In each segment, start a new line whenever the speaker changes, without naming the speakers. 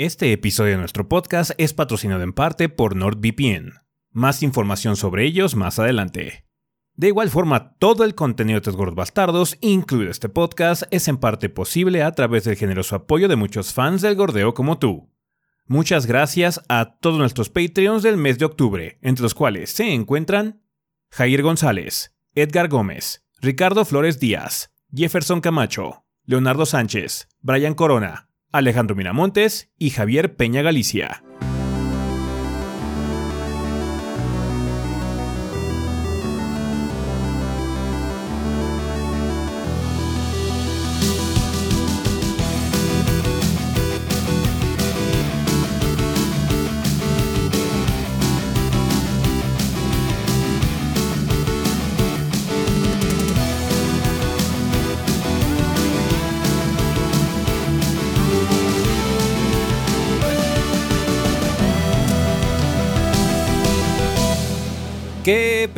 Este episodio de nuestro podcast es patrocinado en parte por NordVPN. Más información sobre ellos más adelante. De igual forma, todo el contenido de Tres Bastardos, incluido este podcast, es en parte posible a través del generoso apoyo de muchos fans del gordeo como tú. Muchas gracias a todos nuestros Patreons del mes de octubre, entre los cuales se encuentran Jair González, Edgar Gómez, Ricardo Flores Díaz, Jefferson Camacho, Leonardo Sánchez, Brian Corona, Alejandro Miramontes y Javier Peña Galicia.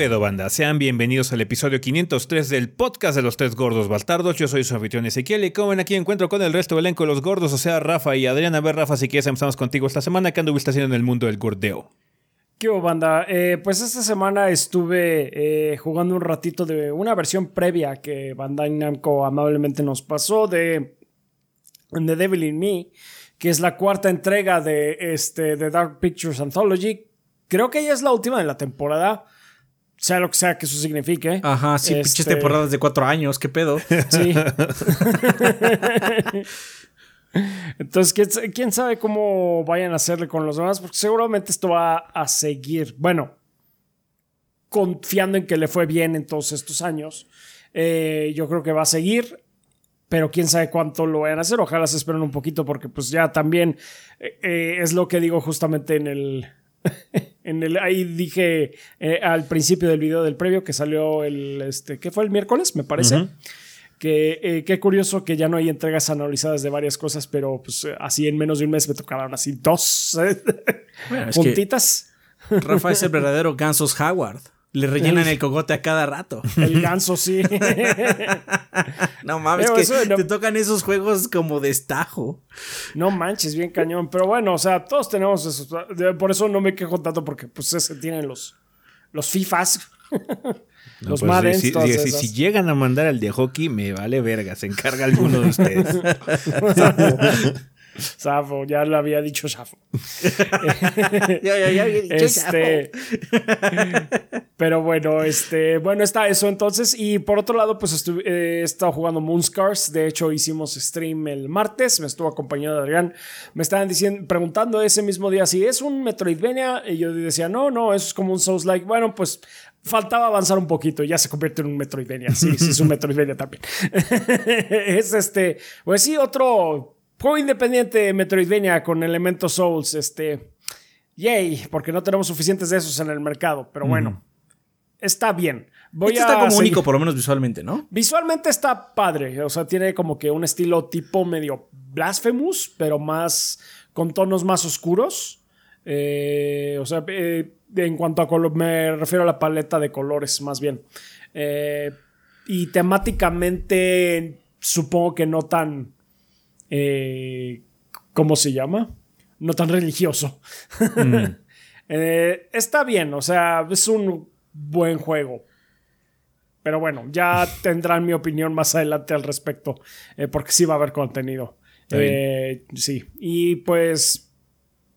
Pedo banda? Sean bienvenidos al episodio 503 del podcast de los tres gordos bastardos. Yo soy su anfitrión Ezequiel y como ven aquí encuentro con el resto del elenco de los gordos, o sea, Rafa y Adrián. A ver, Rafa, si quieres empezamos contigo esta semana. ¿Qué anduviste haciendo en el mundo del gordeo?
¿Qué hubo, banda? Eh, pues esta semana estuve eh, jugando un ratito de una versión previa que Bandai Namco amablemente nos pasó de The Devil in Me, que es la cuarta entrega de, este, de Dark Pictures Anthology. Creo que ya es la última de la temporada sea lo que sea que eso signifique.
Ajá, sí, pinches
Este-
temporadas de cuatro años, qué pedo.
Sí. Entonces, ¿quién, sa- quién sabe cómo vayan a hacerle con los demás? Porque seguramente esto va a seguir. Bueno, confiando en que le fue bien en todos estos años. eh, yo creo que va a seguir. Pero quién sabe cuánto lo vayan a hacer. Ojalá se esperen un poquito porque pues ya también eh, eh, es lo que digo justamente en el... En el, ahí dije eh, al principio del video del previo que salió el, este, ¿qué fue el miércoles? Me parece. Que eh, qué curioso que ya no hay entregas analizadas de varias cosas, pero pues eh, así en menos de un mes me tocaron así dos eh,
Bueno,
puntitas.
Rafa es el verdadero Gansos Howard. Le rellenan el cogote a cada rato.
El ganso, sí.
No mames,
Pero
que
eso no-
te tocan esos juegos como de estajo.
no manches, bien cañón. Pero bueno, o sea, todos tenemos eso. De- Por eso no me quejo tanto, porque pues ese tienen los, los FIFAs.
No,
los
pues,
Maddens,
si,
todas
si- si-
esas.
si llegan a mandar al de hockey, me vale verga, se encarga alguno de ustedes.
Safo, ya lo había dicho Safo.
Ya, ya, ya, ya,
Este. pero bueno, este. Bueno, está eso entonces. Y por otro lado, pues estuve, eh, he estado jugando Moonscars. De hecho, hicimos stream el martes. Me estuvo acompañado Adrián. Me estaban diciendo, preguntando ese mismo día si es un Metroidvania. Y yo decía, no, no, eso es como un Souls like. Bueno, pues. Faltaba avanzar un poquito y ya se convierte en un Metroidvania. Sí, sí, es un Metroidvania también. es este. Pues sí, otro juego independiente Metroidvania con elementos Souls. Este. Yay, porque no tenemos suficientes de esos en el mercado. Pero bueno, está bien. Voy
Este
a
está como
seguir-
único, por lo menos visualmente, ¿no?
Visualmente está padre. O sea, tiene como que un estilo tipo medio blasphemous, pero más con tonos más oscuros. Eh, o sea, eh, en cuanto a color, me refiero a la paleta de colores, más bien. Eh, y temáticamente, supongo que no tan. Eh, ¿Cómo se llama? No tan religioso. Eh, está bien, o sea, es un buen juego. Pero bueno, ya tendrán mi opinión más adelante al respecto, eh, porque sí va a haber contenido. Sí, y pues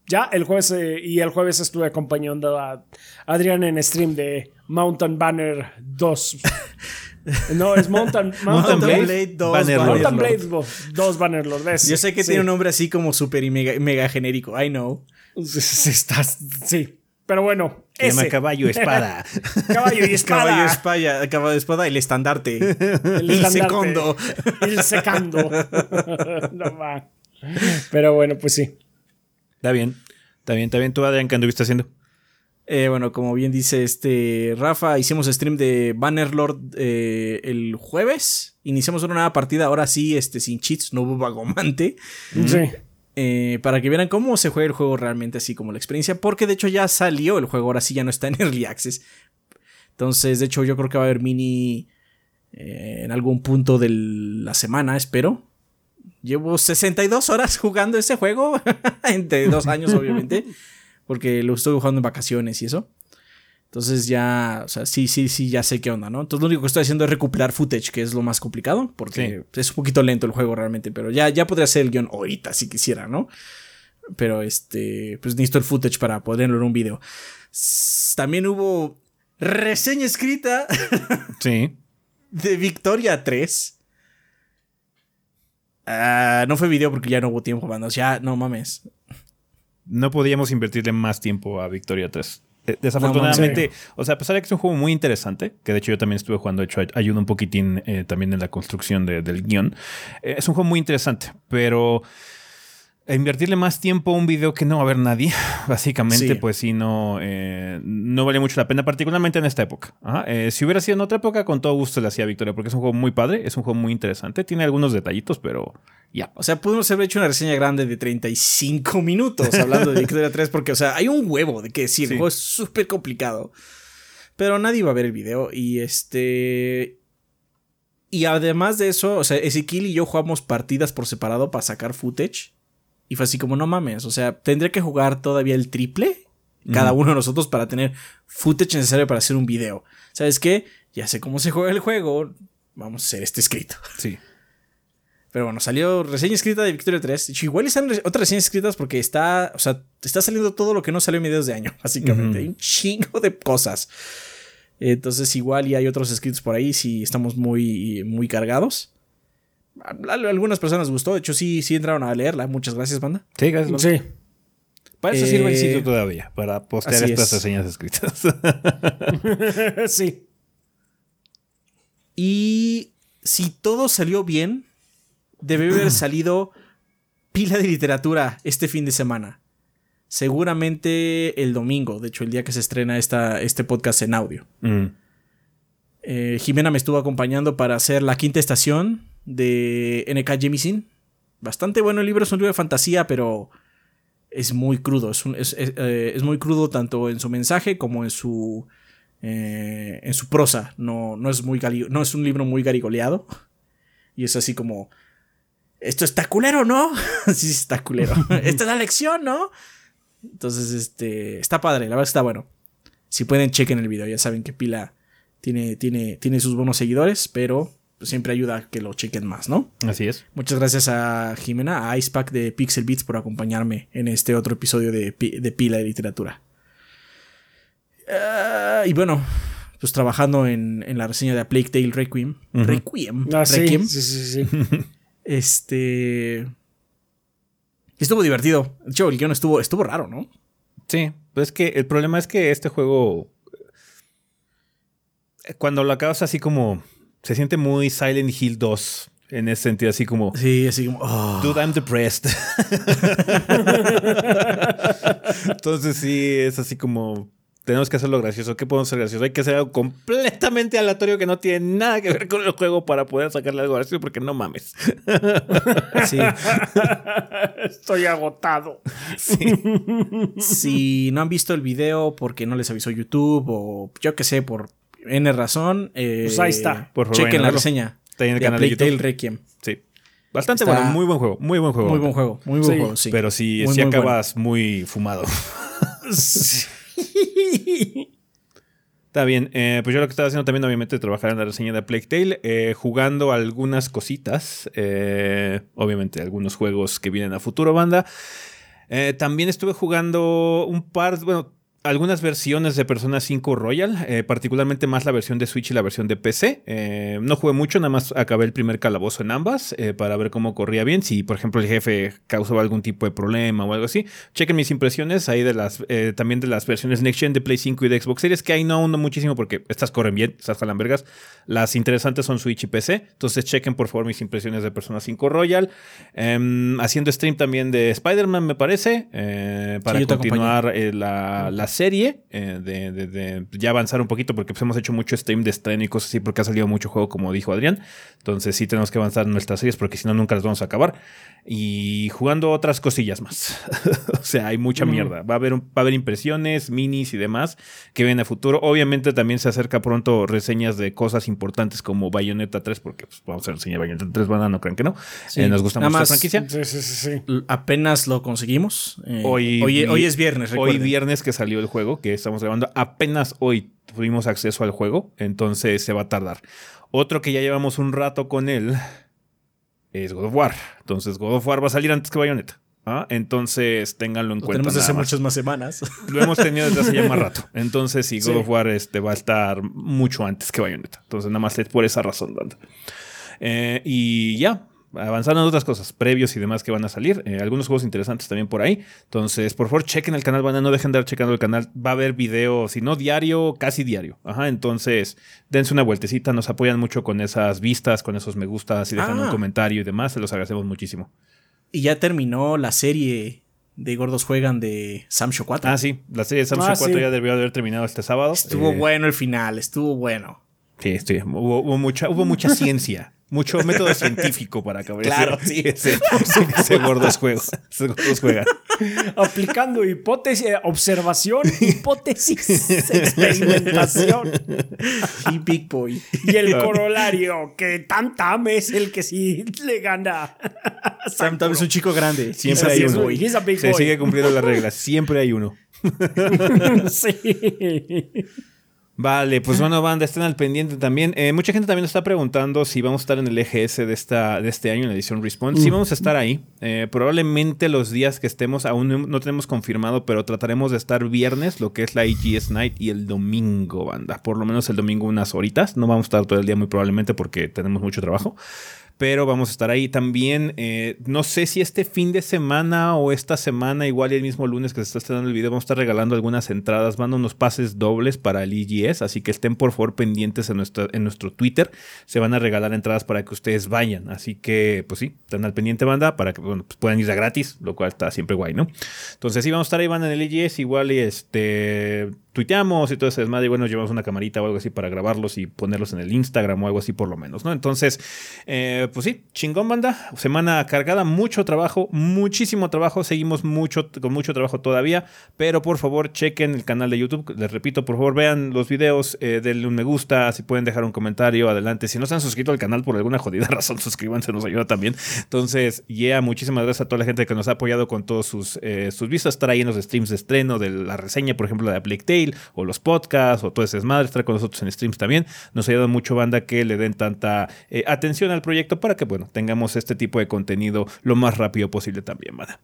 ya el jueves eh, y el jueves estuve acompañando a Adrián en stream de Mountain Banner 2. no, es Mountain, Mountain, Blade.
2
Bannerlord.
Mountain. Blade 2 Bannerlord. ¿ves?
Yo sé que
Sí.
tiene un nombre así como súper y mega, mega genérico. I know.
Estás- sí. Pero bueno,
Se llama caballo espada.
Caballo y espada.
Caballo de espada, caballo de espada, el estandarte.
El
El
estandarte.
secondo.
El secando. no va. Pero bueno, pues sí.
Está bien, está bien, está bien. ¿Tú, Adrián, qué anduviste haciendo?
Eh, bueno, como bien dice este Rafa, hicimos stream de Bannerlord eh, el jueves. Iniciamos una nueva partida, ahora sí, este, sin cheats, no hubo vagomante.
Sí.
eh, para que vieran cómo se juega el juego realmente, así como la experiencia. Porque de hecho ya salió el juego, ahora sí ya no está en Early Access. Entonces, de hecho, yo creo que va a haber mini eh, en algún punto de la semana, espero. Llevo 62 horas jugando ese juego. Entre dos años, obviamente. Porque lo estoy jugando en vacaciones y eso. Entonces ya, o sea, sí, sí, sí, ya sé qué onda, ¿no? Entonces lo único que estoy haciendo es recuperar footage, que es lo más complicado, porque es un poquito lento el juego realmente, pero ya, ya podría hacer el guion ahorita si quisiera, ¿no? Pero este, pues necesito el footage para ponerlo en un video. También hubo reseña escrita.
Sí.
De Victoria 3. Ah, no fue video porque ya no hubo tiempo, bandas. Ya, no mames.
No podíamos invertirle más tiempo a Victoria 3. Eh, desafortunadamente, o sea, a pesar de que es un juego muy interesante, que de hecho yo también estuve jugando, de hecho ayuda un poquitín eh, también en la construcción del guion, eh, es un juego muy interesante, pero invertirle más tiempo a un video que no va a ver nadie, básicamente, pues sí, no, no vale mucho la pena, particularmente en esta época. si hubiera sido en otra época, con todo gusto le hacía Victoria, porque es un juego muy padre, es un juego muy interesante, tiene algunos detallitos, pero ya.
O sea, pudimos haber hecho una reseña grande de 35 minutos hablando de Victoria 3, porque, o sea, hay un huevo de que decir, el juego es súper complicado. Pero nadie va a ver el video. Y este. Y además de eso, o sea, Ezequiel y yo jugamos partidas por separado para sacar footage. Y fue así como, no mames, o sea, tendría que jugar todavía el triple cada uno de nosotros para tener footage necesario para hacer un video. ¿Sabes qué? Ya sé cómo se juega el juego, vamos a hacer este escrito.
Sí.
Pero bueno, salió reseña escrita de Victoria 3. Igual están otras reseñas escritas porque está, o sea, está saliendo todo lo que no salió en videos de año, básicamente. Hay un chingo de cosas. Entonces, igual y hay otros escritos por ahí si estamos muy, muy cargados. A algunas personas gustó, de hecho, sí, sí entraron a leerla. Muchas gracias, banda.
Sí, gracias. Sí. Para eso sirve el sitio eh, todavía, para postear estas reseñas escritas.
sí. Y si todo salió bien, debe haber salido pila de literatura este fin de semana. Seguramente el domingo, de hecho el día que se estrena esta, este podcast en audio. Mm. Eh, Jimena me estuvo acompañando para hacer la quinta estación de NK Jemisin. Bastante bueno el libro, es un libro de fantasía, pero es muy crudo. Es, eh, muy crudo tanto en su mensaje como en su, eh, en su prosa. No, no, es muy no es un libro muy garigoleado. Y es así como esto está culero, ¿no? sí, sí, está culero. Esta es la lección, ¿no? Entonces, este, está padre, la verdad está bueno. Si pueden, chequen el video. Ya saben que Pila tiene, tiene, tiene sus buenos seguidores, pero siempre ayuda a que lo chequen más, ¿no?
Así es.
Muchas gracias a Jimena, a Icepack de Pixel Beats por acompañarme en este otro episodio de, Pila de Literatura. Ah, y bueno, pues trabajando en, la reseña de A Plague Tale Requiem. Requiem.
Ah, Requiem. sí, sí. sí.
Este. Estuvo divertido. De hecho, el guion estuvo, estuvo raro, ¿no?
Sí, pues es que el problema es que este juego. Cuando lo acabas así como. Se siente muy Silent Hill 2. En ese sentido, así como.
Sí, así como. Oh.
Dude, I'm depressed. Entonces, sí, es así como tenemos que hacerlo gracioso. ¿Qué podemos hacer gracioso? Hay que hacer algo completamente aleatorio que no tiene nada que ver con el juego para poder sacarle algo gracioso porque no mames.
Sí. Estoy agotado.
Si no han visto el video porque no les avisó YouTube o yo qué sé, por N razón, eh,
pues ahí está.
Por favor, chequen la reseña.
Está en el canal de YouTube.
Requiem.
Sí. Bastante bueno, muy buen juego, muy buen juego.
Muy buen juego, muy buen juego, sí.
Pero si, si acabas muy fumado. Sí. Está bien, eh, pues yo lo que estaba haciendo también obviamente trabajar en la reseña de Plague Tale, eh, jugando algunas cositas, eh, obviamente algunos juegos que vienen a futuro banda. también estuve jugando un par, bueno, algunas versiones de Persona 5 Royal, eh, particularmente más la versión de Switch y la versión de PC. Eh, no jugué mucho, nada más acabé el primer calabozo en ambas eh, para ver cómo corría bien. Si, por ejemplo, el jefe causaba algún tipo de problema o algo así. Chequen mis impresiones ahí de las también de las versiones Next Gen de Play 5 y de Xbox Series, que ahí no uno muchísimo porque estas corren bien, estas vergas. Las interesantes son Switch y PC. Entonces, chequen por favor mis impresiones de Persona 5 Royal. Em, haciendo stream también de Spider-Man, me parece, para continuar la, la serie, eh, de, de- de ya avanzar un poquito porque pues, hemos hecho mucho stream de estreno y cosas así porque ha salido mucho juego como dijo Adrián. Entonces sí tenemos que avanzar en nuestras series porque si no nunca las vamos a acabar. Y jugando otras cosillas más. o sea, hay mucha mierda. Va a, haber, un- va a haber impresiones, minis y demás que vienen a futuro. Obviamente también se acerca pronto reseñas de cosas importantes como Bayonetta 3 porque pues, vamos a enseñar Bayonetta 3, banda, no crean que no.
Sí.
Eh, nos gusta
Nada
mucho la
más-
franquicia.
Sí, sí, sí, sí.
L- Apenas lo conseguimos. Eh,
Hoy,
hoy, hoy es viernes,
Hoy
recuerden.
viernes que salió el juego, que estamos grabando, apenas hoy tuvimos acceso al juego, entonces se va a tardar. Otro que ya llevamos un rato con él es God of War. Entonces God of War va a salir antes que Bayonetta. ¿Ah? Entonces ténganlo en
Lo
cuenta.
tenemos desde
más.
muchas más semanas.
Lo hemos tenido desde hace ya más rato. Entonces sí, God
Sí.
of War este, va a estar mucho antes que Bayonetta. Entonces nada más es por esa razón. Eh, y ya, avanzando en otras cosas, previos y demás que van a salir. eh, algunos juegos interesantes también por ahí. Entonces, por favor, chequen el canal, banda. No dejen de ir checando el canal. Va a haber video, si no diario, casi diario. Ajá, entonces, dense una vueltecita. Nos apoyan mucho con esas vistas, con esos me gustas y dejan
Ah.
un comentario y demás. Se los agradecemos muchísimo.
Y ya terminó la serie de Gordos Juegan de Sam Show 4.
Ah, sí, la serie de Samsung
Ah,
4
sí.
ya debió de haber terminado este sábado.
Estuvo
Eh,
bueno el final, estuvo bueno.
Sí, sí, hubo, hubo mucha, hubo mucha ciencia, mucho método científico para acabar
Claro,
ese,
sí.
ese, ese gordos juego. Ese gordos juega.
Aplicando hipótesis, eh, observación, hipótesis, experimentación.
Y Big Boy.
Y el corolario, que Tam Tam es el que sí le gana.
Sam Tam es un chico grande.
Siempre hay uno.
boy.
He's a big
Se
boy.
sigue cumpliendo las reglas. Siempre hay uno.
sí.
Vale, pues bueno, banda, estén al pendiente también. Eh, mucha gente también nos está preguntando si vamos a estar en el EGS de, esta, de este año, en la edición Respawn. Sí, vamos a estar ahí. Eh, probablemente los días que estemos, aún no, no tenemos confirmado, pero trataremos de estar viernes, lo que es la EGS Night, y el domingo, banda. Por lo menos el domingo unas horitas. No vamos a estar todo el día muy probablemente porque tenemos mucho trabajo. Pero vamos a estar ahí también. eh, no sé si este fin de semana o esta semana, igual y el mismo lunes que se está estrenando el video, vamos a estar regalando algunas entradas, van unos pases dobles para el EGS. Así que estén por favor pendientes en, nuestra, en nuestro Twitter. Se van a regalar entradas para que ustedes vayan. Así que, pues sí, estén al pendiente, banda, para que pues puedan ir gratis, lo cual está siempre guay, ¿no? Entonces sí, vamos a estar ahí, van en el EGS. Igual y este tuiteamos y todo ese desmadre. Y bueno, llevamos una camarita o algo así para grabarlos y ponerlos en el Instagram o algo así por lo menos, ¿no? Entonces, eh, pues sí, chingón banda. Semana cargada, mucho trabajo, muchísimo trabajo. Seguimos mucho, con mucho trabajo todavía. Pero por favor, chequen el canal de YouTube. Les repito, por favor, vean los videos, eh, denle un me gusta. Si pueden dejar un comentario, adelante. Si no se han suscrito al canal por alguna jodida razón, suscríbanse, nos ayuda también. Entonces, yeah, muchísimas gracias a toda la gente que nos ha apoyado con todos sus, eh, sus vistas. Estar ahí en los streams de estreno, de la reseña, por ejemplo, de Plague O los podcasts, o todo ese desmadre. Estar con nosotros en streams también. Nos ayuda mucho, banda, que le den tanta eh, atención al proyecto para que, bueno, tengamos este tipo de contenido lo más rápido posible también, banda.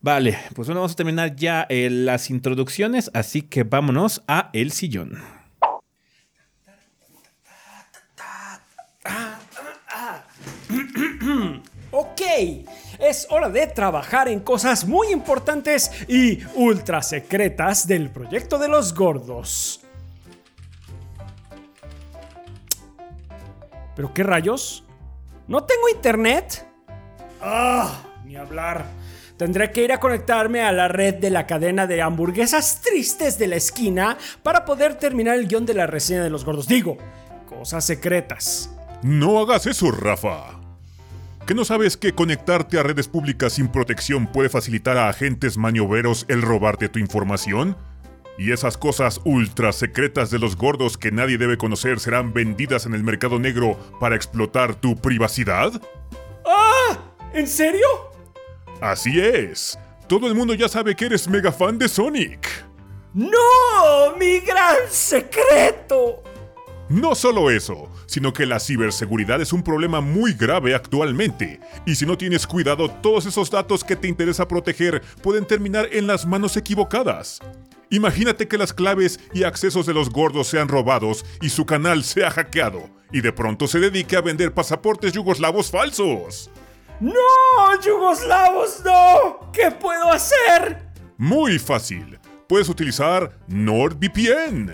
Vale, pues bueno, vamos a terminar ya eh, las introducciones, así que vámonos a El Sillón.
Ok, es hora de trabajar en cosas muy importantes y ultra secretas del proyecto de los gordos. ¿Pero qué rayos? ¿No tengo internet? Ah, ni hablar. Tendré que ir a conectarme a la red de la cadena de hamburguesas tristes de la esquina para poder terminar el guion de la reseña de los gordos. Digo, cosas secretas.
No hagas eso, Rafa. ¿Que no sabes que conectarte a redes públicas sin protección puede facilitar a agentes maniobreros el robarte tu información? Y esas cosas ultra secretas de los gordos que nadie debe conocer serán vendidas en el mercado negro para explotar tu privacidad?
¡Ah! ¿En serio?
Así es. Todo el mundo ya sabe que eres mega fan de Sonic.
¡No! ¡Mi gran secreto!
No solo eso, sino que la ciberseguridad es un problema muy grave actualmente, y si no tienes cuidado, todos esos datos que te interesa proteger pueden terminar en las manos equivocadas. Imagínate que las claves y accesos de los gordos sean robados y su canal sea hackeado, y de pronto se dedique a vender pasaportes yugoslavos falsos.
¡No! ¡Yugoslavos, no! ¿Qué puedo hacer?
Muy fácil. Puedes utilizar NordVPN.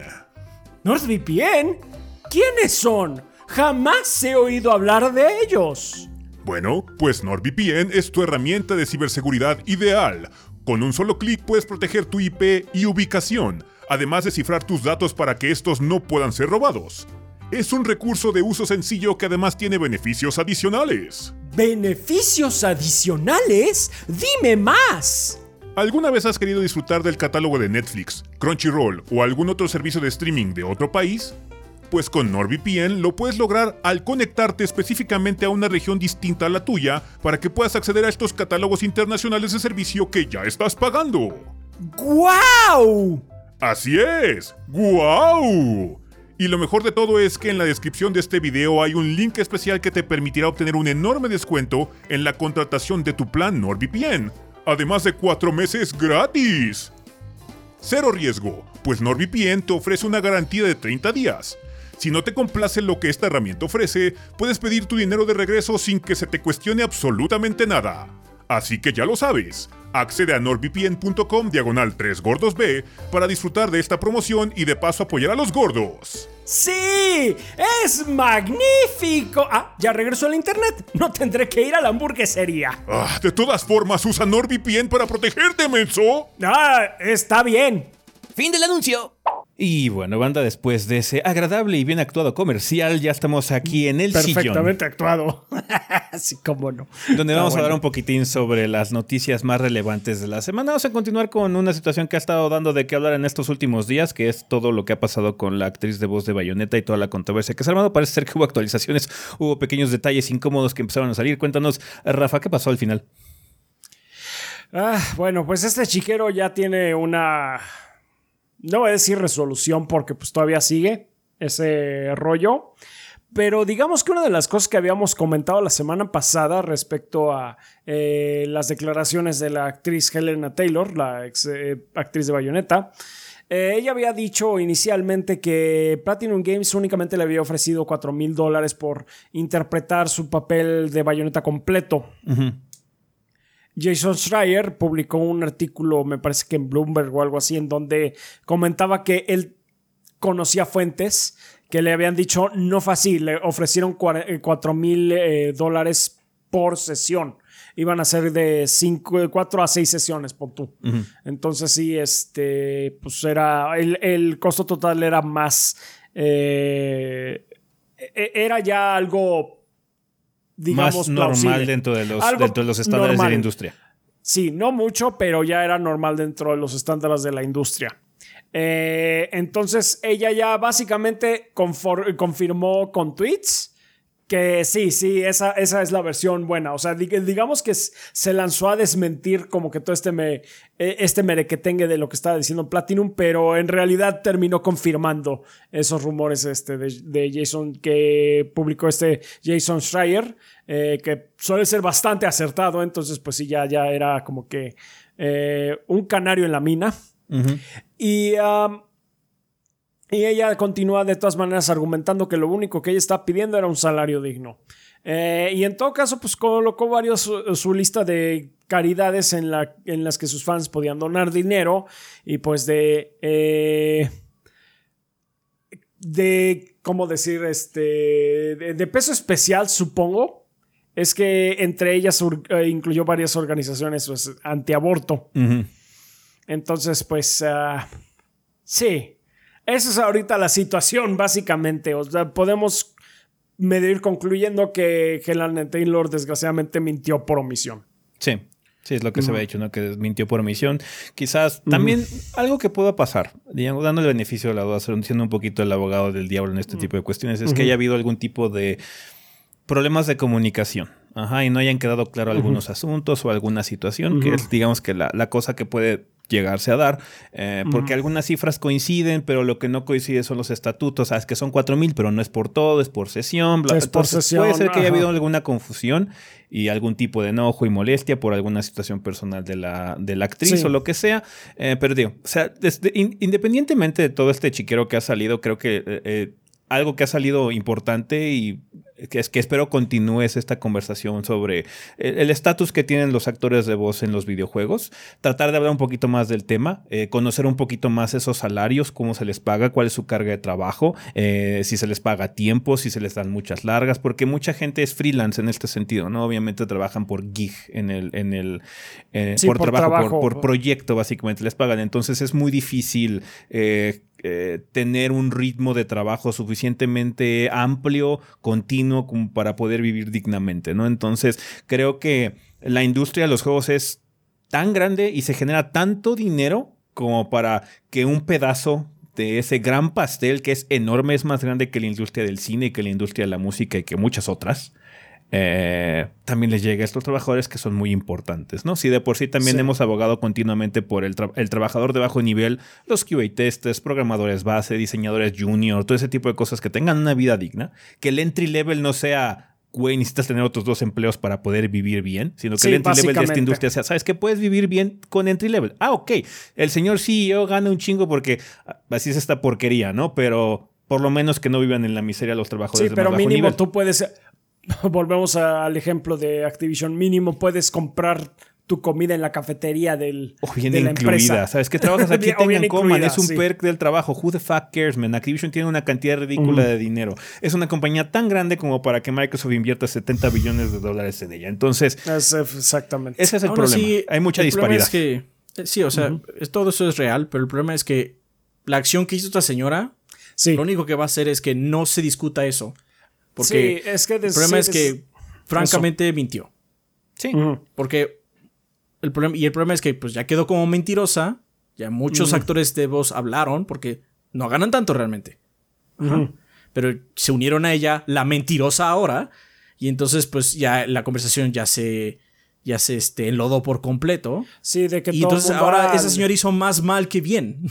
¿NordVPN? ¿Quiénes son? Jamás he oído hablar de ellos.
Bueno, pues NordVPN es tu herramienta de ciberseguridad ideal. Con un solo clic puedes proteger tu IP y ubicación, además de cifrar tus datos para que estos no puedan ser robados. Es un recurso de uso sencillo que además tiene beneficios adicionales.
¿Beneficios adicionales? Dime más.
¿Alguna vez has querido disfrutar del catálogo de Netflix, Crunchyroll o algún otro servicio de streaming de otro país? Pues con NordVPN lo puedes lograr al conectarte específicamente a una región distinta a la tuya para que puedas acceder a estos catálogos internacionales de servicio que ya estás pagando.
¡Guau!
Así es, ¡guau! Y lo mejor de todo es que en la descripción de este video hay un link especial que te permitirá obtener un enorme descuento en la contratación de tu plan NordVPN además de 4 meses gratis. Cero riesgo, pues NordVPN te ofrece una garantía de 30 días. Si no te complace lo que esta herramienta ofrece, puedes pedir tu dinero de regreso sin que se te cuestione absolutamente nada. Así que ya lo sabes, accede a nordvpn.com diagonal 3 gordos B para disfrutar de esta promoción y de paso apoyar a los gordos.
¡Sí! ¡Es magnífico! Ah, ya regresó al internet. No tendré que ir a la hamburguesería.
Ah, de todas formas, usa NordVPN para protegerte, menso.
Ah, está bien.
Fin del anuncio. Y bueno, banda, después de ese agradable y bien actuado comercial, ya estamos aquí en el
Perfectamente actuado. Así como no.
Donde vamos a hablar un poquitín sobre las noticias más relevantes de la semana. Vamos a continuar con una situación que ha estado dando de qué hablar en estos últimos días, que es todo lo que ha pasado con la actriz de voz de Bayonetta y toda la controversia que se ha armado. Parece ser que hubo actualizaciones, hubo pequeños detalles incómodos que empezaron a salir. Cuéntanos, Rafa, ¿qué pasó al final?
Ah, bueno, pues este chiquero ya tiene una no voy a decir resolución porque pues todavía sigue ese rollo. Pero digamos que una de las cosas que habíamos comentado la semana pasada respecto a eh, las declaraciones de la actriz Helena Taylor, la ex, eh, actriz de Bayonetta, eh, ella había dicho inicialmente que Platinum Games únicamente le había ofrecido 4 mil dólares por interpretar su papel de Bayonetta completo. Jason Schreier publicó un artículo, me parece que en Bloomberg o algo así, en donde comentaba que él conocía fuentes que le habían dicho no así, le ofrecieron 4 eh, mil eh, dólares por sesión. Iban a ser de 4 a 6 sesiones, por tú. Entonces sí, este, pues era, el, costo total era más, eh, e, era ya algo
digamos, más normal dentro de, los, dentro de los estándares de la industria.
Sí, no mucho, pero ya era normal dentro de los estándares de la industria. Eh, entonces ella ya básicamente confirmó con tweets que sí, sí, esa, esa es la versión buena. O sea, digamos que se lanzó a desmentir como que todo este, me, e, este merequetengue de lo que estaba diciendo Platinum, pero en realidad terminó confirmando esos rumores este, de, Jason que publicó este Jason Schreier, eh, que suele ser bastante acertado. Entonces, pues sí, ya, ya era como que eh, un canario en la mina. Y. Y ella continúa de todas maneras argumentando que lo único que ella está pidiendo era un salario digno. Eh, y en todo caso, pues colocó varios su, lista de caridades en, la, en, las que sus fans podían donar dinero y pues de... Eh, de, ¿cómo decir? Este, de, peso especial, supongo. Es que entre ellas eh, incluyó varias organizaciones pues, antiaborto. Entonces, pues, ah, sí, esa es ahorita la situación, básicamente. O sea, podemos medir concluyendo que Helen Taylor desgraciadamente mintió por omisión.
Sí. Sí, es lo que se había dicho, ¿no? Que mintió por omisión. Quizás también algo que pueda pasar, digamos, dando el beneficio de la duda, siendo un poquito el abogado del diablo en este tipo de cuestiones, es que haya habido algún tipo de problemas de comunicación. Ajá, y no hayan quedado claro algunos asuntos o alguna situación, que es, digamos, que la, la cosa que puede llegarse a dar, eh, porque algunas cifras coinciden, pero lo que no coincide son los estatutos, sabes que son 4 mil, pero no es por todo, es por sesión, bla, es por sesión, puede ser que haya habido alguna confusión y algún tipo de enojo y molestia por alguna situación personal de la, de la actriz o lo que sea, eh, pero digo, o sea, independientemente de todo este chiquero que ha salido, creo que eh, algo que ha salido importante y que, es, que espero continúes esta conversación sobre el estatus que tienen los actores de voz en los videojuegos, tratar de hablar un poquito más del tema, eh, conocer un poquito más esos salarios, cómo se les paga, cuál es su carga de trabajo, eh, si se les paga a tiempo, si se les dan muchas largas, porque mucha gente es freelance en este sentido, ¿no? Obviamente trabajan por gig en el, en el eh, por, trabajo, Por, proyecto, básicamente les pagan. Entonces es muy difícil tener un ritmo de trabajo suficientemente amplio, continuo, como para poder vivir dignamente, ¿no? Entonces creo que la industria de los juegos es tan grande y se genera tanto dinero como para que un pedazo de ese gran pastel que es enorme, es más grande que la industria del cine, que la industria de la música y que muchas otras. Eh, también les llega a estos trabajadores que son muy importantes, ¿no? Si de por sí también hemos abogado continuamente por el, el, trabajador de bajo nivel, los QA testers, programadores base, diseñadores junior, todo ese tipo de cosas que tengan una vida digna, que el entry level no sea güey, necesitas tener otros dos empleos para poder vivir bien, sino que el entry level de esta industria sea, sabes que puedes vivir bien con entry level. Ah, ok, el señor CEO gana un chingo porque así es esta porquería, ¿no? Pero por lo menos que no vivan en la miseria los trabajadores.
Sí, pero mínimo tú puedes, volvemos al ejemplo de Activision, mínimo puedes comprar tu comida en la cafetería del,
o de la empresa. ¿Sabes que trabajas aquí? tengan coman. Es un perk del trabajo. Who the fuck cares, man? Activision tiene una cantidad ridícula de dinero. Es una compañía tan grande como para que Microsoft invierta 70 billones de dólares en ella. Entonces,
exactamente.
Ese es el problema. Hay mucha disparidad.
que, eh, sí, o sea, todo eso es real, pero el problema es que la acción que hizo esta señora, lo único que va a hacer es que no se discuta eso. Porque es que el problema es que, francamente, mintió.
Sí.
Porque el problema, y el problema es que pues ya quedó como mentirosa. Ya muchos actores de voz hablaron porque no ganan tanto realmente. Pero se unieron a ella, la mentirosa ahora. Y entonces pues ya la conversación ya se ya se este, enlodó por completo.
Sí, de que
Y entonces ahora esa señora hizo más mal que bien.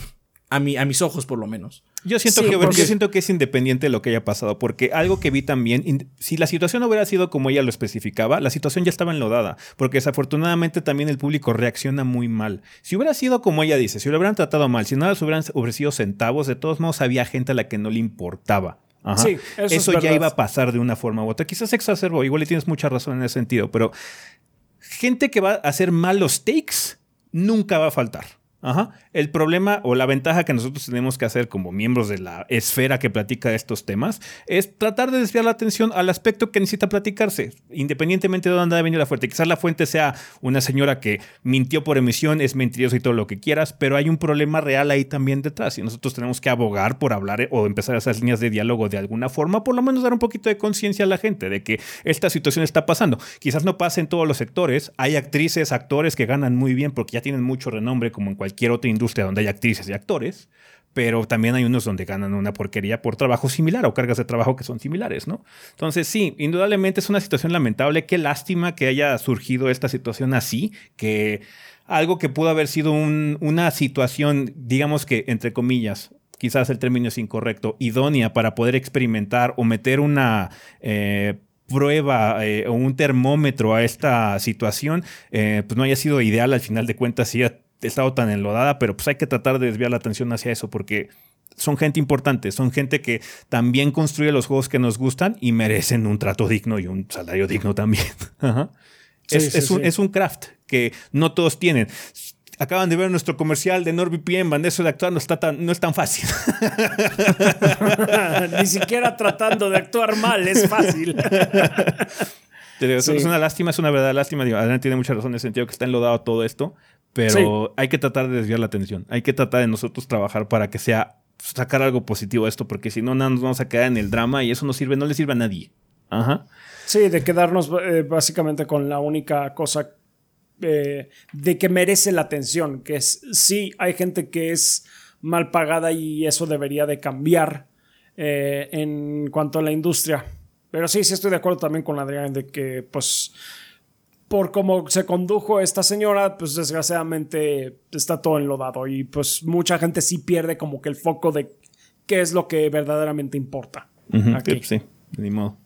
A, mi, a mis ojos, por lo menos.
Yo siento, que, yo siento que es independiente de lo que haya pasado, porque algo que vi también, si la situación hubiera sido como ella lo especificaba, la situación ya estaba enlodada, porque desafortunadamente también el público reacciona muy mal. Si hubiera sido como ella dice, si lo hubieran tratado mal, si no les hubieran ofrecido centavos, de todos modos había gente a la que no le importaba.
Sí,
eso, ya iba a pasar de una forma u otra. Quizás exacerbó, igual le tienes mucha razón en ese sentido, pero gente que va a hacer malos takes nunca va a faltar. Ajá. El problema o la ventaja que nosotros tenemos que hacer como miembros de la esfera que platica estos temas es tratar de desviar la atención al aspecto que necesita platicarse, independientemente de dónde ha venido la fuente. Quizás la fuente sea una señora que mintió por emisión, es mentirosa y todo lo que quieras, pero hay un problema real ahí también detrás y nosotros tenemos que abogar por hablar o empezar esas líneas de diálogo de alguna forma, por lo menos dar un poquito de conciencia a la gente de que esta situación está pasando. Quizás no pase en todos los sectores, hay actrices, actores que ganan muy bien porque ya tienen mucho renombre como en cualquier cualquier otra industria donde hay actrices y actores, pero también hay unos donde ganan una porquería por trabajo similar o cargas de trabajo que son similares, ¿no? Entonces, sí, indudablemente es una situación lamentable. Qué lástima que haya surgido esta situación así, que algo que pudo haber sido una situación, digamos que, entre comillas, quizás el término es incorrecto, idónea para poder experimentar o meter una... Eh, prueba eh, o un termómetro a esta situación, eh, pues no haya sido ideal al final de cuentas si estado tan enlodada, pero pues hay que tratar de desviar la atención hacia eso porque son gente importante, son gente que también construye los juegos que nos gustan y merecen un trato digno y un salario digno también. es, un, craft que no todos tienen. Acaban de ver nuestro comercial de NordVPN, eso de actuar no, está tan, no es tan fácil.
Ni siquiera tratando de actuar mal es fácil.
Es una lástima, es una verdad lástima. Adrián tiene mucha razón en el sentido que está enlodado todo esto, pero hay que tratar de desviar la atención. Hay que tratar de nosotros trabajar para que sea sacar algo positivo a esto, porque si no, nos vamos a quedar en el drama y eso no sirve, no le sirve a nadie. Ajá.
Sí, de quedarnos eh, básicamente con la única cosa eh, de que merece la atención, que es, sí, hay gente que es mal pagada y eso debería de cambiar eh, en cuanto a la industria. Pero sí, sí estoy de acuerdo también con Adrián de que, pues, por cómo se condujo esta señora, pues desgraciadamente está todo enlodado y pues mucha gente sí pierde como que el foco de qué es lo que verdaderamente importa.
aquí. Sí, ni modo.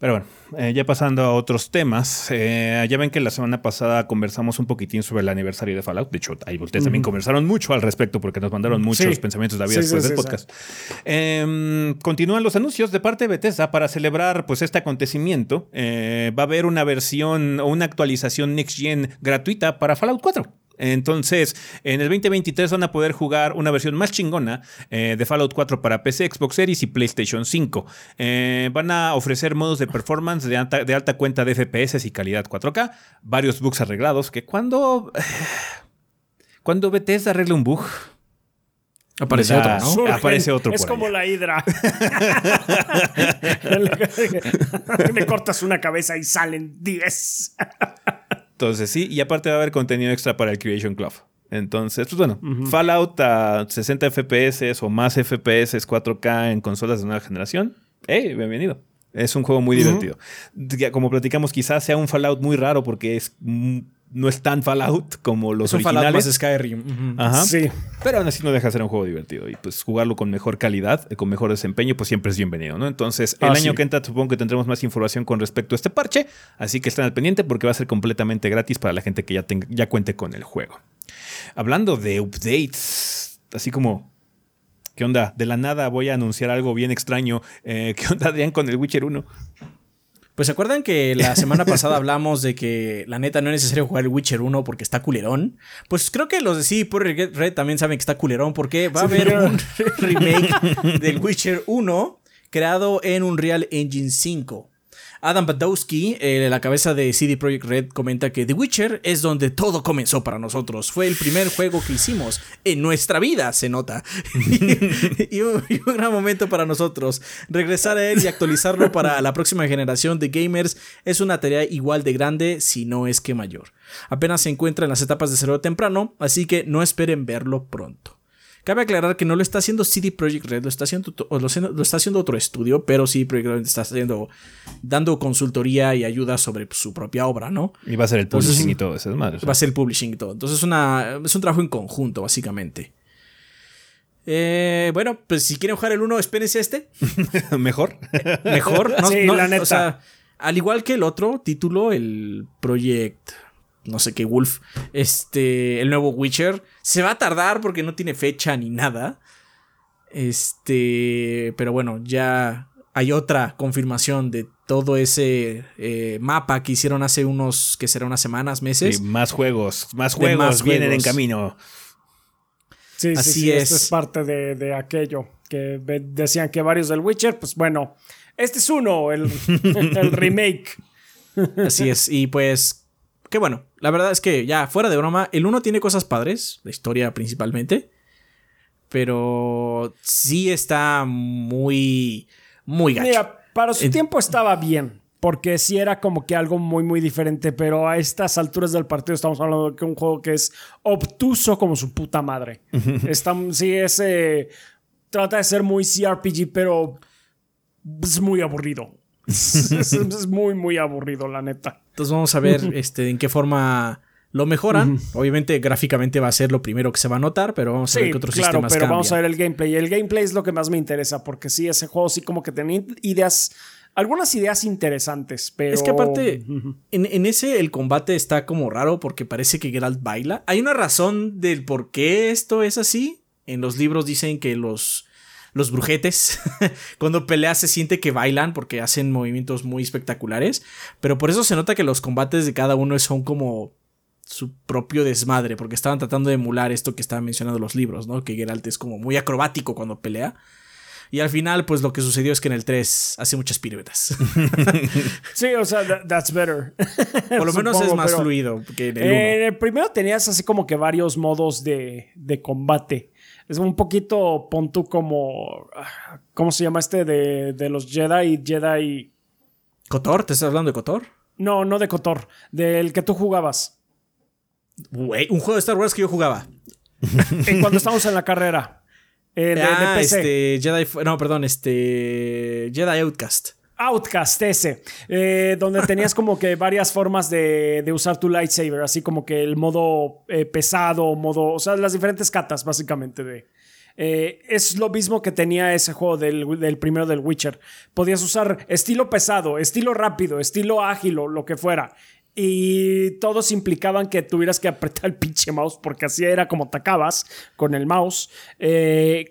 Pero bueno, eh, ya pasando a otros temas, eh, ya ven que la semana pasada conversamos un poquitín sobre el aniversario de Fallout. De hecho, ahí ustedes también conversaron mucho al respecto porque nos mandaron muchos
Sí.
pensamientos de la vida
Sí,
después
sí,
del podcast. Em, continúan los anuncios de parte de Bethesda para celebrar pues este acontecimiento. Eh, va a haber una versión o una actualización Next Gen gratuita para Fallout 4. Entonces, en el 2023 van a poder jugar una versión más chingona eh, de Fallout 4 para PC, Xbox Series y PlayStation 5. Eh, van a ofrecer modos de performance de alta, de alta cuenta de FPS y calidad 4K, varios bugs arreglados que cuando... Cuando Bethesda arregla un bug,
Aparece otro, ¿no?
Surgen.
aparece otro
Es
por
como
allá.
la hidra. Le cortas una cabeza y salen 10.
Entonces sí, y aparte va a haber contenido extra para el Creation Club. Entonces, pues bueno, Fallout a 60 FPS o más FPS 4K en consolas de nueva generación. ¡Hey! Bienvenido. Es un juego muy divertido. Como platicamos, quizás sea un Fallout muy raro porque es, mm, no es tan Fallout como los
Es un Fallout
originales.
más Skyrim.
Ajá.
Sí.
Pero aún así no deja de ser un juego divertido. Y pues jugarlo con mejor calidad, eh, con mejor desempeño, pues siempre es bienvenido, ¿no? Entonces, el
Ah,
año
sí.
que entra supongo que tendremos más información con respecto a este parche. Así que estén al pendiente porque va a ser completamente gratis para la gente que ya, tenga, ya cuente con el juego. Hablando de updates, así como... ¿Qué onda? De la nada voy a anunciar algo bien extraño. Eh, ¿Qué onda, Adrián, con el Witcher 1?
Pues se acuerdan que la semana pasada hablamos de que la neta no es necesario jugar el Witcher 1 porque está culerón. Pues creo que los de CD Projekt Red también saben que está culerón porque va a haber un remake del Witcher 1 creado en Unreal Engine 5. Adam Badowski, eh, la cabeza de CD Projekt Red, comenta que The Witcher es donde todo comenzó para nosotros. Fue el primer juego que hicimos en nuestra vida, se nota. y, un, y un gran momento para nosotros. Regresar a él y actualizarlo para la próxima generación de gamers es una tarea igual de grande, si no es que mayor. Apenas se encuentra en las etapas de cero temprano, así que no esperen verlo pronto. Cabe aclarar que no lo está haciendo CD Projekt Red, lo está haciendo, o lo, lo está haciendo otro estudio, pero CD Projekt Red está haciendo, dando consultoría y ayuda sobre su propia obra, ¿no?
Y va a ser el
Entonces,
publishing y todo eso. Es madre.
Va a ser el publishing y todo. Entonces una, es un trabajo en conjunto, básicamente. Eh, bueno, pues si quieren jugar el 1, espérense este.
Mejor.
Mejor. No,
Sí,
no,
la neta.
O sea, al igual que el otro título, el Project no sé qué Wolf, este, el nuevo Witcher, se va a tardar porque no tiene fecha ni nada. Este, pero bueno, ya hay otra confirmación de todo ese eh, mapa que hicieron hace unos, que será unas semanas, meses.
Sí, más juegos. Más juegos
más
vienen en camino.
Sí,
Así
sí, sí. Esto
es.
es parte de, de aquello que decían que varios del Witcher, pues bueno, este es uno, el, el remake.
Así es, y pues, qué bueno. La verdad es que ya, fuera de broma, el 1 tiene cosas padres, la historia principalmente, pero sí está muy, muy gacho.
Mira, para su
En-
tiempo estaba bien, porque sí era como que algo muy, muy diferente, pero a estas alturas del partido estamos hablando de que un juego que es obtuso como su puta madre. Está, sí, es, eh, trata de ser muy CRPG, pero es muy aburrido. es, es muy, muy aburrido, la neta.
Entonces vamos a ver este, en qué forma lo mejoran. Obviamente gráficamente va a ser lo primero que se va a notar, pero vamos a ver qué otros
claro,
sistemas
pero vamos a ver el gameplay. El gameplay es lo que más me interesa, porque sí, ese juego sí como que tenía ideas, algunas ideas interesantes, pero...
Es que aparte, en, en ese el combate está como raro porque parece que Geralt baila. Hay una razón del por qué esto es así. En los libros dicen que los, los brujetes, cuando peleas se siente que bailan porque hacen movimientos muy espectaculares. Pero por eso se nota que los combates de cada uno son como su propio desmadre, porque estaban tratando de emular esto que estaban mencionando los libros, ¿no? Que Geralt es como muy acrobático cuando pelea. Y al final, pues lo que sucedió es que en el 3 hace muchas piruetas.
Sí, o sea, that- that's better.
Por lo menos es más fluido que en el 1.
En el primero tenías así como que varios modos de, de combate. Es un poquito, pon tú como... ¿Cómo se llama este? De, de los Jedi, Jedi...
¿Cotor? ¿Te estás hablando de Cotor?
No, no de Kotor, del que tú jugabas.
Un juego de Star Wars que yo jugaba.
Eh, cuando estábamos en la carrera. Eh, de, de
ah,
PC.
este. Jedi. No, perdón, este. Jedi Outcast.
Outcast ese, eh, donde tenías como que varias formas de, de usar tu lightsaber, así como que el modo eh, pesado, modo, o sea, las diferentes catas básicamente Eh, es lo mismo que tenía ese juego del, del primero del Witcher. Podías usar estilo pesado, estilo rápido, estilo ágil o lo que fuera. Y todos implicaban que tuvieras que apretar el pinche mouse porque así era como atacabas con el mouse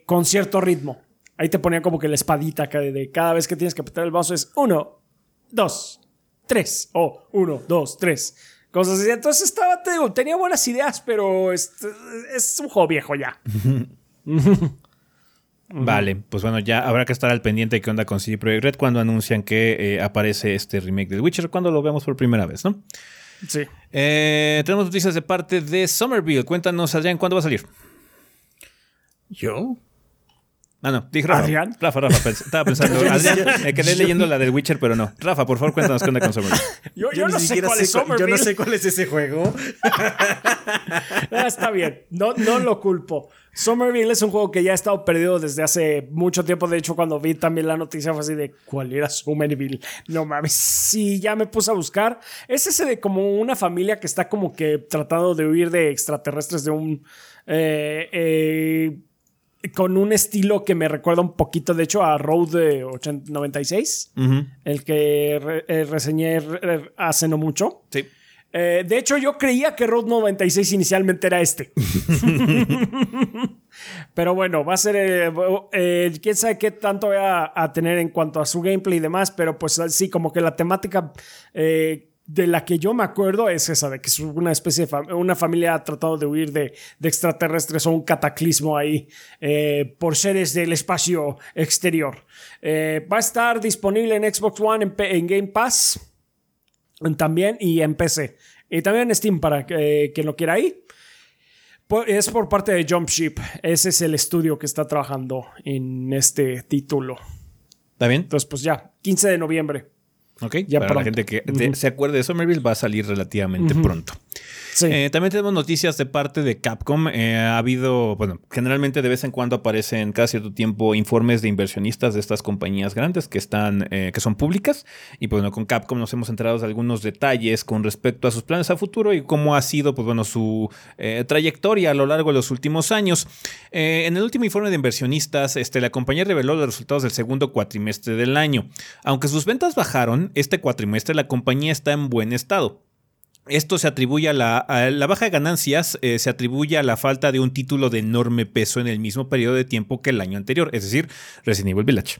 con cierto ritmo. Ahí te ponían como que la espadita de cada vez que tienes que apretar el mouse es uno, dos, tres o uno, dos, tres. Cosas así. Entonces estaba, te digo, tenía buenas ideas, pero es, es un juego viejo ya.
Vale, pues bueno, ya habrá que estar al pendiente de qué onda con CD Projekt Red cuando anuncian que eh, aparece este remake de Witcher, cuando lo vemos por primera vez, ¿no?
Sí.
Eh, tenemos noticias de parte de Somerville. Cuéntanos, Adrián, ¿cuándo va a salir?
¿Yo?
Ah, no, dije Rafa.
¿Adrián?
Rafa, Rafa, pens- estaba pensando. Adrián, me quedé leyendo la del Witcher, pero no. Rafa, por favor, cuéntanos qué onda con Somerville.
Yo, no sé cuál es
cuál- yo no
Somerville.
sé cuál es ese juego.
Ah, está bien, no, no lo culpo. Somerville es un juego que ya ha estado perdido desde hace mucho tiempo. De hecho, cuando vi también la noticia fue así de ¿cuál era Somerville? No mames, sí, ya me puse a buscar. Es ese de como una familia que está como que tratando de huir de extraterrestres de un... eh, eh, con un estilo que me recuerda un poquito, de hecho, a Road de 80 96,
Ujú,
el que re- eh, reseñé re- hace no mucho.
Sí.
Eh, de hecho, yo creía que Road 96 inicialmente era este. Pero bueno, va a ser. eh, eh, quién sabe qué tanto va a, a tener en cuanto a su gameplay y demás. Pero pues sí, como que la temática eh, de la que yo me acuerdo es esa: de que es una especie de fam- una familia tratando de huir de, de extraterrestres o un cataclismo ahí eh, por seres del espacio exterior. Eh, va a estar disponible en Xbox One, en, P- en Game Pass también y en PC. Y también en Steam para que, quien lo quiera ahí. Es por parte de Jump Ship. Ese es el estudio que está trabajando en este título.
¿Está bien?
Entonces, pues ya, 15 de noviembre.
Ok.
Ya
Para la gente que se acuerde de Somerville, va a salir relativamente pronto.
Sí.
Eh, también tenemos noticias de parte de Capcom. Eh, ha habido, bueno, generalmente de vez en cuando aparecen cada cierto tiempo informes de inversionistas de estas compañías grandes que están, eh, que son públicas. Y pues bueno, con Capcom nos hemos enterado de algunos detalles con respecto a sus planes a futuro y cómo ha sido, pues bueno, su eh, trayectoria a lo largo de los últimos años. En el último informe de inversionistas, este, la compañía reveló los resultados del segundo cuatrimestre del año. Aunque sus ventas bajaron, este cuatrimestre la compañía está en buen estado. Esto se atribuye a la, a la baja de ganancias, eh, se atribuye a la falta de un título de enorme peso en el mismo periodo de tiempo que el año anterior, es decir, Resident Evil Village.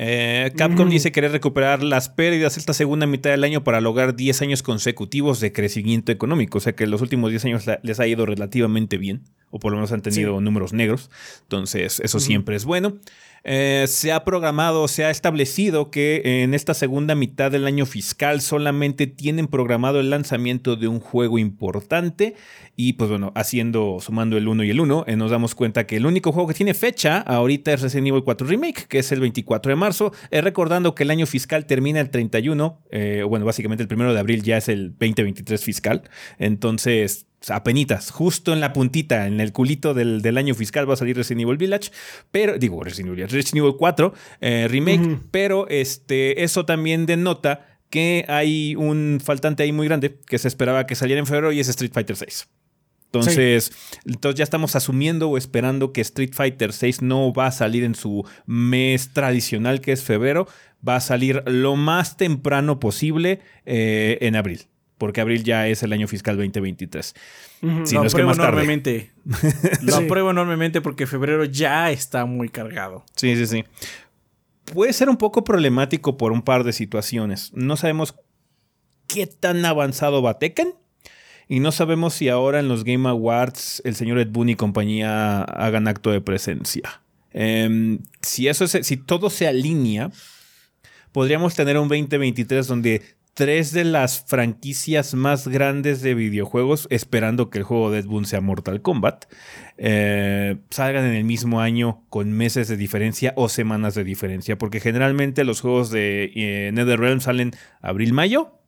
Eh, Capcom dice querer recuperar las pérdidas esta segunda mitad del año para lograr 10 años consecutivos de crecimiento económico. O sea que los últimos 10 años les ha ido relativamente bien, o por lo menos han tenido números negros. Entonces, eso siempre es bueno. Eh, se ha programado, se ha establecido que en esta segunda mitad del año fiscal solamente tienen programado el lanzamiento de un juego importante. Y pues bueno, haciendo, sumando el 1 y el 1, eh, nos damos cuenta que el único juego que tiene fecha ahorita es Resident Evil 4 Remake, que es el 24 de marzo. Eh, recordando que el año fiscal termina el 31, eh, bueno, básicamente el primero de abril ya es el 2023 fiscal. Entonces, apenitas, justo en la puntita, en el culito del, del año fiscal va a salir Resident Evil Village, pero digo Resident Evil, Resident Evil 4 eh, remake, pero este eso también denota que hay un faltante ahí muy grande que se esperaba que saliera en febrero y es Street Fighter 6. Entonces, entonces ya estamos asumiendo o esperando que Street Fighter 6 no va a salir en su mes tradicional que es febrero, va a salir lo más temprano posible eh, en abril porque abril ya es el año fiscal 2023. Si
lo
no es que
apruebo
más tarde.
enormemente. Lo
Sí.
apruebo enormemente porque febrero ya está muy cargado.
Sí, sí, sí. Puede ser un poco problemático por un par de situaciones. No sabemos qué tan avanzado va Tekken. Y no sabemos si ahora en los Game Awards el señor Ed Boon y compañía hagan acto de presencia. Em, si, eso es- si todo se alinea, podríamos tener un 2023 donde tres de las franquicias más grandes de videojuegos, esperando que el juego de sea Mortal Kombat, eh, salgan en el mismo año con meses de diferencia o semanas de diferencia, porque generalmente los juegos de eh, NetherRealm salen abril-mayo.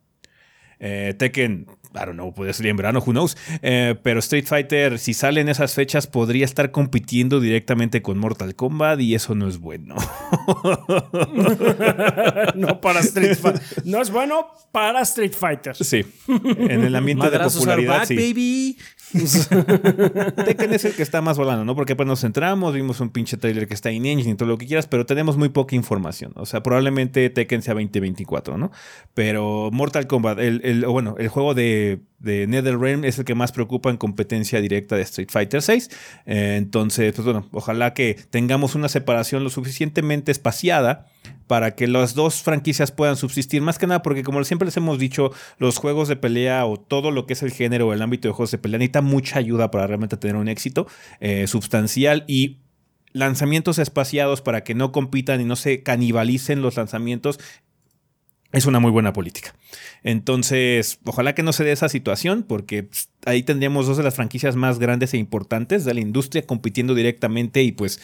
Eh, Tekken, I don't know, puede salir en verano, who knows. Eh, pero Street Fighter, si sale en esas fechas, podría estar compitiendo directamente con Mortal Kombat y eso no es bueno.
no para Street Fighter. No es bueno para Street Fighter.
sí, en el ambiente de
Madrazos are
popularidad,
back,
sí.
baby.
Tekken es el que está más volando, ¿no? Porque pues nos centramos, vimos un pinche trailer que está en engine y todo lo que quieras, pero tenemos muy poca información. O sea, probablemente Tekken sea 2024, ¿no? Pero Mortal Kombat, el, el bueno, el juego de, de NetherRealm es el que más preocupa en competencia directa de Street Fighter 6. Eh, entonces, pues bueno, ojalá que tengamos una separación lo suficientemente espaciada para que las dos franquicias puedan subsistir. Más que nada porque como siempre les hemos dicho, los juegos de pelea o todo lo que es el género o el ámbito de juegos de pelea necesita mucha ayuda para realmente tener un éxito eh, sustancial y lanzamientos espaciados para que no compitan y no se canibalicen los lanzamientos es una muy buena política. Entonces, ojalá que no se dé esa situación, porque pues, ahí tendríamos dos de las franquicias más grandes e importantes de la industria compitiendo directamente y pues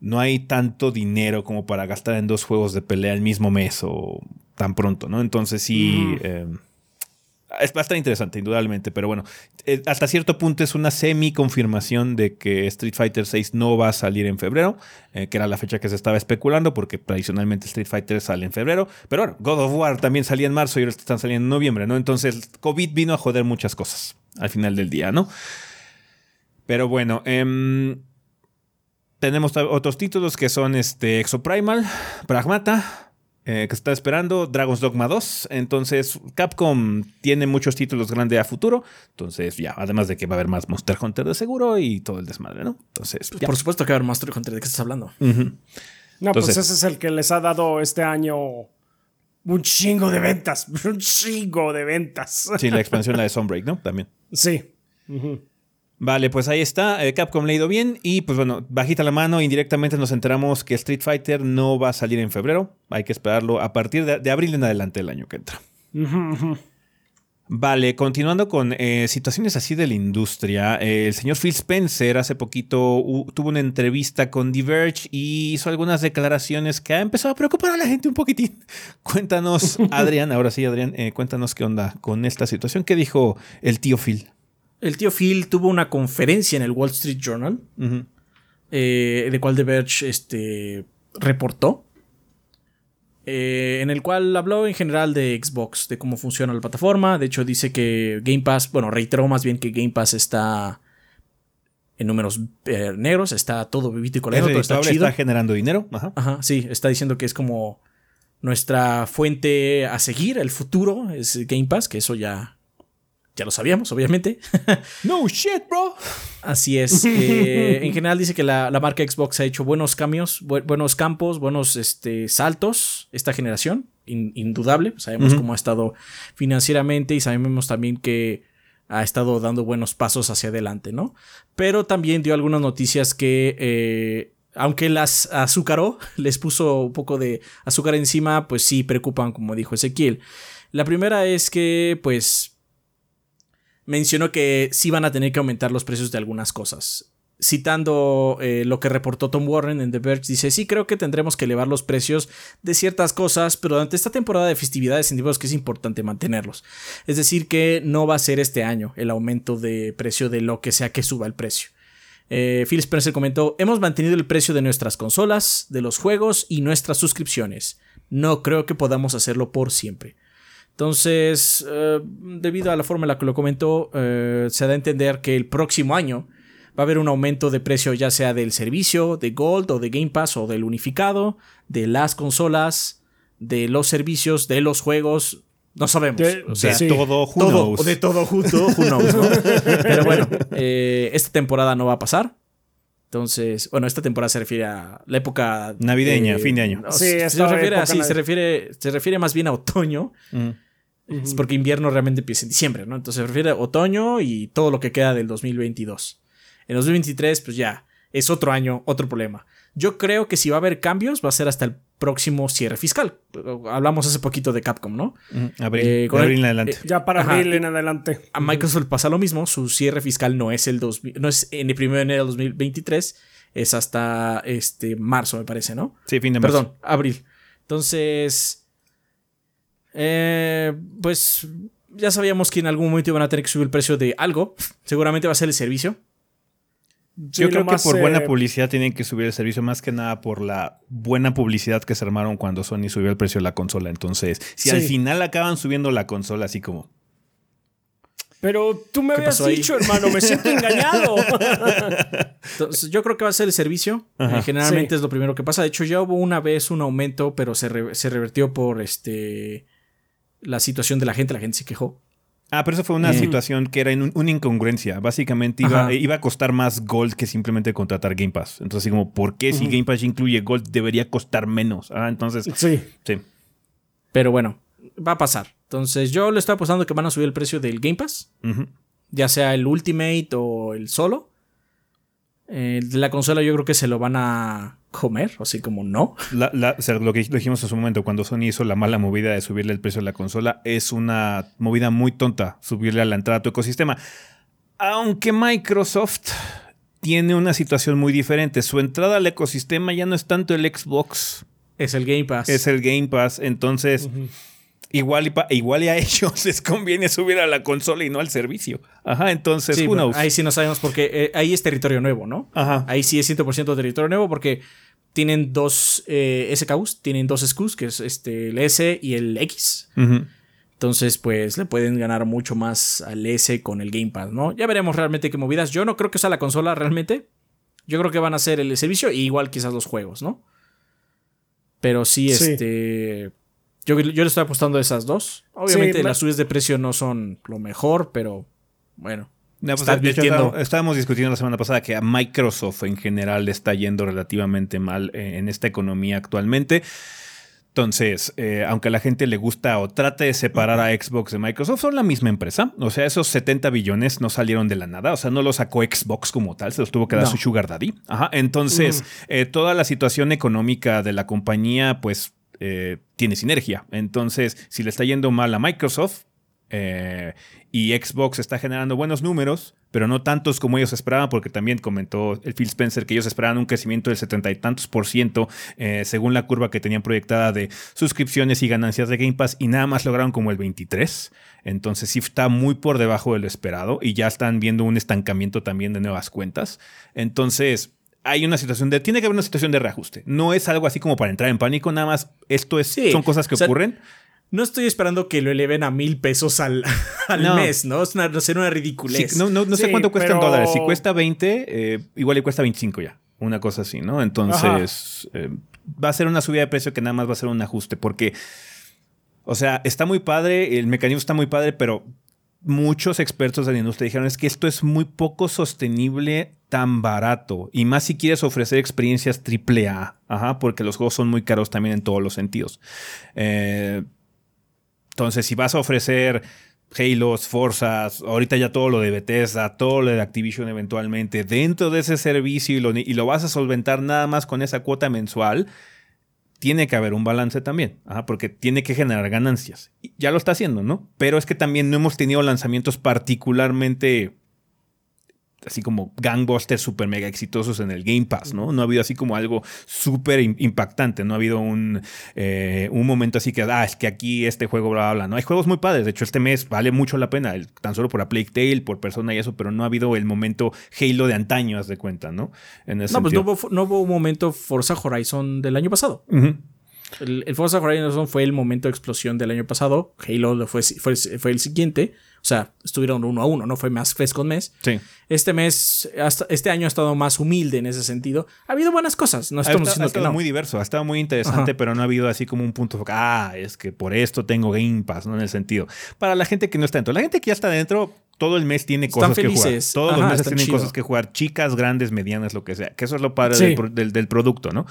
no hay tanto dinero como para gastar en dos juegos de pelea el mismo mes o tan pronto, ¿no? Entonces sí... Em, es bastante interesante, indudablemente, pero bueno, eh, hasta cierto punto es una semi-confirmación de que Street Fighter VI no va a salir en febrero, eh, que era la fecha que se estaba especulando, porque tradicionalmente Street Fighter sale en febrero, pero bueno, God of War también salía en marzo y ahora están saliendo en noviembre, ¿no? Entonces, COVID vino a joder muchas cosas al final del día, ¿no? Pero bueno, eh, tenemos otros títulos que son este Exoprimal, Pragmata, eh, que está esperando, Dragon's Dogma 2. Entonces, Capcom tiene muchos títulos grandes a futuro. Entonces, ya, además de que va a haber más Monster Hunter de seguro y todo el desmadre, ¿no? Entonces,
por supuesto que va a haber Monster Hunter, ¿de qué estás hablando?
No, pues ese es el que les ha dado este año un chingo de ventas. Un chingo de ventas.
Sí, la expansión, la de Sunbreak, ¿no? También.
Sí.
Vale, pues ahí está. Eh, Capcom le ha ido bien. Y pues bueno, bajita la mano, indirectamente nos enteramos que Street Fighter no va a salir en febrero. Hay que esperarlo a partir de, abril en adelante del año que entra. Vale, continuando con eh, situaciones así de la industria, el señor Phil Spencer hace poquito tuvo una entrevista con Diverge y hizo algunas declaraciones que ha empezado a preocupar a la gente un poquitín. Cuéntanos, Adrián, ahora sí, Adrián, eh, cuéntanos qué onda con esta situación. ¿Qué dijo el tío Phil?
El tío Phil tuvo una conferencia en el Wall Street Journal, eh, de cual The Verge este, reportó, eh, en el cual habló en general de Xbox, de cómo funciona la plataforma. De hecho, dice que Game Pass, bueno, reiteró más bien que Game Pass está en números eh, negros, está todo vivito y coleado, todo
está chido. Está generando dinero.
Ajá. Ajá, sí, está diciendo que es como nuestra fuente a seguir, el futuro es Game Pass, que eso ya ya lo sabíamos, obviamente.
no shit, bro.
Así es. Eh, en general dice que la, marca Xbox ha hecho buenos cambios, buenos campos, buenos este, saltos esta generación. indudable. Sabemos cómo ha estado financieramente y sabemos también que ha estado dando buenos pasos hacia adelante, ¿no? Pero también dio algunas noticias que, eh, aunque las azucaró, les puso un poco de azúcar encima, pues sí preocupan, como dijo Ezequiel. La primera es que, pues, mencionó que sí van a tener que aumentar los precios de algunas cosas. Citando eh, lo que reportó Tom Warren en The Verge, dice, sí creo que tendremos que elevar los precios de ciertas cosas, pero durante esta temporada de festividades sentimos que es importante mantenerlos. Es decir, que no va a ser este año el aumento de precio de lo que sea que suba el precio. Eh, Phil Spencer comentó, hemos mantenido el precio de nuestras consolas, de los juegos y nuestras suscripciones. No creo que podamos hacerlo por siempre. Entonces, eh, debido a la forma en la que lo comentó, eh, se da a entender que el próximo año va a haber un aumento de precio ya sea del servicio, de Gold o de Game Pass o del unificado, de las consolas, de los servicios, de los juegos. No sabemos. De,
o sea, todo, who
De todo junto, Pero bueno, eh, esta temporada no va a pasar. Entonces, bueno, esta temporada se refiere a la época
navideña, fin de año.
sí, se, refiere, se refiere, se refiere más bien a otoño. Es porque invierno realmente empieza en diciembre, ¿no? Entonces se refiere a otoño y todo lo que queda del 2022. En 2023, pues ya, es otro año, otro problema. Yo creo que si va a haber cambios, va a ser hasta el próximo cierre fiscal. Hablamos hace poquito de Capcom, ¿no?
Abril, eh, abril en adelante. Eh,
ya para abril en adelante.
A Microsoft pasa lo mismo. Su cierre fiscal no es el no es en el 1 de enero de 2023, es hasta este marzo, me parece, ¿no?
Sí, fin de marzo.
Perdón, abril. Entonces, eh, pues ya sabíamos que en algún momento iban a tener que subir el precio de algo. Seguramente va a ser el servicio.
Yo creo que por buena eh, publicidad tienen que subir el servicio, más que nada por la buena publicidad que se armaron cuando Sony subió el precio de la consola. Entonces, si al final acaban subiendo la consola así como.
Pero tú me
¿Qué
habías
ahí?
dicho, hermano, me siento engañado.
Entonces, yo creo que va a ser el servicio. Eh, generalmente
Sí.
es lo primero que pasa. De hecho, ya hubo una vez un aumento, pero se, re- se revertió por este la situación de la gente. La gente se quejó.
Ah, pero eso fue una
Eh.
situación que era en un- una incongruencia. Básicamente iba, iba a costar más Gold que simplemente contratar Game Pass. Entonces, así como, ¿por qué si Game Pass incluye Gold debería costar menos? Ah, entonces,
sí.
sí.
Pero bueno, va a pasar. Entonces, yo le estoy apostando que van a subir el precio del Game Pass. Ya sea el Ultimate o el solo. Eh, de la consola yo creo que se lo van a comer, así como no.
La- la- o sea, lo que dijimos en su momento, cuando Sony hizo la mala movida de subirle el precio a la consola, es una movida muy tonta subirle a la entrada a tu ecosistema. Aunque Microsoft tiene una situación muy diferente. Su entrada al ecosistema ya no es tanto el Xbox,
Es el Game Pass.
es el Game Pass. Entonces, igual, y pa- igual y a ellos les conviene subir a la consola y no al servicio. Ajá, entonces,
Sí,
who
bueno,
knows?
ahí sí no sabemos porque eh, ahí es territorio nuevo, ¿no?
Ajá.
Ahí sí es 100% territorio nuevo porque tienen dos eh, SKUs, tienen dos SKUs, que es este, el S y el X.
Ujú.
Entonces, pues le pueden ganar mucho más al S con el Game Pass, ¿no? Ya veremos realmente qué movidas. Yo no creo que sea la consola realmente. Yo creo que van a ser el servicio y igual quizás los juegos, ¿no? Pero sí,
Sí.
este. Yo, yo le estoy apostando a esas dos. Obviamente
Sí,
las subidas de precio no son lo mejor, pero bueno.
No, pues,
Está
hecho, estábamos- discutiendo la semana pasada que a Microsoft en general le está yendo relativamente mal eh, en esta economía actualmente. Entonces, eh, aunque a la gente le gusta o trate de separar a Xbox de Microsoft, son la misma empresa. O sea, esos 70 billones no salieron de la nada. O sea, no lo sacó Xbox como tal, se los tuvo que dar
No.
su Sugar Daddy. Ajá. Entonces, eh, toda la situación económica de la compañía, pues, eh, tiene sinergia. Entonces, si le está yendo mal a Microsoft, eh, y Xbox está generando buenos números, pero no tantos como ellos esperaban, porque también comentó el Phil Spencer que ellos esperaban un crecimiento del setenta y tantos por ciento, eh, según la curva que tenían proyectada de suscripciones y ganancias de Game Pass, y nada más lograron como el 23. Entonces sí está muy por debajo de lo esperado, y ya están viendo un estancamiento también de nuevas cuentas. Entonces, hay una situación de. Tiene que haber una situación de reajuste. No es algo así como para entrar en pánico, nada más. Esto es,
Sí,
son cosas que
o sea,
ocurren.
No estoy esperando que lo eleven a mil pesos al, al
No.
mes, ¿no? Es una, ser una ridiculez.
Sí, no, no, no sé cuánto cuesta en dólares. Si cuesta 20, eh, igual le cuesta 25 ya. Una cosa así, ¿no? Entonces, eh, va a ser una subida de precio que nada más va a ser un ajuste. Porque, o sea, está muy padre, el mecanismo está muy padre, pero muchos expertos de la industria dijeron es que esto es muy poco sostenible tan barato. Y más si quieres ofrecer experiencias AAA. Ajá, porque los juegos son muy caros también en todos los sentidos. Eh, entonces, si vas a ofrecer Halos, Forzas, ahorita ya todo lo de Bethesda, todo lo de Activision eventualmente, dentro de ese servicio y lo, y lo vas a solventar nada más con esa cuota mensual, tiene que haber un balance también, porque tiene que generar ganancias. Ya lo está haciendo, ¿no? Pero es que también no hemos tenido lanzamientos particularmente así como gangbusters super mega exitosos en el Game Pass, ¿no? No ha habido así como algo súper im- impactante, no ha habido un, eh, un momento así que, ah, es que aquí este juego, bla, bla, bla. No, hay juegos muy padres, de hecho este mes vale mucho la pena, el- tan solo por A Plague Tale, por Persona y eso, pero no ha habido el momento Halo de antaño, haz de cuenta, ¿no? En ese
No, pues no hubo, no hubo un momento Forza Horizon del año pasado. El, el Forza Horizon fue el momento de explosión del año pasado. Halo lo fue, fue, fue el siguiente. O sea, estuvieron uno a uno, no fue más mes con mes.
Sí.
Este mes, hasta, este año ha estado más humilde en ese sentido. Ha habido buenas cosas, no
Ha
estamos
ha
diciendo que
estado
no.
muy diverso, ha estado muy interesante,
Ajá.
pero no ha habido así como un punto. Ah, es que por esto tengo Game Pass, ¿no? En el sentido. Para la gente que no está dentro. La gente que ya está dentro, todo el mes tiene
Están
cosas que jugar.
felices.
Todos los
Ajá,
meses
está
tienen
chido.
cosas que jugar. Chicas, grandes, medianas, lo que sea. Que eso es lo padre
Sí.
del, del- del producto, ¿no?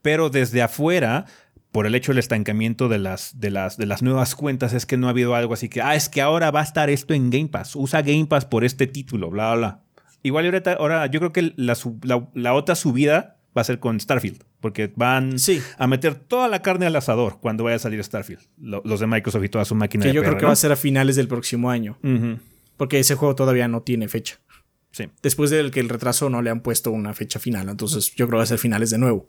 Pero desde afuera. Por el hecho del estancamiento de las, de, las, de las nuevas cuentas, es que no ha habido algo así que, ah, es que ahora va a estar esto en Game Pass. Usa Game Pass por este título, bla, bla, bla. Igual ahorita, ahora yo creo que la, la- la otra subida va a ser con Starfield, porque van
Sí.
a meter toda la carne al asador cuando vaya a salir Starfield. Lo- los de Microsoft y toda su máquina
Que
de
yo creo que
¿no?
va a ser a finales del próximo año. Porque ese juego todavía no tiene fecha.
Sí.
Después del que el retraso no le han puesto una fecha final. Entonces yo creo que va a ser finales de nuevo.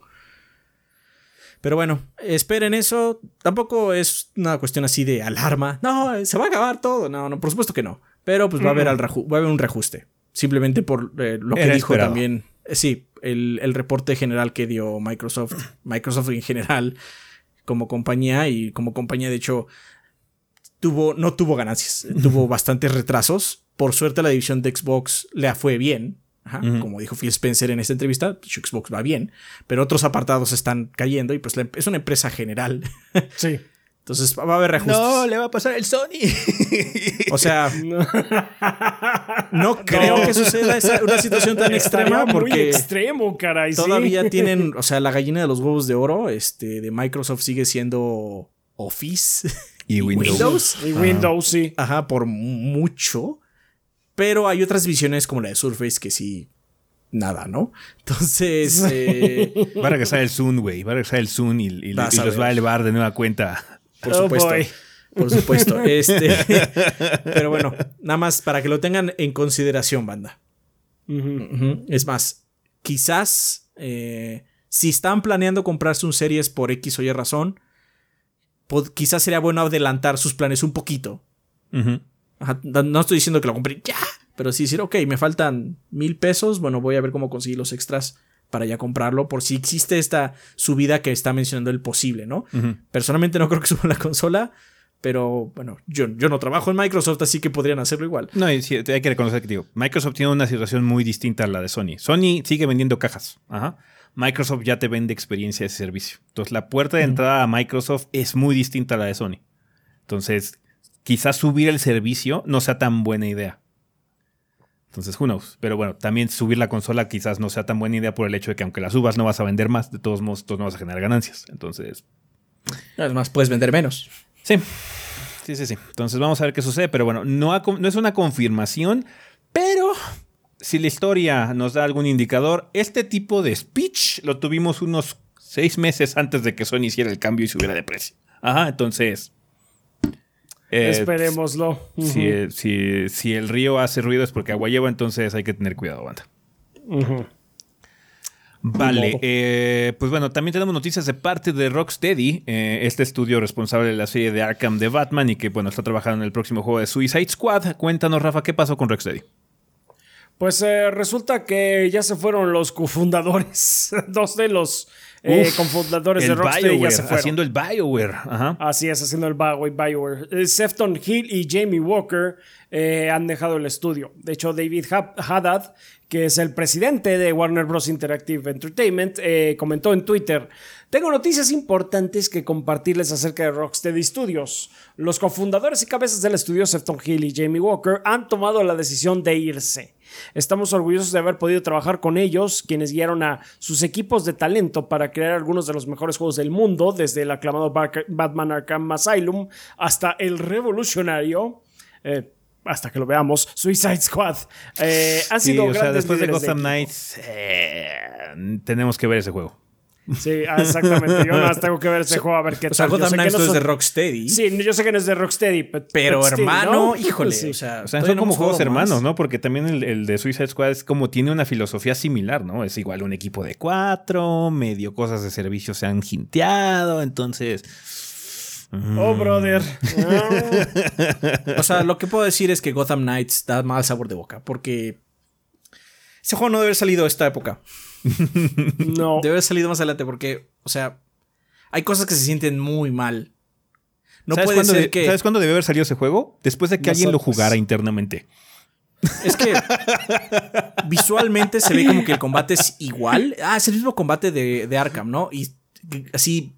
Pero bueno, esperen eso. Tampoco es una cuestión así de alarma. No, se va a acabar todo. No, no, por supuesto que no. Pero pues va a haber, al reaju- va a haber un reajuste. Simplemente por eh, lo que
Era
dijo
esperado.
también. eh, sí, el, el reporte general que dio Microsoft. Microsoft en general como compañía y como compañía de hecho tuvo, no tuvo ganancias, tuvo bastantes retrasos Por suerte la división de Xbox le fue bien. Ajá, Como dijo Phil Spencer en esta entrevista, Xbox va bien, pero otros apartados están cayendo y pues la em- es una empresa general.
Sí.
Entonces va a haber reajustes.
No, le va a pasar el Sony.
O sea, no creo
No.
que suceda esa- una situación tan extrema
Estaría muy
porque
extremo, caray. sí.
todavía tienen, o sea, la gallina de los huevos de oro este, de Microsoft sigue siendo Office.
y Windows.
Y Windows, sí.
Ajá, por mucho. Pero hay otras divisiones como la de Surface que sí, nada, ¿no? Entonces, eh,
Va a regresar el Zoom, güey. Va a regresar el Zoom y, los
ver.
va a elevar de nueva cuenta.
por
Oh,
supuesto.
boy.
Por supuesto. Este, pero bueno, nada más para que lo tengan en consideración, banda. Es más, quizás eh, si están planeando comprarse un series por X o Y razón, quizás sería bueno adelantar sus planes un poquito.
Ujú.
Ajá, no estoy diciendo que lo compren ya, pero sí decir, ok, me faltan mil pesos, bueno, voy a ver cómo conseguir los extras para ya comprarlo, por si existe esta subida que está mencionando el posible, ¿no? Personalmente no creo que suba la consola, pero bueno, yo, yo no trabajo en Microsoft, así que podrían hacerlo igual.
No, y sí, hay que reconocer que digo, Microsoft tiene una situación muy distinta a la de Sony. Sony sigue vendiendo cajas. Ajá. Microsoft ya te vende experiencia de servicio. Entonces, la puerta de entrada a Microsoft es muy distinta a la de Sony. Entonces, quizás subir el servicio no sea tan buena idea. Entonces, who knows. Pero bueno, también subir la consola quizás no sea tan buena idea por el hecho de que aunque la subas no vas a vender más, de todos modos, no vas a generar ganancias. Entonces,
Además, puedes vender menos.
Sí. Sí, sí, sí. Entonces vamos a ver qué sucede. Pero bueno, no, ha- no es una confirmación, pero si la historia nos da algún indicador, este tipo de speech lo tuvimos unos seis meses antes de que Sony hiciera el cambio y subiera de precio. Ajá, entonces. Eh,
Esperémoslo.
Si, eh, si- si el río hace ruido es porque agua lleva, entonces hay que tener cuidado, banda. Vale, eh, pues bueno, también tenemos noticias de parte de Rocksteady, eh, este estudio responsable de la serie de Arkham de Batman y que bueno, está trabajando en el próximo juego de Suicide Squad. Cuéntanos, Rafa, ¿qué pasó con Rocksteady?
Pues resulta que ya se fueron los cofundadores. Dos de los eh,
Uf,
cofundadores de Rocksteady ya se fueron.
haciendo el BioWare. Ajá.
Así es, haciendo el Bio- BioWare. Eh, Sefton Hill y Jamie Walker eh, han dejado el estudio. De hecho, David Ha- Haddad, que es el presidente de Warner Bros. Interactive Entertainment, comentó en Twitter: Tengo noticias importantes que compartirles acerca de Rocksteady Studios. Los cofundadores y cabezas del estudio, Sefton Hill y Jamie Walker, han tomado la decisión de irse. Estamos orgullosos de haber podido trabajar con ellos, quienes guiaron a sus equipos de talento para crear algunos de los mejores juegos del mundo, desde el aclamado Batman Arkham Asylum hasta el revolucionario. eh, hasta que lo veamos, Suicide Squad. Eh,
Sí,
sido
o sea,
grandes
después de Gotham. Knights, eh, tenemos que ver ese juego.
Sí, ah, exactamente. Yo nada más tengo que ver ese juego a ver qué
O sea,
tal. Yo
Gotham
sé que
Knights
no son-
de Rocksteady.
Sí, yo sé que no es de Rocksteady, but-
Pero
but still,
hermano,
¿no?
híjole,
Sí.
o sea,
O sea, son como juegos
más.
hermanos, ¿no? Porque también el, el de Suicide Squad es como tiene una filosofía similar, ¿no? Es igual un equipo de cuatro, medio cosas de servicio se han jinteado, entonces...
Oh, brother.
O sea, lo que puedo decir es que Gotham Knights da mal sabor de boca, porque ese juego no debe haber salido esta época.
No.
Debe haber salido más adelante, porque, o sea, hay cosas que se sienten muy mal. No
¿Sabes
puede
cuándo
ser
de-
que.
¿Sabes cuándo debe haber salido ese juego? Después de que alguien lo jugara internamente.
Es que visualmente se ve como que el combate es igual. Ah, es el mismo combate de, de Arkham, ¿no? Y así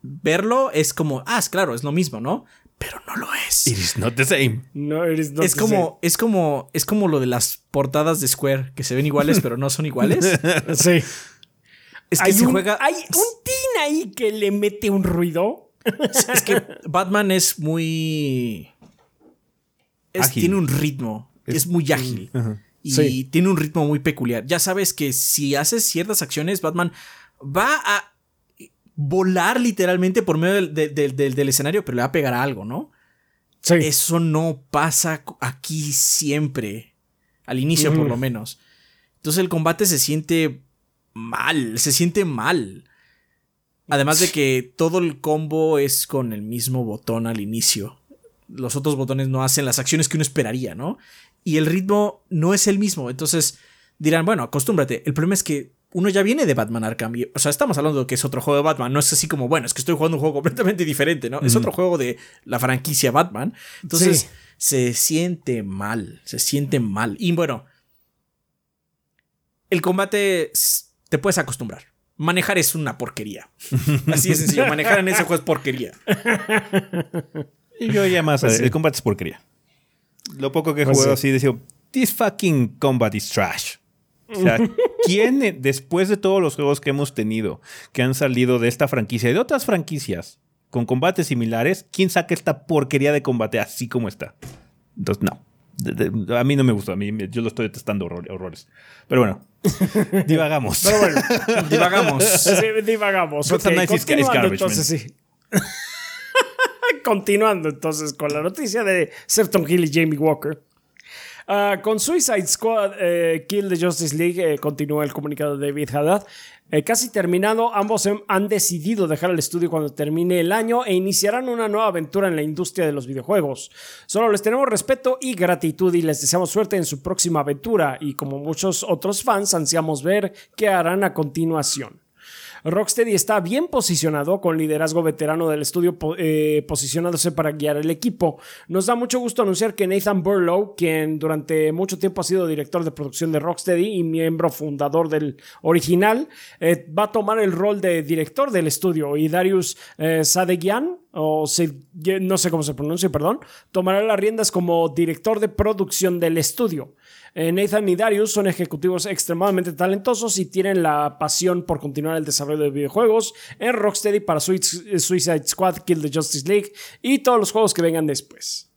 verlo es como, ah, es claro, es lo mismo, ¿no? Pero no lo es.
It is not the same.
No, eres no
es
te
como, es como, es como lo de las portadas de Square, que se ven iguales, pero no son iguales.
Sí.
Es que
hay
se
un,
juega.
Hay un tin ahí que le mete un ruido.
Es que Batman es muy. es-
Ágil.
tiene un ritmo. Es, muy ágil. Y
Sí.
tiene un ritmo muy peculiar. Ya sabes que si haces ciertas acciones, Batman va a volar literalmente por medio del, del- del- escenario, pero le va a pegar a algo, ¿no?
Sí.
Eso no pasa aquí siempre. Al inicio, por lo menos. Entonces el combate se siente mal. Se siente mal. Además de que todo el combo es con el mismo botón al inicio. Los otros botones no hacen las acciones que uno esperaría, ¿no? Y el ritmo no es el mismo. Entonces dirán, bueno, acostúmbrate. El problema es que uno ya viene de Batman Arkham. O sea, estamos hablando de que es otro juego de Batman. No es así como, bueno, es que estoy jugando un juego completamente diferente, ¿no? Es otro juego de la franquicia Batman. Entonces, se siente mal. Se siente mal. Y bueno, el combate te puedes acostumbrar. Manejar es una porquería. Así de sencillo. Manejar en ese juego es porquería.
Y yo ya más, pues el combate es porquería. Lo poco que he pues jugado así, decía, this fucking combat is trash. O sea, ¿quién después de todos los juegos que hemos tenido que han salido de esta franquicia y de otras franquicias con combates similares, quién saca esta porquería de combate así como está? Entonces, no. a mí no me gusta, a mí yo lo estoy detestando horrores. Pero bueno, divagamos.
Pero bueno, divagamos. Sí, divagamos. Okay, entonces, sí. Continuando entonces con la noticia de Serton Hill y Jamie Walker. Ah, con Suicide Squad, eh, Kill the Justice League, eh, continúa el comunicado de David Haddad. Eh, casi terminado, ambos han decidido dejar el estudio cuando termine el año e iniciarán una nueva aventura en la industria de los videojuegos. Solo les tenemos respeto y gratitud y les deseamos suerte en su próxima aventura y como muchos otros fans ansiamos ver qué harán a continuación. Rocksteady está bien posicionado con liderazgo veterano del estudio eh, posicionándose para guiar el equipo. Nos da mucho gusto anunciar que Nathan Burlow, quien durante mucho tiempo ha sido director de producción de Rocksteady y miembro fundador del original, eh, va a tomar el rol de director del estudio y Darius eh, Sadegian o no sé cómo se pronuncia, perdón, tomará las riendas como director de producción del estudio. Eh, Nathan y Darius son ejecutivos extremadamente talentosos y tienen la pasión por continuar el desarrollo de videojuegos en Rocksteady para Suicide Squad, Kill the Justice League y todos los juegos que vengan después.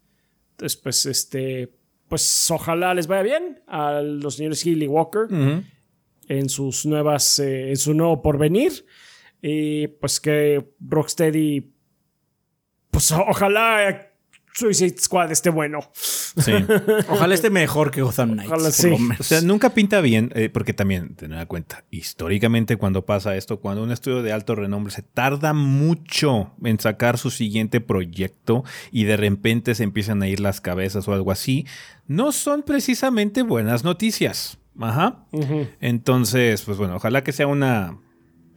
Entonces, pues, este, pues ojalá les vaya bien a los señores Hill y Walker en sus nuevas, eh, en su nuevo porvenir y pues que Rocksteady, pues ojalá Suicide Squad esté bueno.
Sí. Ojalá esté mejor que Gotham Knights. Ojalá
sí. O sea, nunca pinta bien, eh, porque también, tener en cuenta, históricamente cuando pasa esto, cuando un estudio de alto renombre se tarda mucho en sacar su siguiente proyecto y de repente se empiezan a ir las cabezas o algo así, no son precisamente buenas noticias. Ajá. Entonces, pues bueno, ojalá que sea una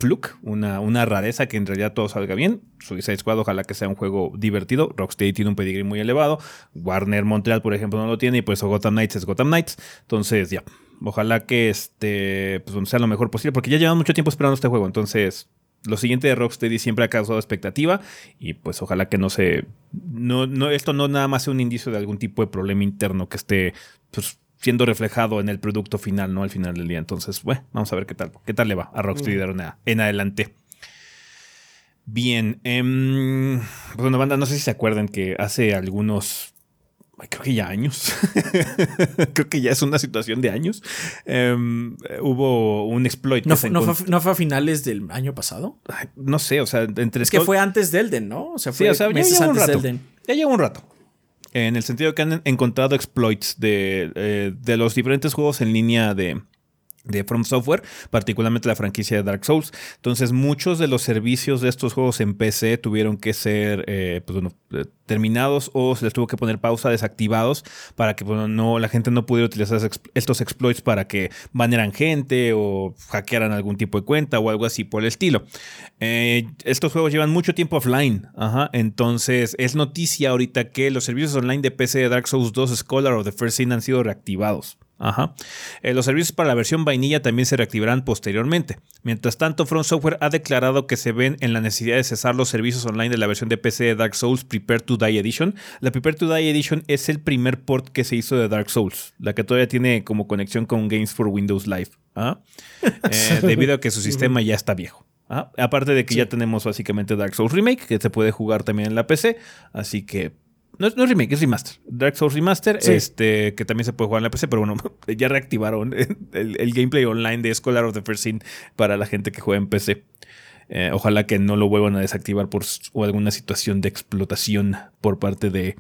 fluke, una, una rareza que en realidad todo salga bien. Suicide Squad, ojalá que sea un juego divertido. Rocksteady tiene un pedigrí muy elevado. Warner Montreal, por ejemplo, no lo tiene. Y pues Gotham Knights es Gotham Knights. Entonces, ya. Ojalá que este pues, sea lo mejor posible. Porque ya llevan mucho tiempo esperando este juego. Entonces, lo siguiente de Rocksteady siempre ha causado expectativa. Y pues ojalá que no se. No, no, esto no nada más sea un indicio de algún tipo de problema interno que esté. Pues, siendo reflejado en el producto final, ¿no? Al final del día. Entonces, bueno, vamos a ver qué tal, qué tal le va a Rocksteady en adelante. Bien, pues bueno, banda, no sé si se acuerdan que hace algunos, creo que ya años, creo que ya es una situación de años, em, hubo un exploit.
¿No, fue, a finales del año pasado?
no sé, o sea, entre...
Es que fue antes de Elden, ¿no? O sea, fue meses
antes de Elden. Ya lleva un rato en el sentido que han encontrado exploits de, eh, de los diferentes juegos en línea de, de From Software, particularmente la franquicia de Dark Souls. Entonces, muchos de los servicios de estos juegos en PC tuvieron que ser eh, pues, eh, terminados o se les tuvo que poner pausa, desactivados, para que no, la gente no pudiera utilizar estos exploits para que banearan gente o hackearan algún tipo de cuenta o algo así por el estilo. Eh, estos juegos llevan mucho tiempo offline, entonces es noticia ahorita que los servicios online de PC de Dark Souls 2 Scholar o The First Sin han sido reactivados. Ajá. Eh, los servicios para la versión vainilla también se reactivarán posteriormente. Mientras tanto, Front Software ha declarado que se ven en la necesidad de cesar los servicios online de la versión de PC de Dark Souls Prepare to Die Edition. La Prepare to Die Edition es el primer port que se hizo de Dark Souls, la que todavía tiene como conexión con Games for Windows Live, ¿ah? eh, debido a que su sistema ya está viejo. ¿ah? Aparte de que ya tenemos básicamente Dark Souls Remake, que se puede jugar también en la PC, así que no, es remake, es remaster. Dark Souls Remaster, este, que también se puede jugar en la PC, pero bueno, ya reactivaron el, gameplay online de Scholar of the First Sin para la gente que juega en PC. Eh, ojalá que no lo vuelvan a desactivar por alguna situación de explotación por parte de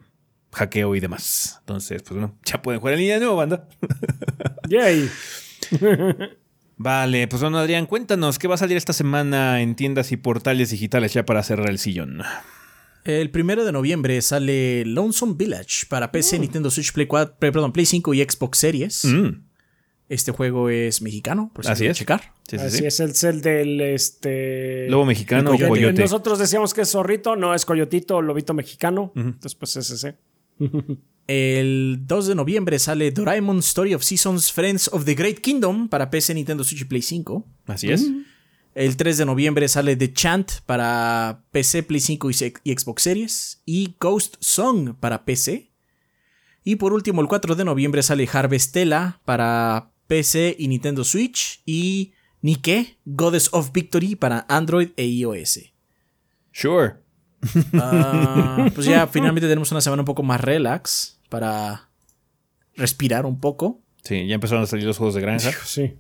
hackeo y demás. Entonces, pues bueno, ya pueden jugar en línea de nuevo, banda.
Yay.
Vale, pues bueno, Adrián, cuéntanos qué va a salir esta semana en tiendas y portales digitales ya para cerrar el sillón.
El primero de noviembre sale Lonesome Village para PC, mm. Nintendo Switch, Play 4, perdón, Play 5 y Xbox Series. Mm. Este juego es mexicano, por si
Así es.
checar.
Sí, sí,
Así
sí.
es el cel del este.
Lobo mexicano o
El coyote.
coyote.
Nosotros decíamos que es zorrito, no es coyotito, lobito mexicano. Después es ese.
El 2 de noviembre sale Doraemon Story of Seasons Friends of the Great Kingdom para PC, Nintendo Switch y Play 5.
Así es.
El 3 de noviembre sale The Chant para PC, Play 5 y, Xbox Series. Y Ghost Song para PC. Y por último, el 4 de noviembre sale Harvestella para PC y Nintendo Switch. Y Nike, Goddess of Victory para Android e iOS.
Sure.
Ah, pues ya finalmente tenemos una semana un poco más relax para respirar un poco.
Sí, ya empezaron a salir los juegos de granja.
Sí.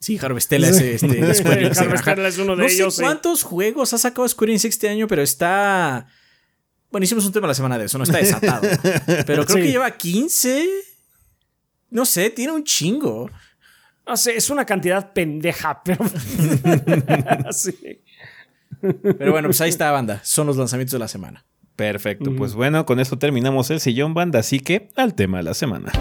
Sí, Harvestella es este,
Harvestella es uno de
no
ellos,
sé
sí.
cuántos juegos ha sacado Square Enix este año, pero está... Bueno, hicimos un tema la semana de eso, no está desatado. pero creo
Sí.
que lleva 15... No sé, tiene un chingo.
No sé, es una cantidad pendeja, pero. sí.
Pero bueno, pues ahí está, banda. Son los lanzamientos de la semana.
Perfecto. Pues bueno, con esto terminamos el sillón banda, así que al tema de la semana.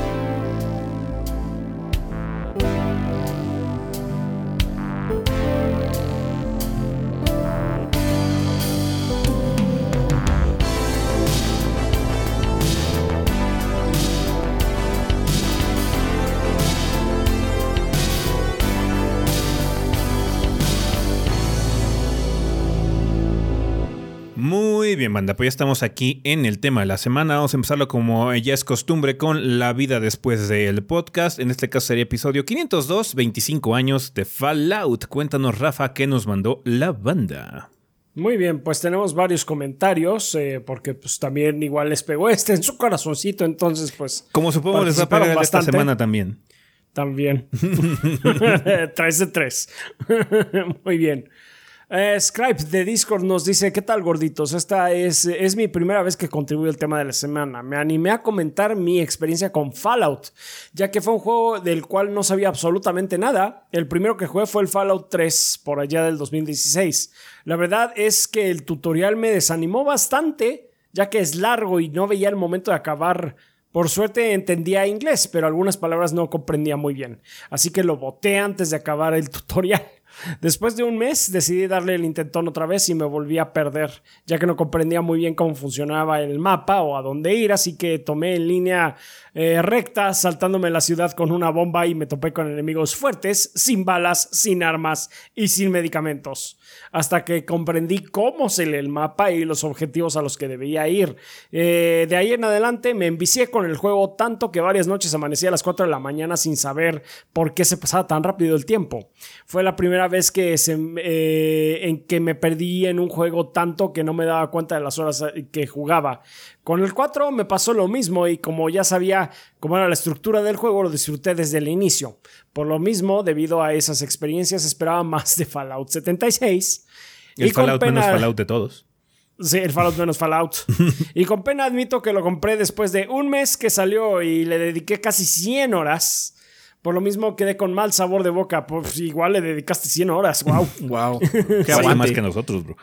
Pues ya estamos aquí en el tema de la semana. Vamos a empezarlo como ya es costumbre con la vida después del podcast. En este caso sería episodio 502, 25 años de Fallout. Cuéntanos, Rafa, qué nos mandó la banda.
Muy bien, pues tenemos varios comentarios, eh, porque pues también igual les pegó este en su corazoncito, entonces pues
Como supongo les va a pegar esta semana también.
también. tres de tres. Muy bien. Eh, Scribe de Discord nos dice, ¿qué tal gorditos? Esta es, es mi primera vez que contribuyo al tema de la semana. Me animé a comentar mi experiencia con Fallout, ya que fue un juego del cual no sabía absolutamente nada. El primero que jugué fue el Fallout 3, por allá del 2016. La verdad es que el tutorial me desanimó bastante, ya que es largo y no veía el momento de acabar. Por suerte entendía inglés, pero algunas palabras no comprendía muy bien. Así que lo boté antes de acabar el tutorial. Después de un mes decidí darle el intentón otra vez y me volví a perder, ya que no comprendía muy bien cómo funcionaba el mapa o a dónde ir, así que tomé en línea eh, recta, saltándome la ciudad con una bomba y me topé con enemigos fuertes, sin balas, sin armas y sin medicamentos. Hasta que comprendí cómo se lee el mapa y los objetivos a los que debía ir. Eh, de ahí en adelante me envicié con el juego tanto que varias noches amanecí a las 4 de la mañana sin saber por qué se pasaba tan rápido el tiempo. Fue la primera vez que eh, en que me perdí en un juego tanto que no me daba cuenta de las horas que jugaba. Con el 4 me pasó lo mismo y como ya sabía cómo era la estructura del juego, lo disfruté desde el inicio. Por lo mismo, debido a esas experiencias, esperaba más de Fallout 76.
El
Y
Fallout menos Fallout de todos.
Sí, el Fallout menos Fallout. y con pena admito que lo compré después de un mes que salió y le dediqué casi 100 horas. Por lo mismo quedé con mal sabor de boca. Pues igual le dedicaste 100 horas. Wow.
Wow. Qué aguante.
más que nosotros, bro.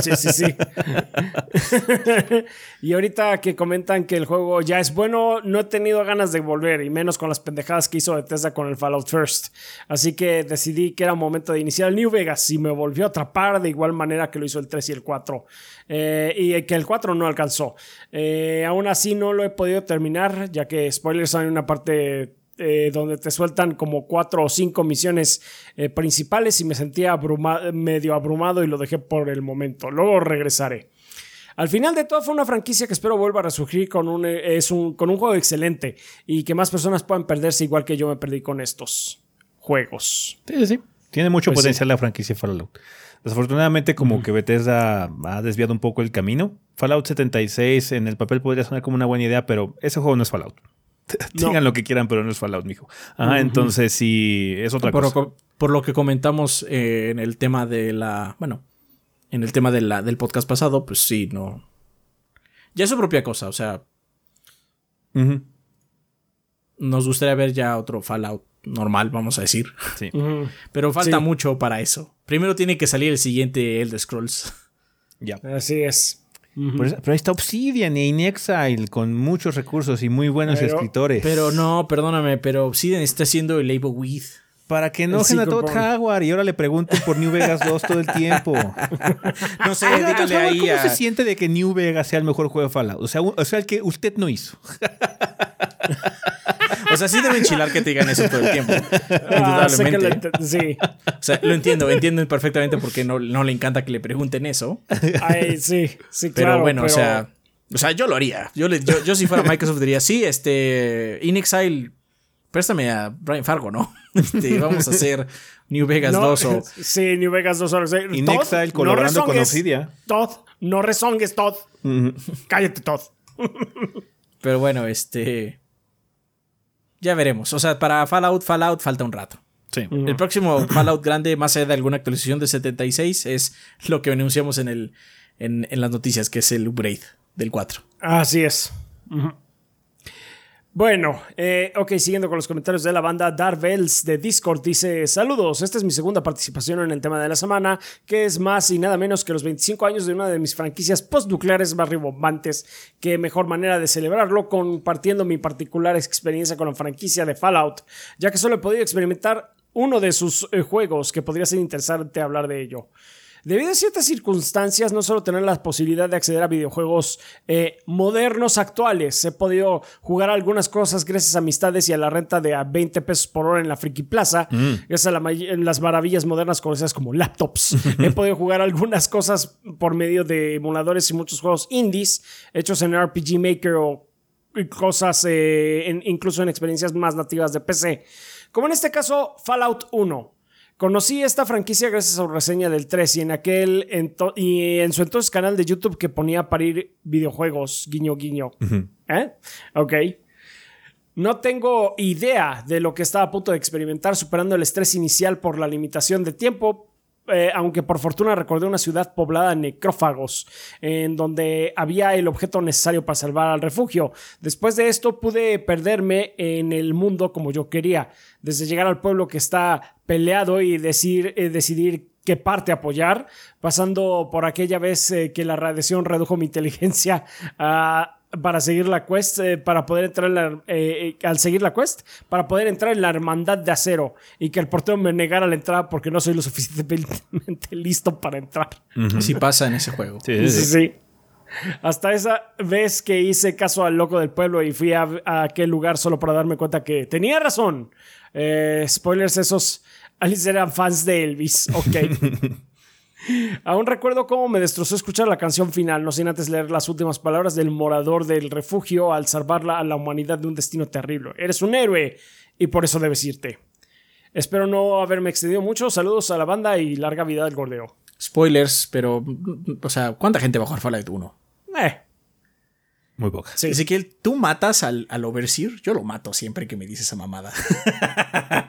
Sí, sí, sí. y ahorita que comentan que el juego ya es bueno, no he tenido ganas de volver, y menos con las pendejadas que hizo Bethesda con el Fallout First. Así que decidí que era momento de iniciar el New Vegas y me volvió a atrapar de igual manera que lo hizo el 3 y el 4. Eh, y que el 4 no alcanzó. Eh, aún así no lo he podido terminar, ya que spoilers hay una parte eh, donde te sueltan como cuatro o cinco misiones eh, principales y me sentía abruma- medio abrumado y lo dejé por el momento. Luego regresaré. Al final de todo fue una franquicia que espero vuelva a resurgir con un, eh, es un, con un juego excelente y que más personas puedan perderse igual que yo me perdí con estos juegos.
Sí, sí, sí. Tiene mucho
Pues
potencial la franquicia Fallout. Desafortunadamente, como que Bethesda ha desviado un poco el camino. Fallout 76 en el papel podría sonar como una buena idea, pero ese juego no es Fallout.
No.
Digan lo que quieran, pero no es Fallout, mijo. Ajá, entonces sí, es otra
por,
cosa.
por lo que comentamos eh, en el tema de la. Bueno, en el tema de la, del podcast pasado, pues sí, no. Ya es su propia cosa, o sea, nos gustaría ver ya otro Fallout normal, vamos a decir.
sí.
Pero falta
Sí.
mucho para eso. Primero tiene que salir el siguiente Elder Scrolls.
Ya.
Así es.
Pero, pero ahí está Obsidian e Inexile con muchos recursos y muy buenos
Pero-
escritores.
Pero no, perdóname, pero Obsidian está haciendo el label with.
para que enojen a Todd. Howard y ahora le pregunten por New Vegas 2 todo el tiempo.
No sé,
Oiga, Todd
dígale
Howard,
ahí
¿Cómo
a...
se siente de que New Vegas sea el mejor juego de Fallout? O sea, un- o sea, el que usted no hizo.
O sea, sí debe enchilar que te digan eso todo el tiempo.
Ah, sé que lo
Indudablemente.
ent- sí.
O sea, lo entiendo, entiendo perfectamente por qué no, no le encanta que le pregunten eso.
Ay, sí, sí,
Pero
claro.
bueno,
pero-
o sea, o sea, yo lo haría. Yo, le- yo, yo si fuera Microsoft diría, sí, este, In Exile, préstame a Brian Fargo, ¿no? Este, vamos a hacer New Vegas
No,
2 o...
Sí, New Vegas 2 horas. Eh,
In
Todd,
Exile
no
colaborando con. Obsidian.
Todd, no rezongues, Todd. Cállate, Todd.
Pero bueno, este... Ya veremos. O sea, para Fallout, Fallout falta un rato.
Sí.
El próximo Fallout grande, más allá de alguna actualización de 76, es lo que anunciamos en, el, en, en las noticias, que es el upgrade del 4.
Así es. Ujú. Bueno, eh, ok, siguiendo con los comentarios de la banda, Darvels de Discord dice: Saludos, esta es mi segunda participación en el tema de la semana, que es más y nada menos que los 25 años de una de mis franquicias postnucleares más ribombantes. Qué mejor manera de celebrarlo compartiendo mi particular experiencia con la franquicia de Fallout, ya que solo he podido experimentar uno de sus eh, juegos, que podría ser interesante hablar de ello. Debido a ciertas circunstancias, no solo tener la posibilidad de acceder a videojuegos eh, modernos actuales, he podido jugar algunas cosas gracias a amistades y a la renta de a 20 pesos por hora en la Friki Plaza, gracias a la las maravillas modernas conocidas como laptops. he podido jugar algunas cosas por medio de emuladores y muchos juegos indies hechos en RPG Maker o cosas, eh, en- incluso en experiencias más nativas de PC. Como en este caso, Fallout 1. Conocí esta franquicia gracias a su reseña del 3 y en aquel ento- y en su entonces canal de YouTube que ponía a parir videojuegos, guiño guiño. ¿Eh? Ok. No tengo idea de lo que estaba a punto de experimentar superando el estrés inicial por la limitación de tiempo, eh, aunque por fortuna recordé una ciudad poblada de necrófagos, en donde había el objeto necesario para salvar al refugio. Después de esto pude perderme en el mundo como yo quería, desde llegar al pueblo que está peleado y decir, eh, decidir qué parte apoyar, pasando por aquella vez eh, que la radiación redujo mi inteligencia a para seguir la quest, eh, para poder entrar en la, eh, eh, al seguir la quest, para poder entrar en la hermandad de acero y que el portero me negara la entrada porque no soy lo suficientemente listo para entrar.
Así pasa en ese juego.
Sí, sí,
Sí,
sí.
sí. Hasta esa vez que hice caso al loco del pueblo y fui a, a aquel lugar solo para darme cuenta que tenía razón. Eh, spoilers, esos aliens eran fans de Elvis. Ok. Aún recuerdo cómo me destrozó escuchar la canción final, no sin antes leer las últimas palabras del morador del refugio al salvarla a la humanidad de un destino terrible. Eres un héroe y por eso debes irte. Espero no haberme excedido mucho. Saludos a la banda y larga vida del gordeo.
Spoilers, pero, o sea, ¿cuánta gente va a jugar Fallout 1?
Eh,
Muy poca.
sí.
Ezequiel, ¿tú matas al, al Overseer? Yo lo mato siempre que me dices esa mamada.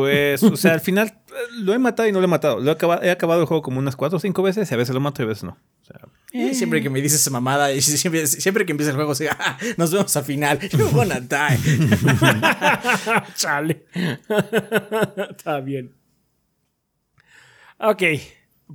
Pues, o sea, al final eh, lo he matado y no lo he matado. Lo he, acaba- he acabado el juego como unas 4 o 5 veces y a veces lo mato y a veces no. O sea,
Eh, Siempre que me dices esa mamada, y siempre, siempre que empieza el juego, digo, "Ah, nos vemos al final. You're gonna die.
Chale. Está bien. Ok,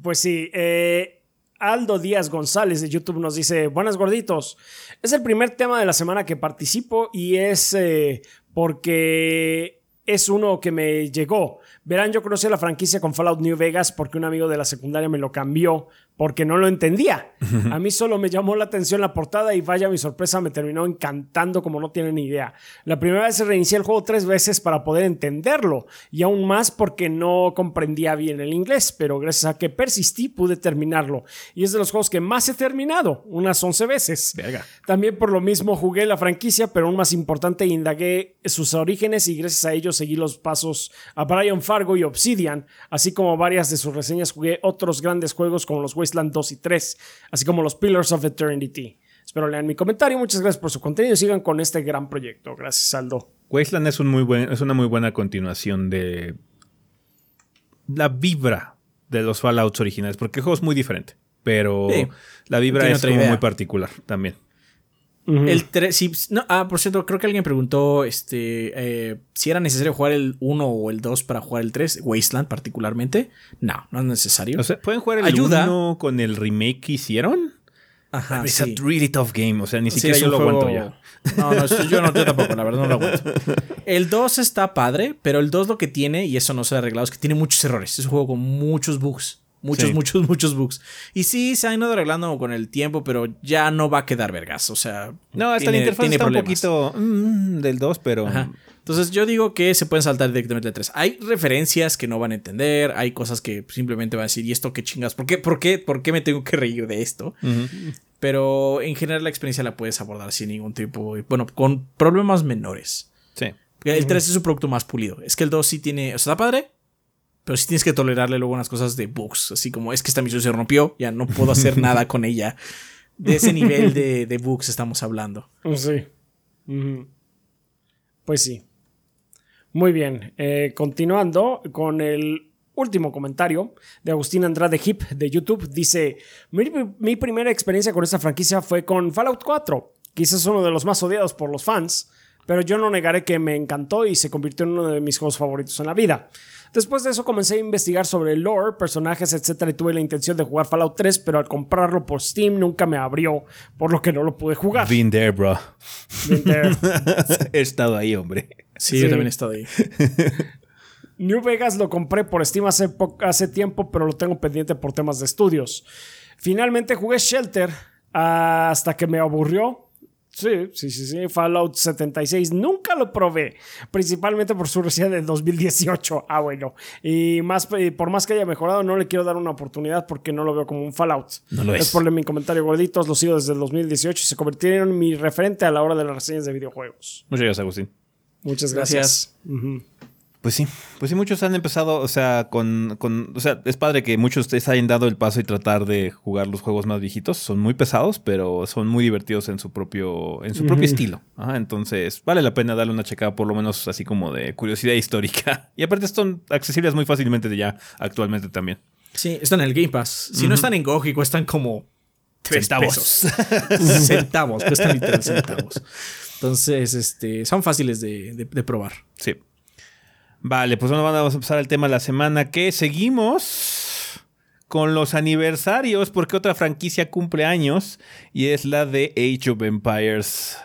pues sí. eh, Aldo Díaz González de YouTube nos dice, buenas gorditos. Es el primer tema de la semana que participo y es eh, porque es uno que me llegó. Verán, yo conocí la franquicia con Fallout New Vegas porque un amigo de la secundaria me lo cambió porque no lo entendía. A mí solo me llamó la atención la portada y vaya mi sorpresa, me terminó encantando como no tienen ni idea. La primera vez reinicié el juego tres veces para poder entenderlo y aún más porque no comprendía bien el inglés, pero gracias a que persistí pude terminarlo. Y es de los juegos que más he terminado, unas 11 veces.
verga.
También por lo mismo jugué la franquicia, pero aún más importante, indagué sus orígenes y gracias a ello seguí los pasos a Brian Fargo y Obsidian, así como varias de sus reseñas jugué otros grandes juegos como los Wasteland 2 y 3, así como los Pillars of Eternity. Espero lean mi comentario, muchas gracias por su contenido y sigan con este gran proyecto. Gracias, Aldo.
Wasteland es, un muy buen, es una muy buena continuación de la vibra de los Fallouts originales, porque el juego es muy diferente, pero
Sí.
la vibra
Tiene
es como muy particular también.
El 3, sí, no, ah, por cierto, creo que alguien preguntó este, eh, si era necesario jugar el 1 o el 2 para jugar el 3, Wasteland particularmente. No, no es necesario.
O sea, ¿pueden jugar el
Ayuda.
1 con el remake que hicieron?
Ajá,
Es
sí.
a really tough game, o sea, ni
Sí,
siquiera
es
yo lo
juego-
aguanto ya.
No, no, yo no, yo tampoco, la verdad no lo aguanto. El 2 está padre, pero el 2 lo que tiene, y eso no se ha arreglado, es que tiene muchos errores. Es un juego con muchos bugs. Muchos,
Sí.
muchos, muchos bugs. Y sí, se han ido arreglando con el tiempo, pero ya no va a quedar vergas. O sea,
No, hasta
tiene-
la interfaz
tiene
está
problemas.
un poquito mm, del 2, pero...
Ajá. Entonces yo digo que se pueden saltar directamente al 3. Hay referencias que no van a entender, hay cosas que simplemente van a decir, ¿y esto qué chingas? ¿Por qué, por qué, por qué me tengo que reír de esto? Pero en general la experiencia la puedes abordar sin ningún tipo, bueno, con problemas menores.
Sí.
El 3 es un producto más pulido. Es que el 2 sí tiene, o sea, está padre, pero sí tienes que tolerarle luego unas cosas de bugs, así como es que esta misión se rompió, ya no puedo hacer nada con ella. De ese nivel de, bugs estamos hablando.
Sí. Ujú. Pues sí. Muy bien. Eh, continuando con el último comentario de Agustín Andrade Hip de YouTube. Dice: mi, mi primera experiencia con esta franquicia fue con Fallout 4. Quizás uno de los más odiados por los fans, pero yo no negaré que me encantó y se convirtió en uno de mis juegos favoritos en la vida. Después de eso comencé a investigar sobre el lore, personajes, etc. y tuve la intención de jugar Fallout 3, pero al comprarlo por Steam nunca me abrió, por lo que no lo pude jugar.
Been there, bro.
Been there.
He estado ahí, hombre.
Sí,
Sí.
yo también he estado ahí.
New Vegas lo compré por Steam hace, hace tiempo, pero lo tengo pendiente por temas de estudios. Finalmente jugué Shelter hasta que me aburrió. Sí, sí, sí, sí. Fallout 76 nunca lo probé, principalmente por su recién del 2018. Ah, bueno. Y más, y por más que haya mejorado, no le quiero dar una oportunidad porque no lo veo como un Fallout.
No lo es.
por mi comentario gorditos, lo sigo desde el 2018 y se convirtieron en mi referente a la hora de las reseñas de videojuegos.
Muchas gracias, Agustín.
Muchas gracias. Ujú.
Pues sí, pues sí, muchos han empezado, o sea, con, con, o sea, es padre que muchos de ustedes hayan dado el paso y tratar de jugar los juegos más viejitos. Son muy pesados, pero son muy divertidos en su propio, en su propio estilo. Ajá, entonces, vale la pena darle una checada, por lo menos así como de curiosidad histórica. Y aparte son accesibles muy fácilmente de ya actualmente también.
Sí, están en el Game Pass. Si no están en GOG y cuestan como tres
Centavos.
centavos, cuestan literal centavos. Entonces, este, son fáciles de, de- de probar.
Sí. Vale, pues bueno, vamos a empezar el tema de la semana que seguimos con los aniversarios porque otra franquicia cumple años y es la de Age of Empires.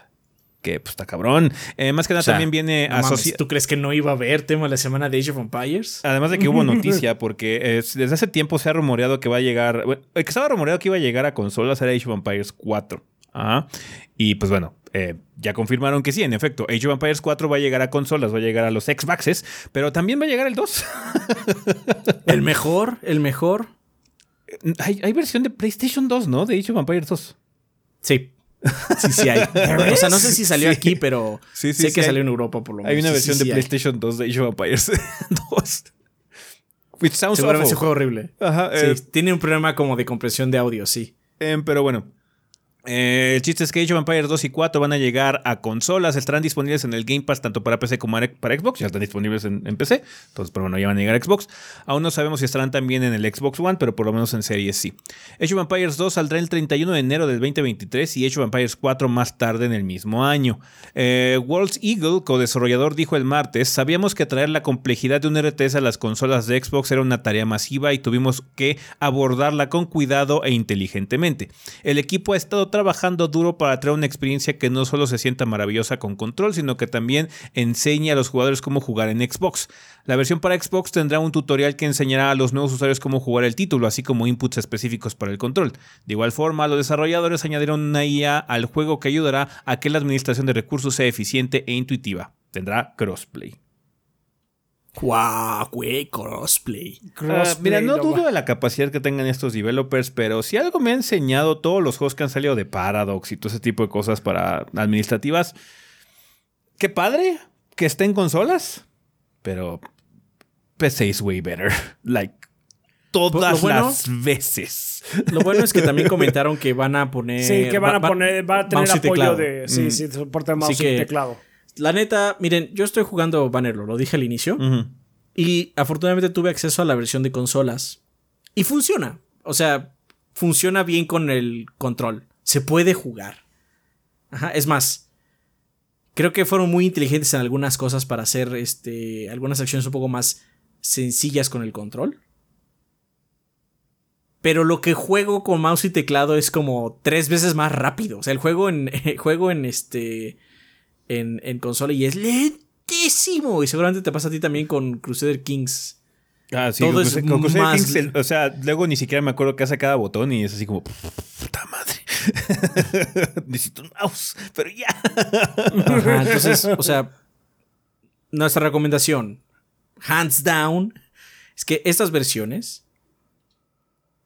Que pues está cabrón. Eh, más que nada
O sea,
también viene
no ¿Tú crees que no iba a haber tema la semana de Age of Empires?
Además de que hubo noticia, porque es- desde hace tiempo se ha rumoreado que va a llegar. bueno, el que estaba rumoreado que iba a llegar a consolas era Age of Empires 4. Ajá. Y pues bueno, eh, ya confirmaron que sí, en efecto, Age of Empires 4 va a llegar a consolas, va a llegar a los Xboxes, pero también va a llegar el 2.
El mejor, el mejor.
hay, hay versión de PlayStation 2, ¿no? De Age of Empires 2.
Sí. Sí, sí hay. o sea, no sé si salió
Sí.
aquí, pero
Sí, sí,
sé que
hay-
salió en Europa por lo menos.
Hay una versión de
hay.
PlayStation 2 de Age of Empires 2. Which sounds
Seguramente ese juego horrible.
Ajá,
Sí,
eh,
tiene un problema como de compresión de audio, sí.
Em, pero bueno. Eh, el chiste es que Age of Empires 2 y 4 van a llegar a consolas, estarán disponibles en el Game Pass tanto para PC como para Xbox, ya están disponibles en, PC, entonces pero bueno, ya van a llegar a Xbox. Aún no sabemos si estarán también en el Xbox One, pero por lo menos en Series sí. Age of Empires 2 saldrá el 31 de enero del 2023 y Age of Empires 4 más tarde en el mismo año. Eh, World's Eagle, co-desarrollador, dijo el martes, sabíamos que traer la complejidad de un RTS a las consolas de Xbox era una tarea masiva y tuvimos que abordarla con cuidado e inteligentemente. El equipo ha estado trabajando duro para traer una experiencia que no solo se sienta maravillosa con control, sino que también enseñe a los jugadores cómo jugar en Xbox. La versión para Xbox tendrá un tutorial que enseñará a los nuevos usuarios cómo jugar el título, así como inputs específicos para el control. De igual forma, los desarrolladores añadieron una IA al juego que ayudará a que la administración de recursos sea eficiente e intuitiva. Tendrá crossplay.
¡Guau, güey! Crossplay.
Ah, mira, no dudo
va-
de la capacidad que tengan estos developers, pero si algo me ha enseñado todos los juegos que han salido de Paradox y todo ese tipo de cosas para administrativas, qué padre que estén consolas, pero PC is way better. Like, todas
Lo bueno-
las veces.
Lo bueno es que también comentaron que van a poner.
Sí, que van
va-
a poner, va a tener apoyo
teclado.
de. Sí,
Mm.
sí, soporte mouse
Así
y
que-
teclado.
La neta, miren, yo estoy jugando Bannerlord, lo dije al inicio. Y afortunadamente tuve acceso a la versión de consolas. Y funciona. O sea, funciona bien con el control. Se puede jugar. Ajá, es más. Creo que fueron muy inteligentes en algunas cosas para hacer este, algunas acciones un poco más sencillas con el control. pero lo que juego con mouse y teclado es como tres veces más rápido. O sea, el juego en, juego en este. En, en consola y es lentísimo. Y seguramente te pasa a ti también con Crusader Kings.
Ah, sí,
Todo
con
es
Crusader- con Crusader
más
Kings, el- o sea, luego ni siquiera me acuerdo qué hace cada botón y es así como, puta madre. Necesito un mouse, pero ya.
Ajá, entonces, o sea, nuestra recomendación, hands down, es que estas versiones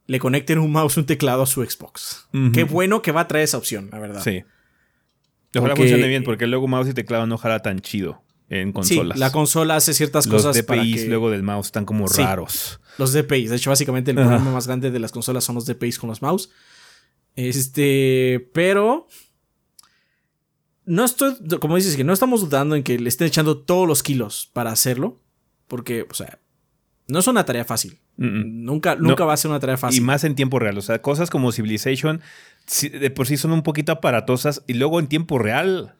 le conecten un mouse, un teclado a su Xbox. Qué bueno que va a traer esa opción, la verdad.
Sí. Ojalá
Porque-
funcione bien, porque luego mouse y teclado no jala tan chido en
Sí,
consolas.
la consola hace ciertas
Los
cosas para
DPIs
que-
luego del mouse están como
Sí.
raros.
Los DPIs. De hecho, básicamente el
Ajá.
problema más grande de las consolas son los DPIs con los mouse. Este, pero no estoy, como dices, que no estamos dudando en que le estén echando todos los kilos para hacerlo, porque, o sea, no es una tarea fácil.
Mm, mm.
Nunca,
No.
nunca va a ser una tarea
Y
fácil.
más en tiempo real. O sea, cosas como Civilization de por sí son un poquito aparatosas y luego en tiempo real,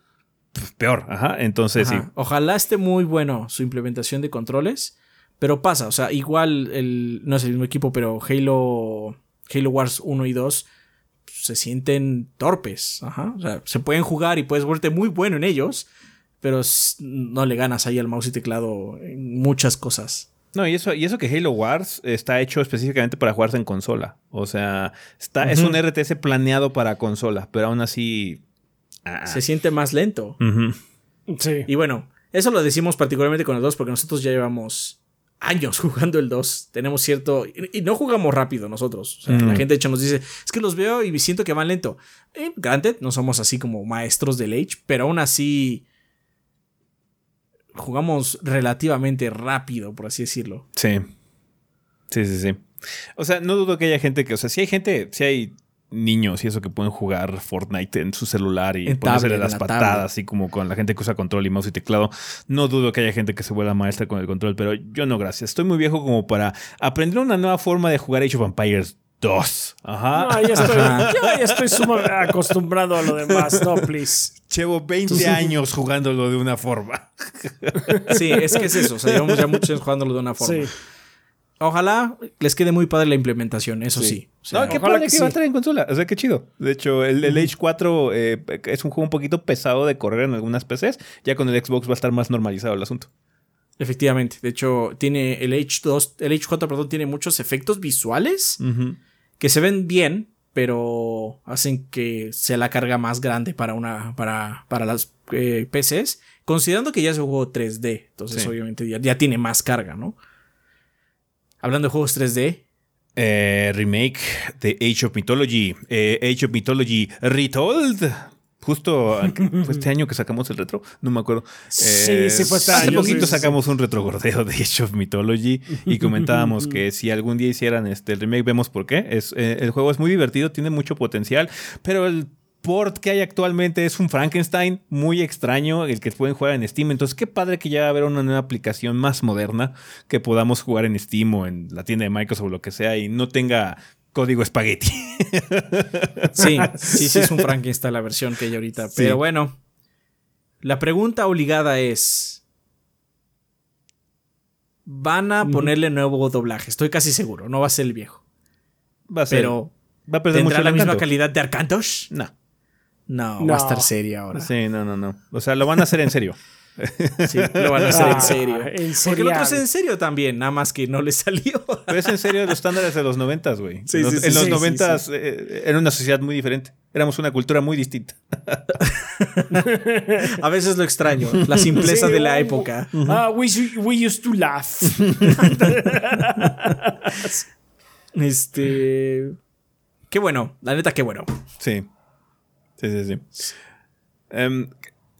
peor. Ajá. Entonces,
Ajá.
sí.
Ojalá esté muy bueno su implementación de controles, pero pasa, o sea, igual el, no es el mismo equipo, pero Halo, Halo Wars 1 y 2 se sienten torpes. Ajá. O sea, se pueden jugar y puedes volverte muy bueno en ellos, pero no le ganas ahí al mouse y teclado en muchas cosas.
No, y eso, y eso que Halo Wars está hecho específicamente para jugarse en consola. O sea, está, es un RTS planeado para consola, pero aún así. ah.
Se siente más lento.
Sí.
Y bueno, eso lo decimos particularmente con el 2 porque nosotros ya llevamos años jugando el 2. Tenemos cierto... Y y no jugamos rápido nosotros. O sea,
Mm.
La gente de hecho nos dice, es que los veo y siento que van lento. Eh, granted, no somos así como maestros del Age, pero aún así jugamos relativamente rápido, por así decirlo.
Sí. Sí, sí, sí. O sea, no dudo que haya gente que. O sea, si hay gente, si hay niños y eso que pueden jugar Fortnite en su celular y ponerse las
la
patadas, así como con la gente que usa control y mouse y teclado. No dudo que haya gente que se vuelva maestra con el control, pero yo no, gracias. Estoy muy viejo como para aprender una nueva forma de jugar Age of Empires 2. Ajá.
No, ya estoy,
Ajá.
ya, ya estoy sumamente acostumbrado a lo demás. No, please.
Llevo 20 años jugándolo de una forma.
Sí, es que es eso. O sea, llevamos ya muchos años jugándolo de una forma.
Sí.
Ojalá les quede muy padre la implementación, eso sí.
Sí.
O sea,
no, qué padre
que
que, va a
sí.
traer en consola. O sea, qué chido. De hecho, el, el Age 4 eh, es un juego un poquito pesado de correr en algunas PCs. Ya con el Xbox va a estar más normalizado el asunto.
Efectivamente. De hecho, tiene el H2, el H4, perdón, tiene muchos efectos visuales que se ven bien, pero hacen que sea la carga más grande para una. para, para las eh, PCs. Considerando que ya es un juego 3D. Entonces,
Sí.
obviamente, ya, ya tiene más carga, ¿no? Hablando de juegos 3D.
Eh, remake de Age of Mythology. Eh, Age of Mythology Retold. Justo fue este año que sacamos el retro, no me acuerdo.
Sí, sí fue este
Hace
año,
poquito
sí, sí, sí.
sacamos un retrogordeo de Age of Mythology y comentábamos que si algún día hicieran este el remake, vemos por qué. Es, eh, el juego es muy divertido, tiene mucho potencial, pero el port que hay actualmente es un Frankenstein muy extraño, el que pueden jugar en Steam. Entonces, qué padre que ya va a haber una nueva aplicación más moderna que podamos jugar en Steam o en la tienda de Microsoft o lo que sea y no tenga código espagueti.
Sí, sí, sí, es un Frankenstein la versión que hay ahorita.
Sí.
Pero bueno, la pregunta obligada es: ¿van a ponerle nuevo doblaje? Estoy casi seguro, no va a ser el viejo.
Va a ser,
Pero,
va a perder mucho
¿tendrá
el
la misma calidad de Arcantosh?
No.
No,
No.
va a estar seria ahora.
Sí, no, no, no. O sea, lo van a hacer en serio.
Sí, lo van a hacer en
Ah,
serio.
en
Porque el otro es en serio también, nada más que no le salió.
Pero es en serio los estándares de los noventas, güey.
Sí,
en los,
sí, sí,
en los
sí, sí,
noventas eh, era una sociedad muy diferente. Éramos una cultura muy distinta.
A veces lo extraño, la simpleza
Sí,
de la
oh,
época.
Ah, we, we used to laugh.
Este. Qué bueno, la neta, qué bueno.
Sí. Sí, sí, sí. Em,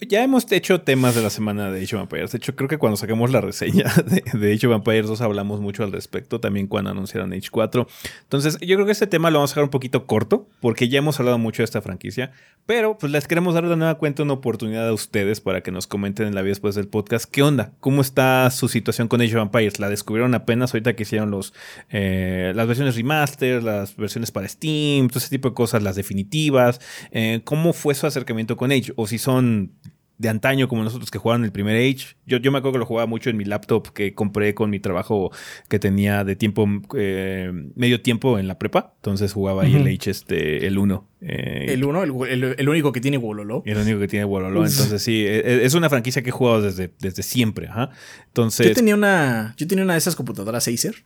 ya hemos hecho temas de la semana de Age of Empires. De hecho, creo que cuando sacamos la reseña de, de Age of Empires 2 hablamos mucho al respecto. También cuando anunciaron Age 4. Entonces, yo creo que este tema lo vamos a dejar un poquito corto. Porque ya hemos hablado mucho de esta franquicia. Pero, pues les queremos dar de nueva cuenta una oportunidad a ustedes para que nos comenten en la vida después del podcast. ¿Qué onda? ¿Cómo está su situación con Age of Empires? ¿La descubrieron apenas ahorita que hicieron los, eh, las versiones remaster, las versiones para Steam, todo ese tipo de cosas, las definitivas? Eh, ¿Cómo fue su acercamiento con Age? O si son de antaño como nosotros que jugaron el primer Age. Yo, yo me acuerdo que lo jugaba mucho en mi laptop que compré con mi trabajo que tenía de tiempo, eh, medio tiempo en la prepa. Entonces jugaba ahí el Age, este, el 1.
Eh, el 1, el, el, único que tiene Wololo.
El único que tiene Wololo. Entonces sí, e, e, es una franquicia que he jugado desde, desde siempre. Entonces...
Yo tenía una, yo tenía una de esas computadoras Acer.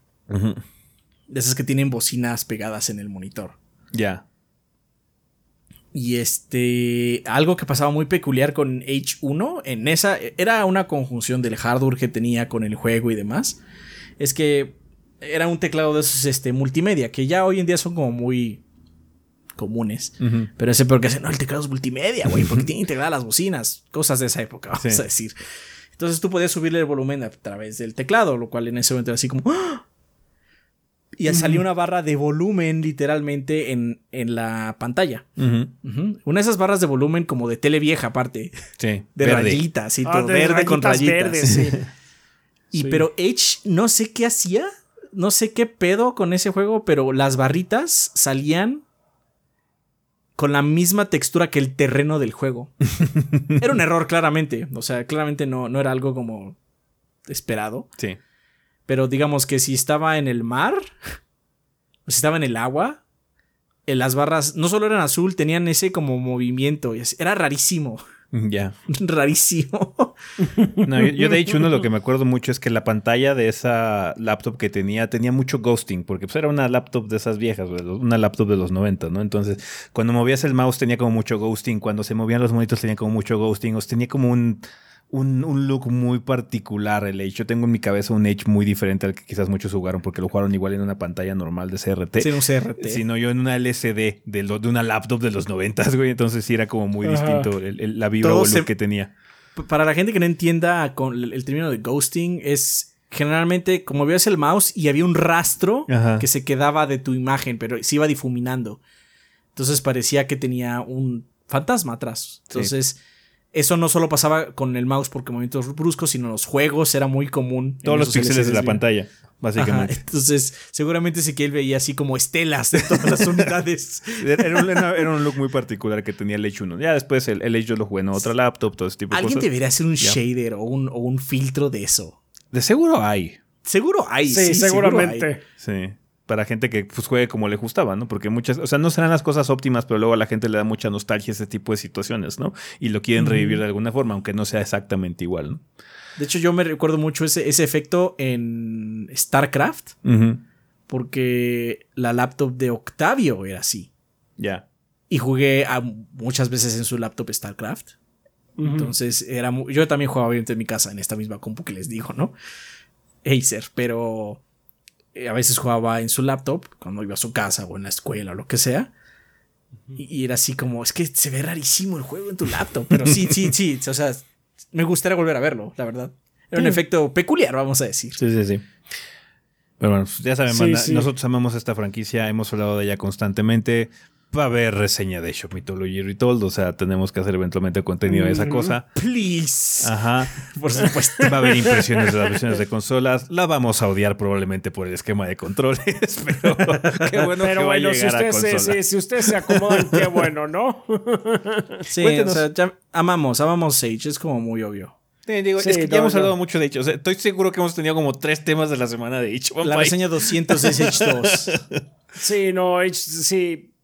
De esas que tienen bocinas pegadas en el monitor.
Ya.
Y este, algo que pasaba muy peculiar con H1, en esa, era una conjunción del hardware que tenía con el juego y demás. Es que era un teclado de esos este, multimedia, que ya hoy en día son como muy comunes. Pero ese porque no, el teclado es multimedia, güey, porque tiene integradas las bocinas, cosas de esa época, vamos a decir. Entonces tú podías subirle el volumen a través del teclado, lo cual en ese momento era así como, ¡Ah! Y salió una barra de volumen literalmente en, en la pantalla. Una de esas barras de volumen como de tele vieja aparte.
Sí.
De rayitas y ah, todo. verde con rayitas. sí. y pero Edge no sé qué hacía. No sé qué pedo con ese juego, pero las barritas salían con la misma textura que el terreno del juego. era un error, claramente. O sea, claramente no, no era algo como esperado.
Sí.
Pero digamos que si estaba en el mar, o si estaba en el agua, en eh, las barras no solo eran azul, tenían ese como movimiento. Era rarísimo.
Ya.
Rarísimo.
No, yo, de hecho uno de lo que me acuerdo mucho es que la pantalla de esa laptop que tenía tenía mucho ghosting, porque pues era una laptop de esas viejas, una laptop de los 90, ¿no? Entonces, cuando movías el mouse tenía como mucho ghosting, cuando se movían los monitos tenía como mucho ghosting, o sea, tenía como un un, look muy particular el Edge. Yo tengo en mi cabeza un Edge muy diferente al que quizás muchos jugaron porque lo jugaron igual en una pantalla normal de CRT.
Sí, un CRT.
Sino yo en una LCD de, de una laptop de los 90, güey. Entonces sí era como muy distinto la vibra o el look que tenía.
Para la gente que no entienda con el, término de ghosting, es generalmente como veías el mouse y había un rastro que se quedaba de tu imagen, pero se iba difuminando. Entonces parecía que tenía un fantasma atrás. Entonces eso no solo pasaba con el mouse porque movimientos bruscos, sino en los juegos era muy común.
Todos los píxeles de la pantalla, básicamente.
entonces, seguramente Ezequiel veía así como estelas de todas las unidades.
era, un, look muy particular que tenía el Edge 1. Ya después el, el Edge yo lo jugué en otra laptop, todo ese tipo
de
cosas.
Alguien debería hacer un shader o un, o un filtro de eso.
De seguro hay.
Seguro hay.
Sí, seguramente.
Sí para gente que pues, juegue como le gustaba, ¿no? Porque muchas, o sea, no serán las cosas óptimas, pero luego a la gente le da mucha nostalgia ese tipo de situaciones, ¿no? Y lo quieren revivir de alguna forma, aunque no sea exactamente igual, ¿no?
De hecho, yo me recuerdo mucho ese, ese efecto en StarCraft, porque la laptop de Octavio era así.
Ya.
Y jugué muchas veces en su laptop StarCraft. Entonces, era yo también jugaba obviamente en mi casa, en esta misma compu que les digo, ¿no? Acer, pero a veces jugaba en su laptop cuando iba a su casa o en la escuela o lo que sea. Y, era así como, es que se ve rarísimo el juego en tu laptop. Pero sí, sí, sí. O sea, me gustaría volver a verlo, la verdad. Era un efecto peculiar, vamos a decir.
Sí, sí, sí. Pero bueno, pues ya saben, nosotros amamos esta franquicia, hemos hablado de ella constantemente va a haber reseña de Shop Mythology Retold, o sea, tenemos que hacer eventualmente contenido de esa mm, cosa.
Please.
Ajá. Por supuesto. Va a haber impresiones de las versiones de consolas. La vamos a odiar probablemente por el esquema de controles, pero qué bueno que va a llegar
si ustedes,
a
se, si ustedes se acomodan, qué bueno, ¿no?
sí, o sea, ya amamos, amamos Sage, es como muy obvio.
Digo, es que ya hemos hablado mucho de Age. O sea, estoy seguro que hemos tenido como tres temas de la semana de Age.
La reseña 200 de Age 2.
sí, no, Age, sí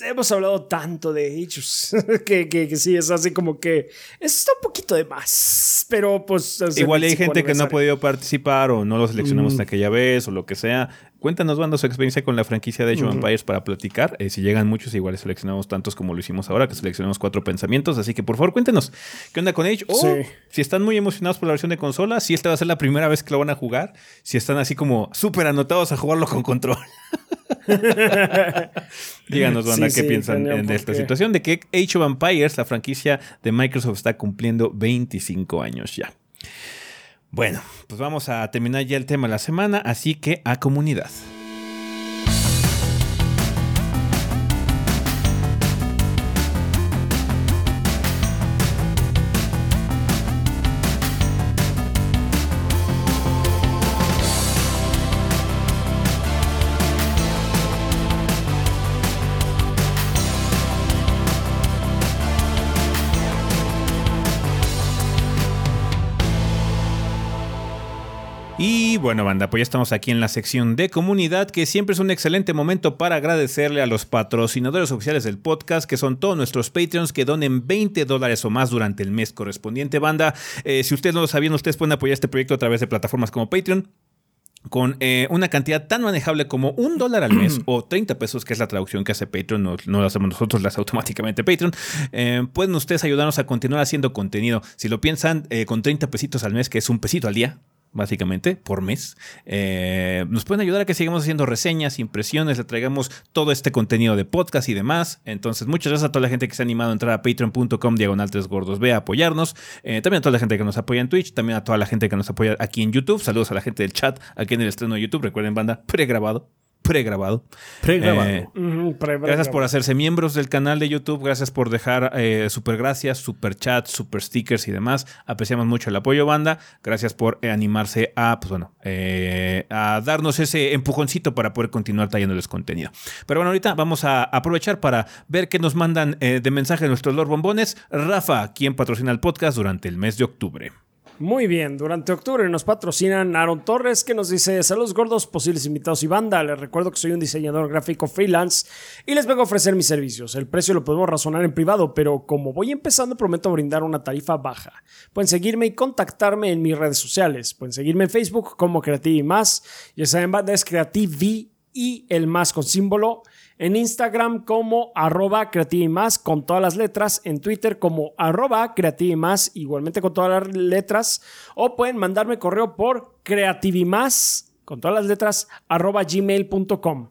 hemos hablado tanto de ellos que, que, sí, es así como que está un poquito de más. Pero pues.
Igual hay gente que no ha podido participar o no lo seleccionamos en mm. aquella vez o lo que sea. Cuéntanos, Bando, su experiencia con la franquicia de Age of Empires para platicar. Eh, si llegan muchos, igual seleccionamos tantos como lo hicimos ahora, que seleccionamos cuatro pensamientos. Así que por favor, cuéntenos qué onda con Age. O si están muy emocionados por la versión de consola, si esta va a ser la primera vez que lo van a jugar. Si están así como súper anotados a jugarlo con control. Díganos, banda, qué piensan de esta situación de que Age of Empires, la franquicia de Microsoft, está cumpliendo 25 años ya. Bueno, pues vamos a terminar ya el tema de la semana, así que a comunidad. Bueno, banda, pues ya estamos aquí en la sección de comunidad, que siempre es un excelente momento para agradecerle a los patrocinadores oficiales del podcast, que son todos nuestros Patreons que donen 20 dólares o más durante el mes correspondiente, banda. Eh, si ustedes no lo sabían, ustedes pueden apoyar este proyecto a través de plataformas como Patreon con eh, una cantidad tan manejable como un dólar al mes o 30 pesos, que es la traducción que hace Patreon, no, no lo hacemos nosotros, lo hace automáticamente Patreon, eh, pueden ustedes ayudarnos a continuar haciendo contenido. Si lo piensan, eh, con 30 pesitos al mes, que es un pesito al día, básicamente, por mes. Eh, nos pueden ayudar a que sigamos haciendo reseñas, impresiones, le traigamos todo este contenido de podcast y demás. Entonces, muchas gracias a toda la gente que se ha animado a entrar a patreon.com diagonal 3 gordos ve a apoyarnos. Eh, también a toda la gente que nos apoya en Twitch, también a toda la gente que nos apoya aquí en YouTube. Saludos a la gente del chat aquí en el estreno de YouTube. Recuerden, banda, pregrabado pregrabado.
Pregrabado.
Eh,
Ujú, pre-
Gracias por hacerse miembros del canal de YouTube. Gracias por dejar eh, super gracias, super chat, super stickers y demás. Apreciamos mucho el apoyo, banda. Gracias por eh, animarse a, pues bueno, eh, a darnos ese empujoncito para poder continuar trayéndoles contenido. Pero bueno, ahorita vamos a aprovechar para ver qué nos mandan eh, de mensaje nuestros Lord Bombones. Rafa, quien patrocina el podcast durante el mes de octubre.
Muy bien, durante octubre nos patrocinan Aaron Torres que nos dice saludos gordos, posibles invitados y banda. Les recuerdo que soy un diseñador gráfico freelance y les vengo a ofrecer mis servicios. El precio lo podemos razonar en privado, pero como voy empezando prometo brindar una tarifa baja. Pueden seguirme y contactarme en mis redes sociales. Pueden seguirme en Facebook como Creative y más. Ya saben, banda es Creative y el más con símbolo. En Instagram como arroba más con todas las letras. En Twitter como arroba más igualmente con todas las letras. O pueden mandarme correo por creativimás con todas las letras arroba gmail.com.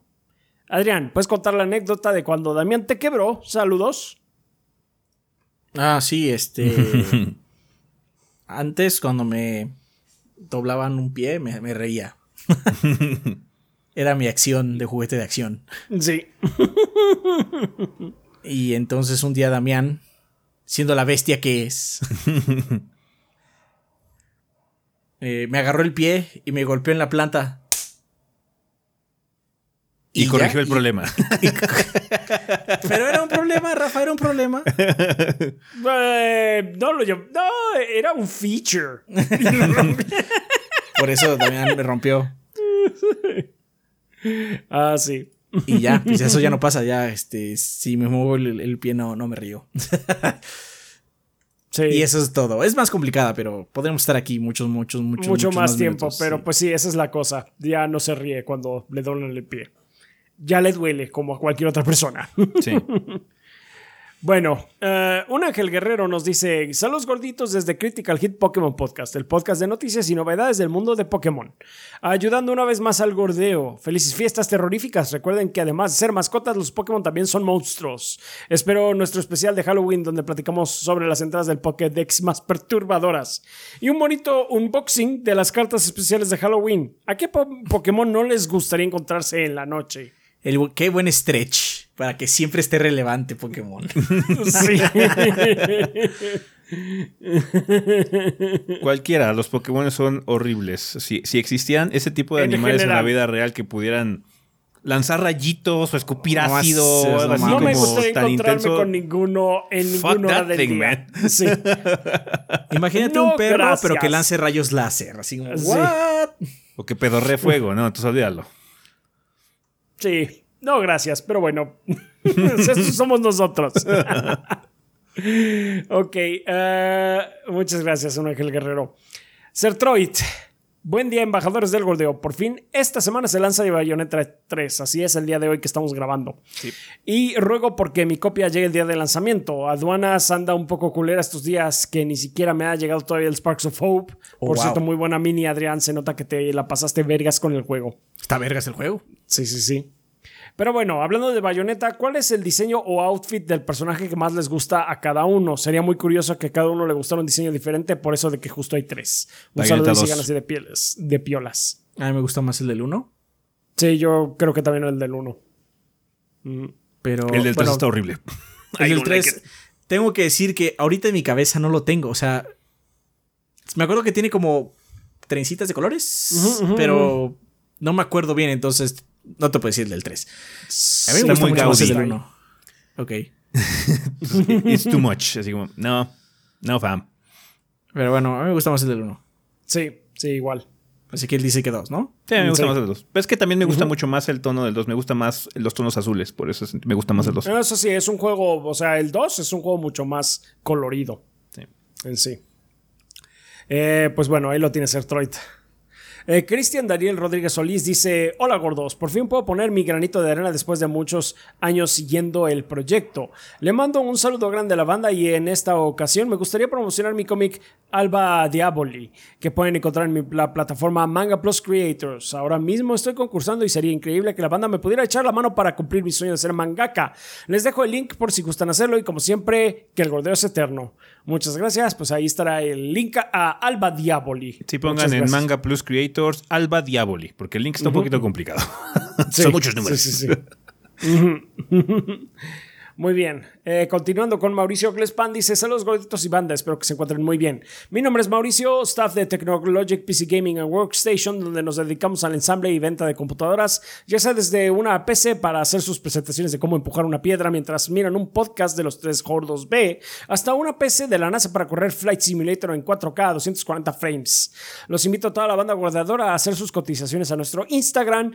Adrián, ¿puedes contar la anécdota de cuando Damián te quebró? Saludos.
Ah, sí, este. Antes, cuando me doblaban un pie, me, me reía. Era mi acción de juguete de acción.
Sí.
Y entonces un día Damián, siendo la bestia que es, eh, me agarró el pie y me golpeó en la planta.
Y, corrigió el
y-
problema.
Pero era un problema, Rafa, era un problema.
Eh, no lo. No, era un feature.
Por eso Damián me rompió.
ah, sí.
Y ya, pues eso ya no pasa. Ya, este, si me muevo el, el pie, no, no me río.
Sí.
Y eso es todo. Es más complicada, pero podremos estar aquí muchos, muchos, muchos.
mucho
muchos
más tiempo,
minutos,
pero
sí.
pues sí, esa es la cosa. Ya no se ríe cuando le doblan el pie. Ya le duele como a cualquier otra persona.
Sí.
Bueno, eh, un Ángel Guerrero nos dice: Saludos gorditos desde Critical Hit Pokémon Podcast, el podcast de noticias y novedades del mundo de Pokémon. Ayudando una vez más al gordeo. Felices fiestas terroríficas. Recuerden que además de ser mascotas, los Pokémon también son monstruos. Espero nuestro especial de Halloween donde platicamos sobre las entradas del Pokédex más perturbadoras. Y un bonito unboxing de las cartas especiales de Halloween. ¿A qué po- Pokémon no les gustaría encontrarse en la noche?
El qué buen stretch para que siempre esté relevante Pokémon.
Sí.
Cualquiera, los Pokémon son horribles. Si, si existían ese tipo de
En
animales en la vida real que pudieran lanzar rayitos o escupir
No,
ácido
es- es
así
No me
como
gustaría
tan
encontrarme
intenso.
con ninguno en
Fuck
ninguna del
thing,
día.
man.
Sí.
Imagínate
No,
un perro,
gracias.
pero que lance rayos láser. Así como,
Sí.
¿what?
O que pedorre fuego, ¿no? Entonces olvídalo.
Sí. No, gracias, pero bueno. Esos somos nosotros. ok. eh, muchas gracias, ángel guerrero. Sertroid. Buen día, embajadores del Gordeo. Por fin, esta semana se lanza de Bayonetta 3. Así es el día de hoy que estamos grabando. Y ruego porque mi copia llegue el día de lanzamiento. Aduanas anda un poco culera estos días que ni siquiera me ha llegado todavía el Sparks of Hope.
Oh,
Por
wow.
cierto, muy buena mini, Adrián. Se nota que te la pasaste vergas con el juego.
Está vergas el juego.
Sí, sí, sí. Pero bueno, hablando de Bayonetta, ¿cuál es el diseño o outfit del personaje que más les gusta a cada uno? Sería muy curioso que a cada uno le gustara un diseño diferente, por eso de que justo hay tres. Un
Bayonetta
saludo y
2.
sigan así de, pieles, de piolas.
A mí me gusta más el del 1.
Sí, yo creo que también el del uno.
Pero.
El del 3
bueno,
está horrible.
El del
don't like
3. Tengo que decir que ahorita en mi cabeza no lo tengo. O sea. Me acuerdo que tiene como trencitas de colores. Pero no me acuerdo bien. Entonces. No te puedo decir el del 3. A mí me gusta
muy
mucho más el del 1. Ok.
It's too much. Así como, no, no, fam.
Pero bueno, a mí me gusta más el del 1.
Sí, sí, igual.
Así que él dice que dos, ¿no?
Sí, me gusta
Sí.
más el 2. Pero es que también me gusta mucho más el tono del 2. Me gusta más los tonos azules. Por eso es- me gusta más el 2.
Eso sí, es un juego, o sea, el 2 es un juego mucho más colorido
Sí.
en sí. Eh, pues bueno, ahí lo tiene Sertroid. Eh, Cristian Daniel Rodríguez Solís dice: Hola gordos, por fin puedo poner mi granito de arena después de muchos años siguiendo el proyecto. Le mando un saludo grande a la banda y en esta ocasión me gustaría promocionar mi cómic Alba Diaboli, que pueden encontrar en mi, la plataforma Manga Plus Creators. Ahora mismo estoy concursando y sería increíble que la banda me pudiera echar la mano para cumplir mi sueño de ser mangaka. Les dejo el link por si gustan hacerlo y como siempre, que el gordeo es eterno. Muchas gracias, pues ahí estará el link a Alba Diaboli.
Sí, pongan en. Manga Plus Creators Alba Diaboli, porque el link está un poquito complicado.
Sí,
Son muchos números.
sí, sí, sí. Muy bien. Eh, continuando con Mauricio Glespan, dice: Saludos gorditos y banda, espero que se encuentren muy bien. Mi nombre es Mauricio, staff de Technologic PC Gaming and Workstation, donde nos dedicamos al ensamble y venta de computadoras, ya sea desde una PC para hacer sus presentaciones de cómo empujar una piedra mientras miran un podcast de los tres gordos B, hasta una PC de la NASA para correr Flight Simulator en 4K a 240 frames. Los invito a toda la banda guardadora a hacer sus cotizaciones a nuestro Instagram,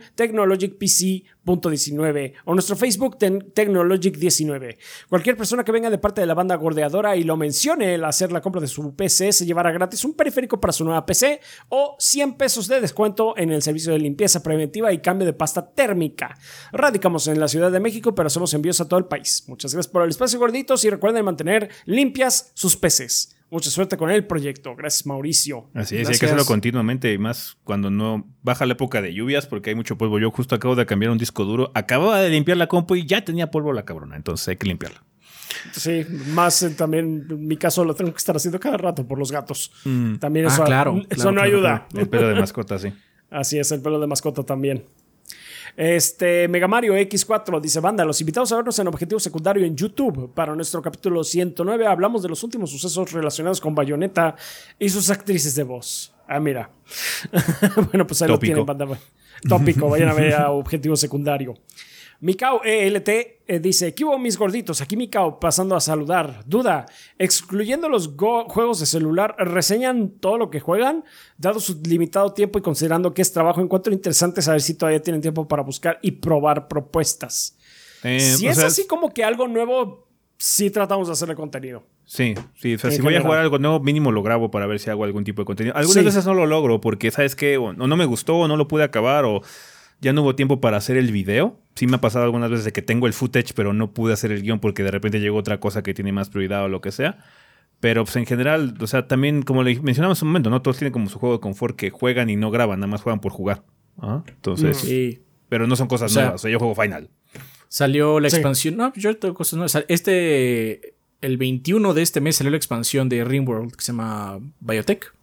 technologicpc.19 o nuestro Facebook, Ten- Technologic19. Cualquier persona que venga de parte de la banda gordeadora y lo mencione al hacer la compra de su PC se llevará gratis un periférico para su nueva PC o 100 pesos de descuento en el servicio de limpieza preventiva y cambio de pasta térmica. Radicamos en la Ciudad de México, pero hacemos envíos a todo el país. Muchas gracias por el espacio, gorditos, y recuerden mantener limpias sus peces. Mucha suerte con el proyecto. Gracias, Mauricio.
Así es, hay que hacerlo continuamente y más cuando no baja la época de lluvias porque hay mucho polvo. Yo justo acabo de cambiar un disco duro, acababa de limpiar la compu y ya tenía polvo la cabrona, entonces hay que limpiarla.
Sí, más eh, también en mi caso lo tengo que estar haciendo cada rato por los gatos. También
Ah,
eso,
claro,
eso
claro,
no
claro,
ayuda.
El pelo de mascota, sí.
Así es, el pelo de mascota también. Este, Mega Mario X4 dice: Banda, los invitados a vernos en Objetivo Secundario en YouTube. Para nuestro capítulo 109 hablamos de los últimos sucesos relacionados con Bayonetta y sus actrices de voz. Ah, mira. bueno, pues ahí lo tienen, banda. Tópico, vayan a ver a Objetivo Secundario. Mikao ELT eh, dice: ¿Qué hubo mis gorditos? Aquí Mikao pasando a saludar. Duda: excluyendo los go- juegos de celular, ¿reseñan todo lo que juegan? Dado su limitado tiempo y considerando que es trabajo, encuentro interesante saber si todavía tienen tiempo para buscar y probar propuestas.
Eh,
si es
sea,
así como que algo nuevo, sí tratamos de hacerle contenido.
Sí, sí, o sea,
En
si voy a jugar algo nuevo, mínimo lo grabo para ver si hago algún tipo de contenido. Algunas
Sí.
veces no lo logro porque, ¿sabes qué? O no, no me gustó, o no lo pude acabar, o ya no hubo tiempo para hacer el video. Sí me ha pasado algunas veces de que tengo el footage, pero no pude hacer el guion porque de repente llegó otra cosa que tiene más prioridad o lo que sea. Pero pues en general, o sea, también como le mencionamos un momento, ¿no? Todos tienen como su juego de confort que juegan y no graban, nada más juegan por jugar. Ajá. Entonces,
Sí.
pero no son cosas
O sea,
nuevas. O sea, yo juego Final.
Salió la
Sí.
expansión. No, yo tengo cosas nuevas. Este. El 21 de este mes salió la expansión de Ringworld que se llama Biotech.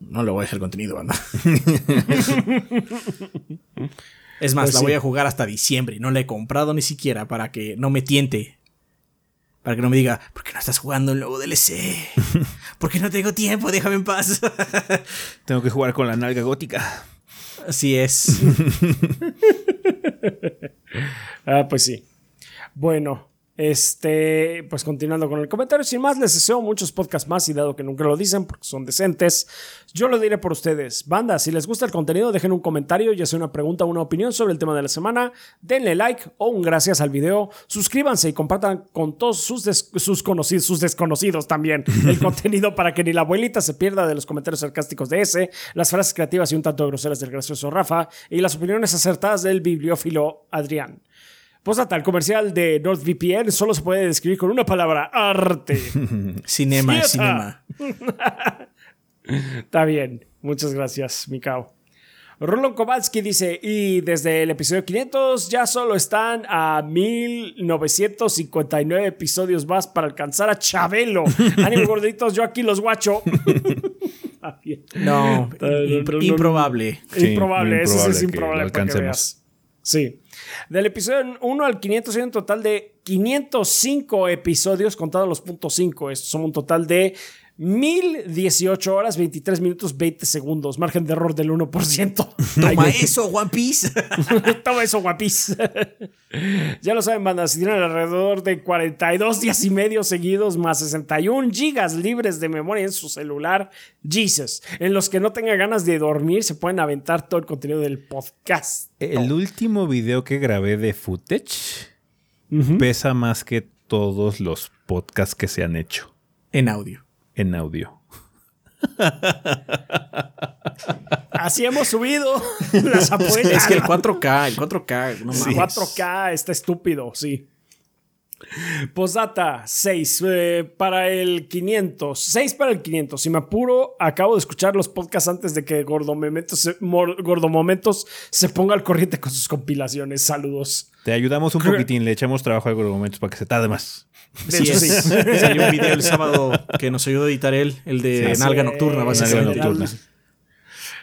No le voy a dejar contenido, banda. es más,
Pues
la
sí.
voy a jugar hasta diciembre. No la he comprado ni siquiera para que no me tiente. Para que no me diga, ¿por qué no estás jugando el nuevo DLC? Porque no tengo tiempo, déjame en paz.
Tengo que jugar con la nalga gótica.
Así es.
Ah, pues sí. Bueno, este, pues continuando con el comentario, sin más, les deseo muchos podcasts más y dado que nunca lo dicen porque son decentes, yo lo diré por ustedes. Banda, si les gusta el contenido, dejen un comentario, ya sea una pregunta o una opinión sobre el tema de la semana, denle like o un gracias al video, suscríbanse y compartan con todos sus, des- sus conocidos, sus desconocidos también el contenido para que ni la abuelita se pierda de los comentarios sarcásticos de ese, las frases creativas y un tanto groseras del gracioso Rafa y las opiniones acertadas del bibliófilo Adrián. Postdata, el comercial de NordVPN solo se puede describir con una palabra, arte.
cinema es cinema.
Está bien, muchas gracias, Mikao. Rolon Kowalski dice, y desde el episodio 500 ya solo están a 1959 episodios más para alcanzar a Chabelo. Ánimo gorditos, yo aquí los guacho.
No,
no,
impro-
no, no.
improbable.
Sí,
improbable, eso sí es
improbable que
improbable.
lo
para que
alcancemos.
veas. Sí. Del episodio 1 al 500 hay un total de 505 episodios contados los puntos 5. Estos son un total de 1018 horas, 23 minutos, 20 segundos. Margen de error del 1%.
Toma eso, One Piece.
Toma eso, guapis. ya lo saben, banda. Si tienen alrededor de 42 días y medio seguidos, más 61 gigas libres de memoria en su celular, Jesus. En los que no tengan ganas de dormir, se pueden aventar todo el contenido del podcast.
El último video que grabé de footage pesa más que todos los podcasts que se han hecho
en audio.
En audio.
Así hemos subido las apuestas.
Es que el 4K, el 4K, no mames.
4K está estúpido, sí. Postdata 6 eh, para el 500. 6 para el 500. Si me apuro, acabo de escuchar los podcasts antes de que Gordomomentos se, Gordomomentos se ponga al corriente con sus compilaciones. Saludos.
Te ayudamos un poquitín, le echamos trabajo a algunos momentos para que se tarde más.
De
Sí,
hecho, sí.
Salió un video el sábado que nos ayudó a editar él, el de
Sí,
Nalga
sí.
Nocturna,
Nalga
básicamente.
Nocturna.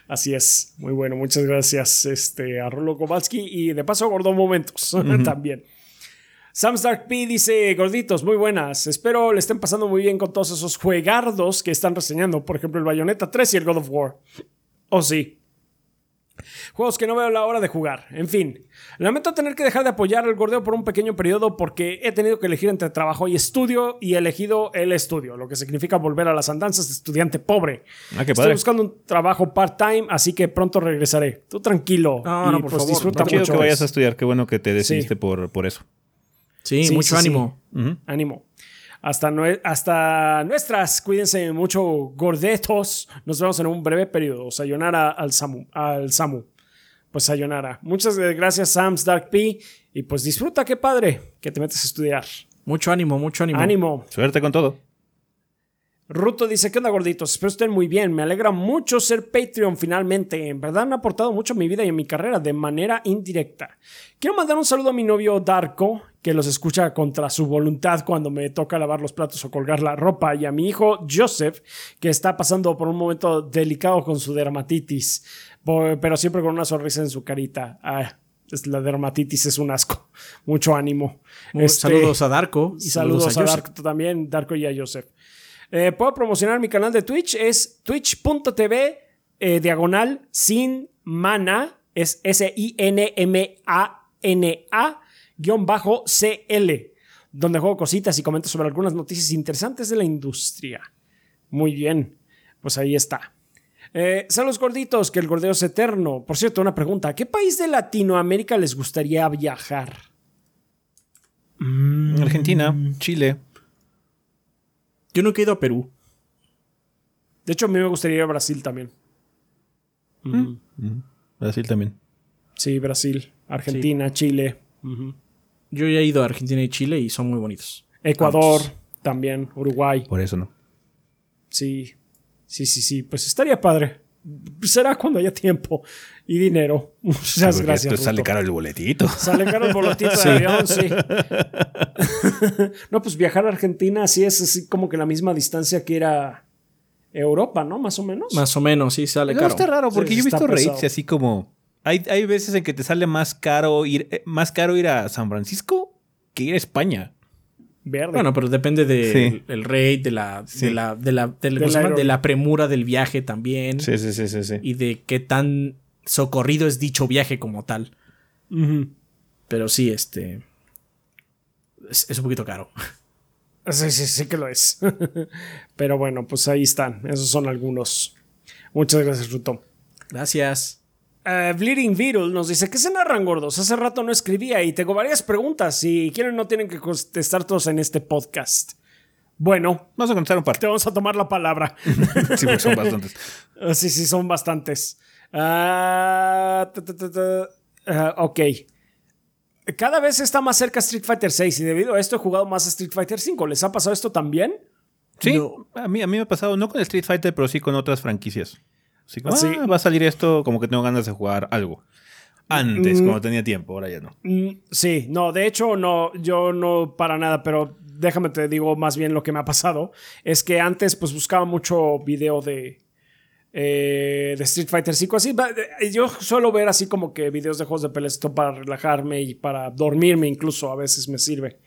Así es. Muy bueno. Muchas gracias este, a Rolo Kowalski y de paso a Gordo Momentos también. Sam Stark P dice, gorditos, muy buenas. Espero le estén pasando muy bien con todos esos juegardos que están reseñando. Por ejemplo, el Bayonetta 3 y el God of War. Oh, sí. Juegos que no veo la hora de jugar. En fin, lamento tener que dejar de apoyar al gordeo por un pequeño periodo porque he tenido que elegir entre trabajo y estudio y he elegido el estudio, lo que significa volver a las andanzas de estudiante pobre.
Ah, qué
Estoy
padre.
buscando un trabajo part-time, así que pronto regresaré. Tú tranquilo.
No,
y,
no, por
pues,
favor.
disfruta mucho.
que vayas a estudiar, qué bueno que te decidiste
Sí.
por, por eso.
Sí,
Sí,
mucho
sí, sí.
ánimo.
Ánimo. Hasta, nue- hasta nuestras, cuídense mucho, gordetos. Nos vemos en un breve periodo. Sayonara al Samu. Al Samu. Pues sayonara. Muchas gracias, Sam's Dark P. Y pues disfruta, qué padre que te metes a estudiar.
Mucho ánimo, mucho ánimo.
Ánimo.
Suerte con todo.
Ruto dice, ¿qué onda gorditos? Espero estén muy bien. Me alegra mucho ser Patreon finalmente. En verdad han aportado mucho a mi vida y a mi carrera de manera indirecta. Quiero mandar un saludo a mi novio Darko, que los escucha contra su voluntad cuando me toca lavar los platos o colgar la ropa, y a mi hijo Joseph, que está pasando por un momento delicado con su dermatitis, pero siempre con una sonrisa en su carita. Ah, la dermatitis es un asco. Mucho ánimo. Este-
Saludos a Darko.
y saludos, a,
Joseph.
Darko también, Darko y a Joseph. Eh, Puedo promocionar mi canal de Twitch, es twitch.tv eh, diagonal sin mana, es S-I-N-M-A-N-A guion bajo CL, donde juego cositas y comento sobre algunas noticias interesantes de la industria. Muy bien, pues ahí está. Eh, saludos gorditos, que el gordeo es eterno. Por cierto, una pregunta, ¿a qué país de Latinoamérica les gustaría viajar?
Argentina, Chile.
Yo nunca he ido a Perú.
De hecho, a mí me gustaría ir a Brasil también.
Brasil también.
Sí, Brasil, Argentina, Chile.
Yo ya he ido a Argentina y Chile y son muy bonitos.
Ecuador también, Uruguay.
Por eso no.
Sí, sí, sí, sí. Pues estaría padre. Será cuando haya tiempo y dinero. Muchas
Porque
gracias.
esto sale
Ruto.
caro el boletito.
Sale caro el boletito de
Sí.
avión, sí. no, pues viajar a Argentina sí es así como que la misma distancia que ir a Europa, ¿no? Más o menos.
Más o menos, sí, sale
No,
caro.
está raro, porque
sí
yo he visto rates
pesado.
así como. Hay, hay veces en que te sale más caro ir, eh, más caro ir a San Francisco que ir a España.
Verde.
Bueno, pero depende del
Sí.
el rate, de la,
Sí.
de la, de la, de la premura del viaje también.
sí, sí, sí, sí.
Y de qué tan socorrido es dicho viaje como tal. Pero sí, este. Es, es un poquito caro.
Sí, sí, sí que lo es. Pero bueno, pues ahí están. Esos son algunos. Muchas gracias, Ruto.
Gracias.
Eh, Bleeding Beetle nos dice: ¿Qué se narran, gordos? Hace rato no escribía y tengo varias preguntas. Si quieren, no tienen que contestar todos en este podcast. Bueno,
Vamos a contestar un par.
te vamos a tomar la palabra.
Sí, porque son bastantes.
Ah, sí, sí, son bastantes. Ah, ta, ta, ta, ta. Ah, ok. Cada vez está más cerca Street Fighter 6 y debido a esto he jugado más Street Fighter 5. ¿Les ha pasado esto también?
Sí,
No.
a, mí, a mí me ha pasado, no con el Street Fighter, pero sí con otras franquicias. Así como,
¿Ah?
"Ah, va a salir esto, como que tengo ganas de jugar algo. Antes,
Mm.
cuando tenía tiempo, ahora ya no.
Mm, Sí, no, de hecho no, yo no para nada, pero déjame te digo más bien lo que me ha pasado. Es que antes pues buscaba mucho video de, eh, de Street Fighter 5, así, eh, yo suelo ver así como que videos de juegos de peleas esto para relajarme y para dormirme incluso, a veces me sirve.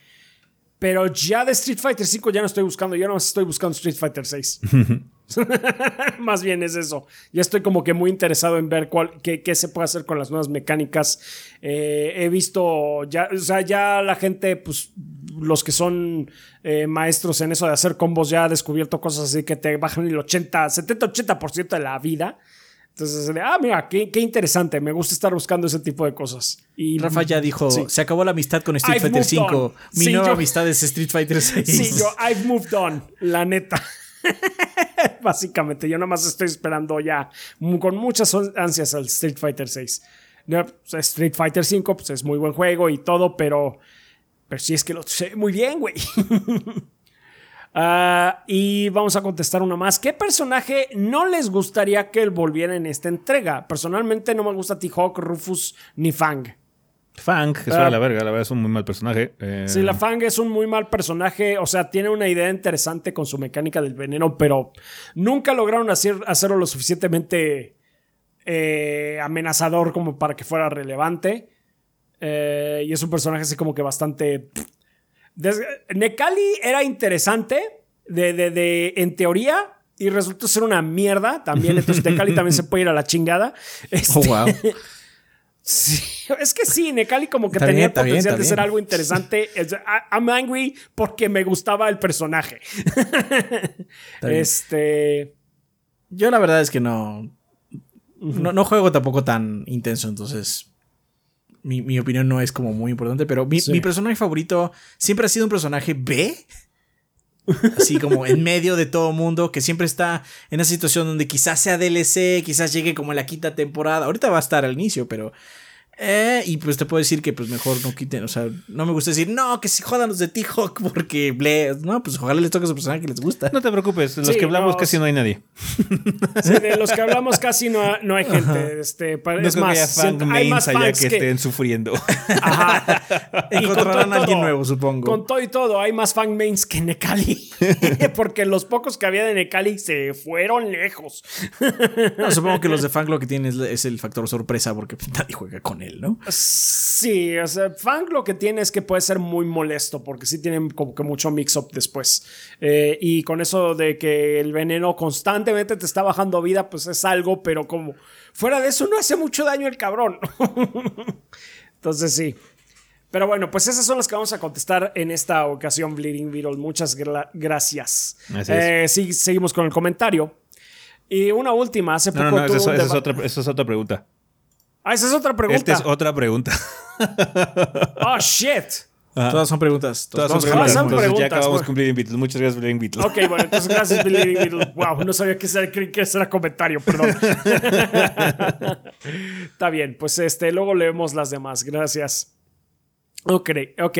Pero ya de Street Fighter 5 ya no estoy buscando, ya no estoy buscando Street Fighter 6. Más bien es eso. Ya estoy como que muy interesado en ver cuál, qué, qué se puede hacer con las nuevas mecánicas. Eh, he visto, ya, o sea, ya la gente, pues los que son eh, maestros en eso de hacer combos ya ha descubierto cosas así que te bajan el 80, 70, 80% de la vida. Entonces, ah, mira, qué, qué, interesante. Me gusta estar buscando ese tipo de cosas.
Y Rafa ya dijo: sí. se acabó la amistad con Street
I've
Fighter
moved
5.
on.
Mi
Sí,
nueva
yo-
amistad es Street Fighter 6.
Sí, yo, I've moved on, la neta. Básicamente, yo nada más estoy esperando ya con muchas ansias al Street Fighter 6. No, pues, Street Fighter 5 pues, es muy buen juego y todo, pero, pero sí es que lo sé muy bien, güey. Ah, y vamos a contestar una más. ¿Qué personaje no les gustaría que él volviera en esta entrega? Personalmente no me gusta T-Hawk, Rufus ni Fang.
Fang, que
Ah.
suena la verga, la verdad es un muy mal personaje. Eh,
Sí, la Fang es un muy mal personaje. O sea, tiene una idea interesante con su mecánica del veneno, pero nunca lograron hacer, hacerlo lo suficientemente eh, amenazador como para que fuera relevante. Eh, y es un personaje así como que bastante. Des- Nekali era interesante de, de- de- en teoría. Y resultó ser una mierda también. Entonces, Nekali también se puede ir a la chingada. Este,
Oh, wow.
Sí, es que sí, Nekali como que
Está
tenía
bien,
el
está bien,
potencial de ser algo interesante. I'm angry porque me gustaba el personaje. este.
Yo la verdad es que no, no. No juego tampoco tan intenso, entonces. Mi, mi opinión no es como muy importante, pero mi,
Sí.
mi personaje favorito siempre ha sido un personaje B. Así como en medio de todo mundo, que siempre está en esa situación donde quizás sea DLC, quizás llegue como en la quinta temporada. Ahorita va a estar al inicio, pero. Eh, y pues te puedo decir que pues mejor no quiten, o sea, no me gusta decir, no, que si jodan los de T-Hawk porque ble, no, pues ojalá les toque su personaje que les gusta.
No te preocupes, de los
Sí,
que hablamos
no,
casi no hay nadie.
sí, de los que hablamos casi no, no hay gente. Este,
No
es
creo
más,
que haya fan
siento- hay más
mains allá
fans
que,
que-
estén sufriendo.
Ajá.
Encontrarán a alguien
todo,
nuevo, supongo.
Con todo y todo, hay más fan mains que Nekali. Porque los pocos que había de Nekali se fueron lejos.
No, supongo que los de Fang lo que tienen es, es el factor sorpresa porque nadie juega con él, ¿no?
Sí, o sea, Fang lo que tiene es que puede ser muy molesto porque sí tienen como que mucho mix-up después. Eh, y con eso de que el veneno constantemente te está bajando vida, pues es algo, pero como fuera de eso no hace mucho daño el cabrón. Entonces sí. Pero bueno, pues esas son las que vamos a contestar en esta ocasión, Bleeding Beetle. Muchas gra- gracias.
Así
Eh, sí, seguimos con el comentario. Y una última, hace poco
no, es esa es otra pregunta.
Ah, esa es otra pregunta.
Esta es otra pregunta.
Oh, shit.
Todas son preguntas.
Todas
Todas
son
preguntas.
a
preguntas.
Son
Entonces ya
preguntas,
acabamos
güey.
con Bleeding Beetle. Muchas gracias, Bleeding Beetle.
Ok, bueno, entonces gracias, Bleeding Beetle. Wow, no sabía que ese era comentario, perdón. Está bien, pues este, luego leemos las demás. Gracias. Ok, ok.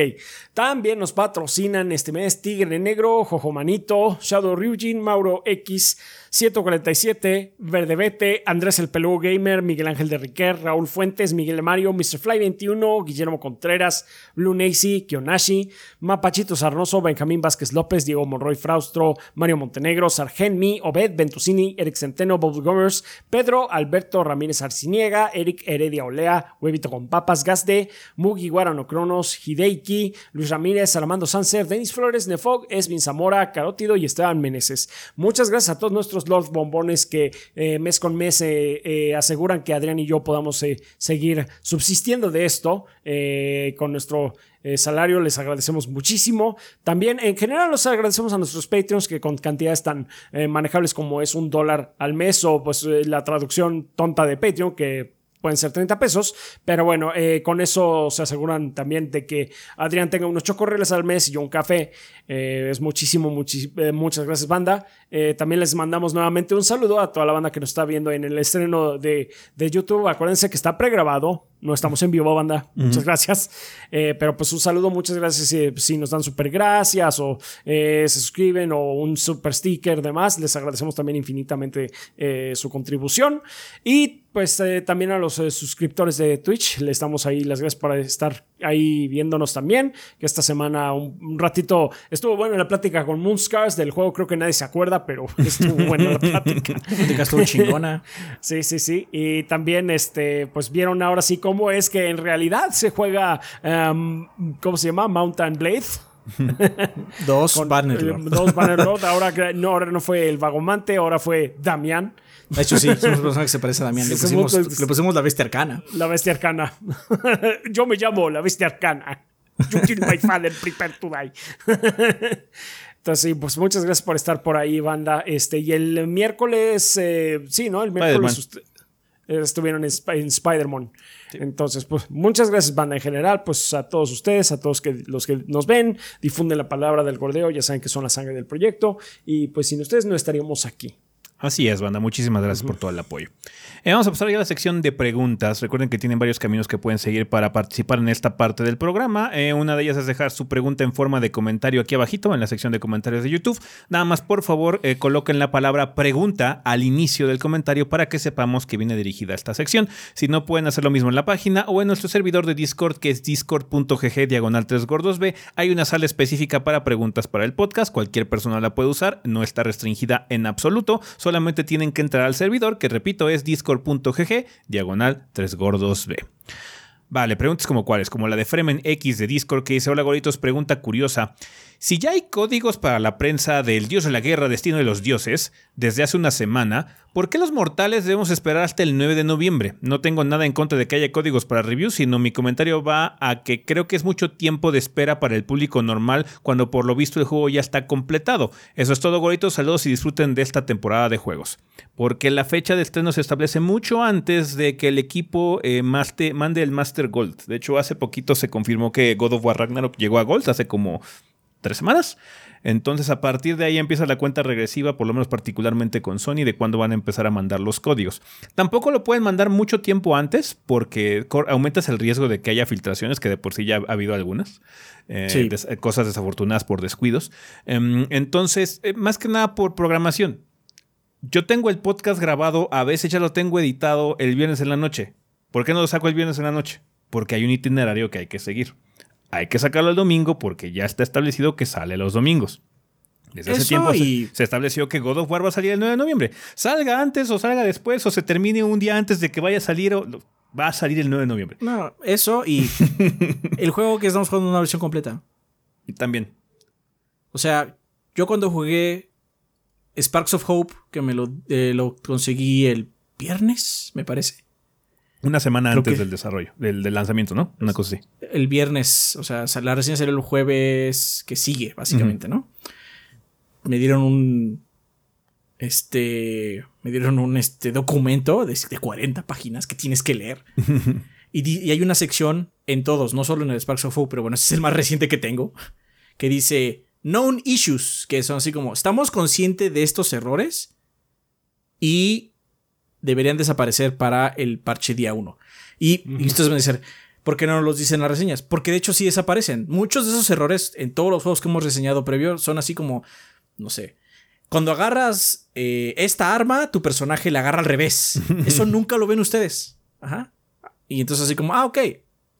También nos patrocinan este mes Tigre Negro, Jojo Manito, Shadow Ryujin, Mauro X, 147, Verde Vete, Andrés el Peludo Gamer, Miguel Ángel de Riquer, Raúl Fuentes, Miguel Mario, Mr. Fly 21, Guillermo Contreras, Blue Nacy, Kionashi, Mapachito Sarnoso, Benjamín Vázquez López, Diego Monroy Fraustro, Mario Montenegro, Sargent Mi, Obed Ventusini, Eric Centeno, Bob Gomers, Pedro Alberto Ramírez Arciniega, Eric Heredia Olea, Huevito con Papas, Gasde, Mugi Guarano Hideiki, Luis Ramírez, Armando Sanser, Denis Flores, Nefog, Esvin Zamora, Carótido y Esteban Meneses. Muchas gracias a todos nuestros Lord Bombones que eh, mes con mes eh, eh, aseguran que Adrián y yo podamos seguir subsistiendo de esto con nuestro salario. Les agradecemos muchísimo. También, en general, los agradecemos a nuestros Patreons que con cantidades tan manejables como es un dólar al mes o pues la traducción tonta de Patreon que pueden ser 30 pesos, pero bueno, eh, con eso se aseguran también de que Adrián tenga unos chocorreles al mes y yo un café. Eh, es muchísimo, muchis- eh, muchas gracias banda. Eh, también les mandamos nuevamente un saludo a toda la banda que nos está viendo en el estreno de, de YouTube. Acuérdense que está pregrabado, no estamos en vivo banda, muchas gracias. Eh, pero pues un saludo, muchas gracias si, si nos dan super gracias o eh, se suscriben o un super sticker, demás. Les agradecemos también infinitamente eh, su contribución. Y pues también a los suscriptores de Twitch, les damos ahí las gracias por estar ahí viéndonos también. Que esta semana un, un ratito estuvo buena la plática con Moonscars del juego, creo que nadie se acuerda, pero estuvo buena la plática.
De estuvo chingona.
Sí, sí, sí. Y también, este, pues vieron ahora sí cómo es que en realidad se juega, um, ¿cómo se llama? Mountain Blade.
Dos Bannerlord.
eh, dos Bannerlord. Ahora, no, ahora no fue el vagomante, ahora fue Damián,
De hecho, sí, somos personas que se parece a Damián. Le pusimos, le pusimos la bestia arcana.
la bestia arcana. Yo me llamo la bestia arcana. You kill my father, prepare to die. Entonces, sí, pues muchas gracias por estar por ahí, banda. Este, y el miércoles, eh, sí, ¿no? El miércoles usted- estuvieron en, en Spider-Man. Entonces, pues muchas gracias, banda, en general, pues a todos ustedes, a todos que, los que nos ven, difunden la palabra del gordeo, ya saben que son la sangre del proyecto. Y pues sin ustedes no estaríamos aquí.
Así es, banda. Muchísimas gracias por todo el apoyo. Eh, vamos a pasar ya a la sección de preguntas. Recuerden que tienen varios caminos que pueden seguir para participar en esta parte del programa. Eh, una de ellas es dejar su pregunta en forma de comentario aquí abajito en la sección de comentarios de YouTube. Nada más, por favor, eh, coloquen la palabra pregunta al inicio del comentario para que sepamos que viene dirigida a esta sección. Si no, pueden hacer lo mismo en la página o en nuestro servidor de Discord, que es discord.gg diagonal 3 gordos B. Hay una sala específica para preguntas para el podcast. Cualquier persona la puede usar. No está restringida en absoluto. Solamente tienen que entrar al servidor, que repito es discord.gg diagonal 3 gordos B. Vale, preguntas como cuáles, como la de Fremen X de Discord que dice, hola goritos, pregunta curiosa. Si ya hay códigos para la prensa del dios de la guerra, destino de los dioses, desde hace una semana, ¿por qué los mortales debemos esperar hasta el 9 de noviembre? No tengo nada en contra de que haya códigos para reviews, sino mi comentario va a que creo que es mucho tiempo de espera para el público normal cuando por lo visto el juego ya está completado. Eso es todo goritos, saludos y disfruten de esta temporada de juegos. Porque la fecha de estreno se establece mucho antes de que el equipo eh, mande el Master Gold. De hecho, hace poquito se confirmó que God of War Ragnarok llegó a Gold, hace como tres semanas. Entonces, a partir de ahí empieza la cuenta regresiva, por lo menos particularmente con Sony, de cuándo van a empezar a mandar los códigos. Tampoco lo pueden mandar mucho tiempo antes, porque aumentas el riesgo de que haya filtraciones, que de por sí ya ha habido algunas. eh,
Sí.
des- eh, cosas desafortunadas por descuidos. Em, entonces, eh, más que nada por programación. Yo tengo el podcast grabado, a veces ya lo tengo editado el viernes en la noche. ¿Por qué no lo saco el viernes en la noche? Porque hay un itinerario que hay que seguir. Hay que sacarlo el domingo porque ya está establecido que sale los domingos. Desde hace tiempo se-
y-
se, estableció que God of War va a salir el 9 de noviembre. Salga antes o salga después o se termine un día antes de que vaya a salir o va a salir el 9 de noviembre.
No, eso y el juego que estamos jugando es una versión completa.
Y también.
O sea, yo cuando jugué Sparks of Hope, que me lo, eh, lo conseguí el viernes, me parece.
Una semana
Creo
antes del desarrollo, del, del lanzamiento, ¿no? Una cosa así.
El viernes, o sea, la reseña salió el jueves que sigue, básicamente, ¿no? Me dieron un. Este. Me dieron un este, documento de, de 40 páginas que tienes que leer. y, y hay una sección en todos, no solo en el Sparks of Hope, pero bueno, ese es el más reciente que tengo, que dice Known Issues, que son así como: estamos conscientes de estos errores y deberían desaparecer para el parche día 1. Y, y ustedes van a decir, ¿por qué no los dicen en las reseñas? Porque de hecho sí desaparecen. Muchos de esos errores en todos los juegos que hemos reseñado previo son así como, no sé, cuando agarras eh, esta arma, tu personaje la agarra al revés. Eso nunca lo ven ustedes. Ajá. Y entonces así como, ah, ok.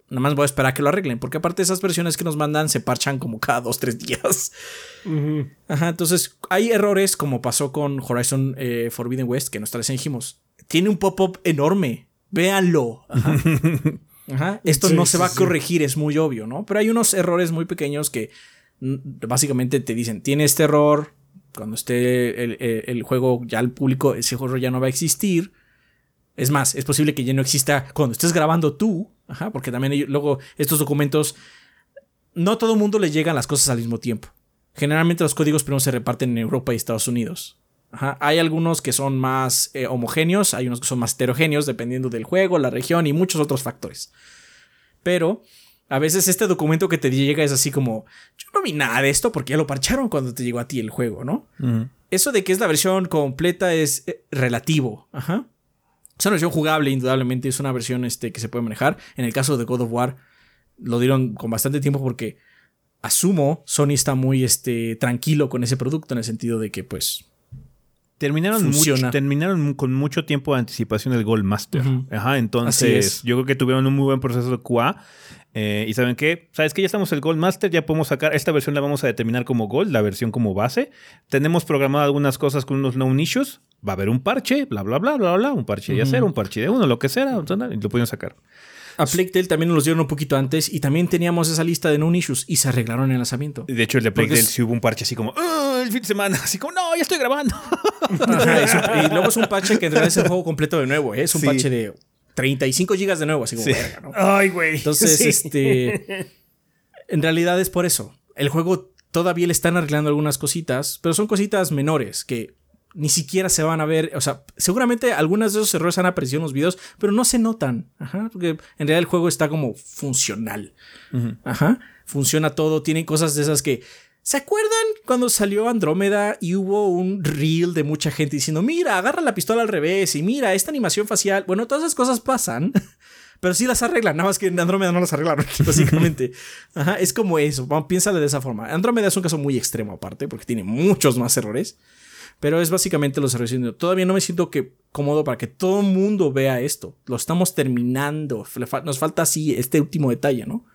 Nada más voy a esperar a que lo arreglen. Porque aparte esas versiones que nos mandan se parchan como cada dos, tres días. Ajá, entonces hay errores como pasó con Horizon eh, Forbidden West, que nosotros dijimos, tiene un pop-up enorme, véanlo. Ajá. Ajá, Esto
Sí,
no se va a
sí.
corregir, es muy obvio, ¿no? Pero hay unos errores muy pequeños que mm, básicamente te dicen, tiene este error, cuando esté el, el- el juego ya al público, ese juego ya no va a existir. Es más, es posible que ya no exista cuando estés grabando tú, ajá, porque también luego estos documentos, no a todo el mundo le llegan las cosas al mismo tiempo. Generalmente los códigos primero se reparten en Europa y Estados Unidos. Ajá. Hay algunos que son más eh, homogéneos, hay unos que son más heterogéneos dependiendo del juego, la región y muchos otros factores. Pero a veces este documento que te llega es así como, yo no vi nada de esto porque ya lo parcharon cuando te llegó a ti el juego, ¿no? Eso de que es la versión completa es eh, relativo. Ajá. Es una versión jugable, indudablemente, es una versión este, que se puede manejar. En el caso de God of War, lo dieron con bastante tiempo porque asumo Sony está muy este, tranquilo con ese producto en el sentido de que, pues,
Terminaron, mucho- terminaron con mucho tiempo de anticipación el Gold Master. Ajá, entonces
es.
yo creo que tuvieron un muy buen proceso de QA. Eh, y saben qué, sabes que ya estamos el Gold Master, ya podemos sacar, esta versión la vamos a determinar como Gold, la versión como base. Tenemos programado algunas cosas con unos known issues, va a haber un parche, bla, bla, bla, bla, bla, un parche de acero, un parche de uno, lo que sea, y lo pueden sacar.
A Plague Tale también nos los dieron un poquito antes y también teníamos esa lista de known issues y se arreglaron en el lanzamiento.
De hecho, el de Plague Tale sí hubo un parche así como, "Ah, el fin de semana, así como, no, ya estoy grabando.
Ajá, es un- y luego es un parche que en realidad es el juego completo de nuevo, ¿eh? es un
Sí.
parche de 35 gigas de nuevo, así como
Sí.
verga, ¿no?
Ay, güey.
Entonces,
Sí.
este. En realidad es por eso. El juego todavía le están arreglando algunas cositas, pero son cositas menores que ni siquiera se van a ver. O sea, seguramente algunas de esos errores han aparecido en los videos, pero no se notan. Ajá. Porque en realidad el juego está como funcional. Ajá. Funciona todo. Tiene cosas de esas que. ¿Se acuerdan cuando salió Andrómeda y hubo un reel de mucha gente diciendo, mira, agarra la pistola al revés y mira, esta animación facial? Bueno, todas esas cosas pasan, pero sí las arreglan, nada más que en Andrómeda no las arreglaron, básicamente. Ajá, es como eso, piénsale de esa forma. Andrómeda es un caso muy extremo aparte, porque tiene muchos más errores, pero es básicamente los errores. Todavía no me siento que cómodo para que todo el mundo vea esto. Lo estamos terminando, nos falta así este último detalle, ¿no?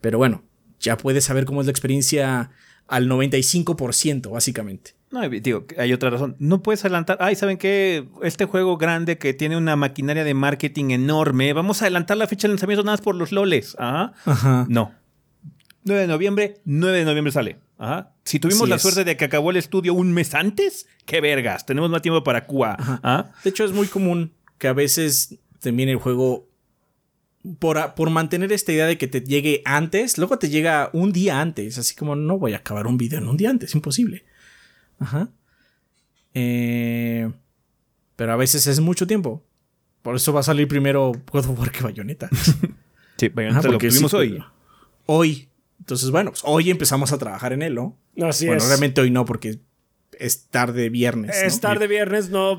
Pero bueno, ya puedes saber cómo es la experiencia al 95%, básicamente.
No, digo, hay otra razón. No puedes adelantar. Ay, ¿saben qué? Este juego grande que tiene una maquinaria de marketing enorme. Vamos a adelantar la fecha de lanzamiento nada más por los loles.
Ajá.
No. 9 de noviembre, 9 de noviembre sale. Ajá. Si tuvimos
Así
la
es.
suerte de que acabó el estudio un mes antes, qué vergas. Tenemos más tiempo para Cuba. Ajá.
De hecho, es muy común que a veces termine el juego por, por mantener esta idea de que te llegue antes, luego te llega un día antes. Así como no voy a acabar un video en un día antes, imposible. Ajá. Eh, pero a veces es mucho tiempo. Por eso va a salir primero God of War que Bayonetta.
Sí,
Ajá,
Bayonetta lo
porque
tuvimos
sí,
hoy.
Hoy. Entonces, bueno, pues hoy empezamos a trabajar en él, ¿no?
Así
bueno,
es.
realmente hoy no, porque es tarde viernes. ¿no?
Es tarde viernes, no.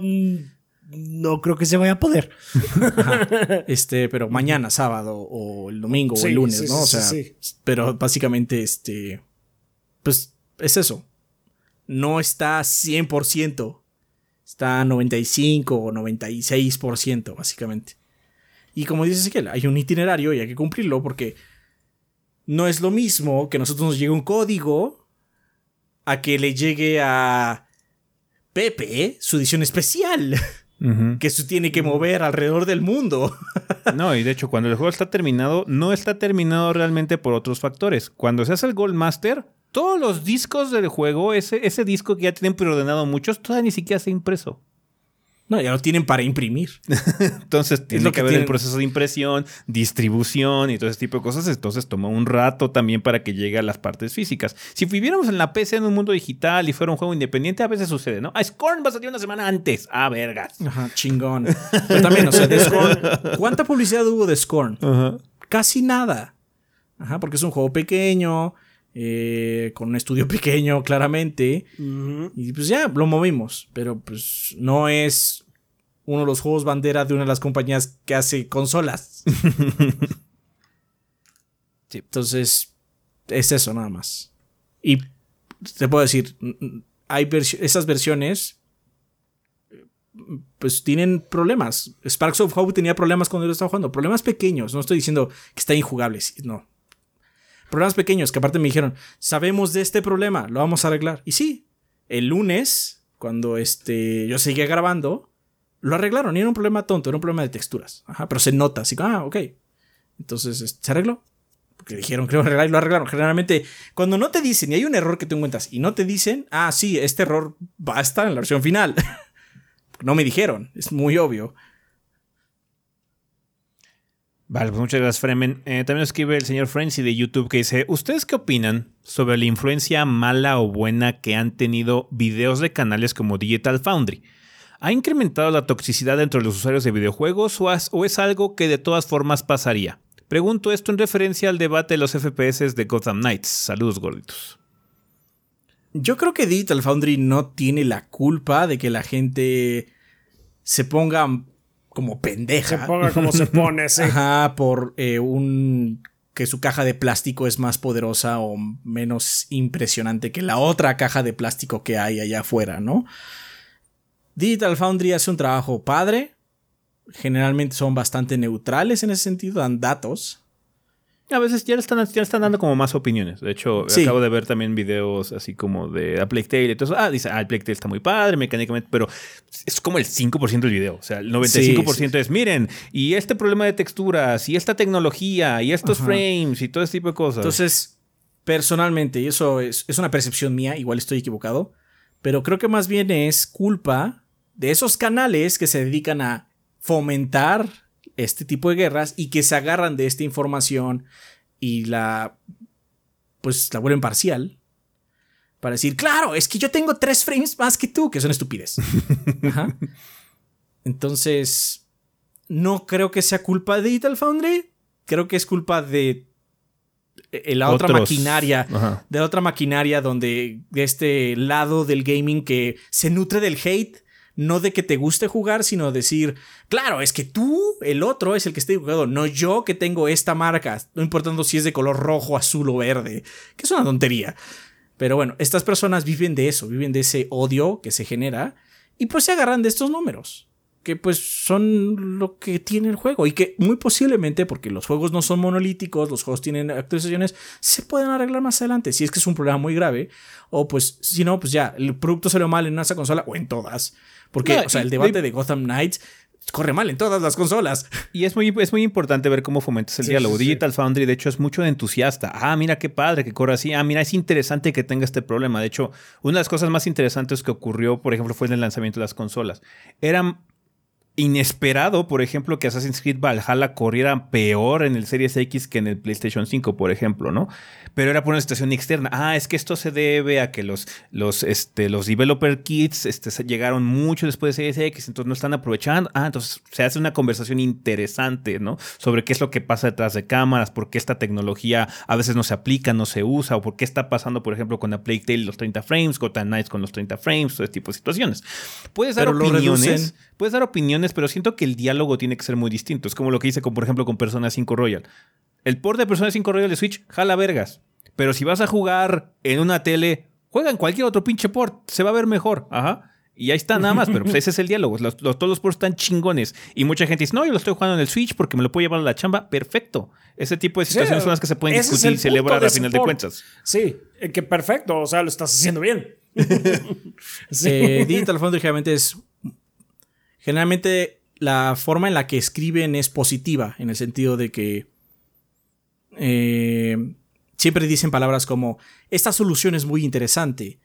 No creo que se vaya a poder.
Este, pero mañana, sábado, o el domingo, o el lunes,
sí,
¿no? O
sí,
sea,
sí.
pero básicamente, este, pues es eso. No está 100%, está 95 o 96%, básicamente. Y como dice Ezequiel, hay un itinerario y hay que cumplirlo porque no es lo mismo que a nosotros nos llegue un código a que le llegue a Pepe su edición especial que se tiene que mover alrededor del mundo.
No, y de hecho, cuando el juego está terminado, no está terminado realmente por otros factores. Cuando se hace el Gold Master, todos los discos del juego, ese, ese disco que ya tienen preordenado muchos, todavía ni siquiera se ha impreso.
No, ya lo tienen para imprimir.
Entonces tiene
lo
que
que
haber
tienen.
el proceso de impresión, distribución y todo ese tipo de cosas. Entonces toma un rato también para que llegue a las partes físicas. Si viviéramos en la PC en un mundo digital y fuera un juego independiente, a veces sucede, ¿no? Ah, Scorn va a salir una semana antes. Ah, vergas.
Ajá, chingón. Pero también, o sea, de Scorn. ¿Cuánta publicidad hubo de Scorn? Casi nada. Ajá, porque es un juego pequeño, eh, con un estudio pequeño, claramente. Y pues ya, lo movimos. Pero pues no es uno de los juegos bandera de una de las compañías que hace consolas.
Sí.
Entonces, es eso nada más. Y te puedo decir, hay esas versiones pues tienen problemas. Sparks of Hope tenía problemas cuando yo lo estaba jugando. Problemas pequeños. No estoy diciendo que está injugable. sí, No. Problemas pequeños que aparte me dijeron, sabemos de este problema, lo vamos a arreglar. Y sí, el lunes, cuando este, yo seguía grabando, lo arreglaron. Y era un problema tonto, era un problema de texturas. Ajá, pero se nota. Así que, ah, ok. Entonces, este, se arregló. Porque dijeron que lo arreglaron y lo arreglaron. Generalmente, cuando no te dicen y hay un error que tú encuentras y no te dicen, ah, sí, este error va a estar en la versión final. no me dijeron, es muy obvio.
Vale, pues muchas gracias, Fremen. Eh, también escribe el señor Frenzy de YouTube que dice: ¿Ustedes qué opinan sobre la influencia mala o buena que han tenido videos de canales como Digital Foundry? ¿Ha incrementado la toxicidad entre los usuarios de videojuegos o, o es algo que de todas formas pasaría? Pregunto esto en referencia al debate de los FPS de Gotham Knights. Saludos, gorditos.
Yo creo que Digital Foundry no tiene la culpa de que la gente se ponga como
Se
pendeja.
ponga como se pone, sí.
Ajá, por eh, un que su caja de plástico es más poderosa o menos impresionante que la otra caja de plástico que hay allá afuera, ¿no? Digital Foundry hace un trabajo padre. Generalmente son bastante neutrales en ese sentido, dan datos.
A veces ya le están, ya están dando como más opiniones. De hecho,
Sí.
acabo de ver también videos así como de A Plague Tale y todo eso. Ah, dice, ah, el Plague Tale está muy padre mecánicamente, pero es como el 5% del video. O sea, el 95% es, miren, y este problema de texturas, y esta tecnología, y estos
Ajá.
frames, y todo ese tipo de cosas.
Entonces, personalmente, y eso es, es una percepción mía, igual estoy equivocado, pero creo que más bien es culpa de esos canales que se dedican a fomentar este tipo de guerras y que se agarran de esta información y la pues la vuelven parcial para decir, claro, es que yo tengo tres frames más que tú, que son estupidez. Ajá. Entonces, no creo que sea culpa de Digital Foundry, creo que es culpa de eh, la otra maquinaria,
Ajá.
de la otra maquinaria donde de este lado del gaming que se nutre del hate, no de que te guste jugar, sino decir, claro, es que tú, el otro, es el que está equivocado, no yo que tengo esta marca, no importando si es de color rojo, azul o verde, que es una tontería. Pero bueno, estas personas viven de eso, viven de ese odio que se genera y pues se agarran de estos números, que pues son lo que tiene el juego y que muy posiblemente, porque los juegos no son monolíticos, los juegos tienen actualizaciones, se pueden arreglar más adelante, si es que es un problema muy grave, o pues si no, pues ya, el producto salió mal en esa consola o en todas, porque,
No,
o sea, el debate de Gotham Knights corre mal en todas las consolas.
Y es muy, es muy importante ver cómo fomentas el
Sí,
diálogo.
sí.
Digital Foundry, de hecho, es mucho de entusiasta. Ah, mira qué padre que corre así. Ah, mira, es interesante que tenga este problema. De hecho, una de las cosas más interesantes que ocurrió, por ejemplo, fue en el lanzamiento de las consolas. Era inesperado, por ejemplo, que Assassin's Creed Valhalla corriera peor en el Series X que en el PlayStation 5, por ejemplo, ¿no? Pero era por una situación externa. Ah, es que esto se debe a que los, los, este, los developer kits este, llegaron mucho después de Series X, entonces no están aprovechando. Ah, entonces se hace una conversación interesante, ¿no? Sobre qué es lo que pasa detrás de cámaras, por qué esta tecnología a veces no se aplica, no se usa, o por qué está pasando, por ejemplo, con la Plague Tale los 30 frames, Gotham Knights con los 30 frames, todo ese tipo de situaciones. Puedes dar
Pero
opiniones. Puedes dar opiniones, pero siento que el diálogo tiene que ser muy distinto. Es como lo que hice, con, por ejemplo, con Persona 5 Royal. El port de Persona 5 Royal de Switch jala vergas. Pero si vas a jugar en una tele, juega en cualquier otro pinche port. Se va a ver mejor. Ajá. Y ahí está nada más, pero pues ese es el diálogo. Los- los- todos los ports están chingones. Y mucha gente dice, no, yo lo estoy jugando en el Switch porque me lo puedo llevar a la chamba. Perfecto. Ese tipo de situaciones son las que se pueden discutir y celebrar a final de cuentas.
Sí, eh, que perfecto, o sea, lo estás haciendo bien. sí.
Eh, Digital Foundry es. Generalmente la forma en la que escriben es positiva, en el sentido de que. eh, siempre dicen palabras como: Esta solución es muy interesante.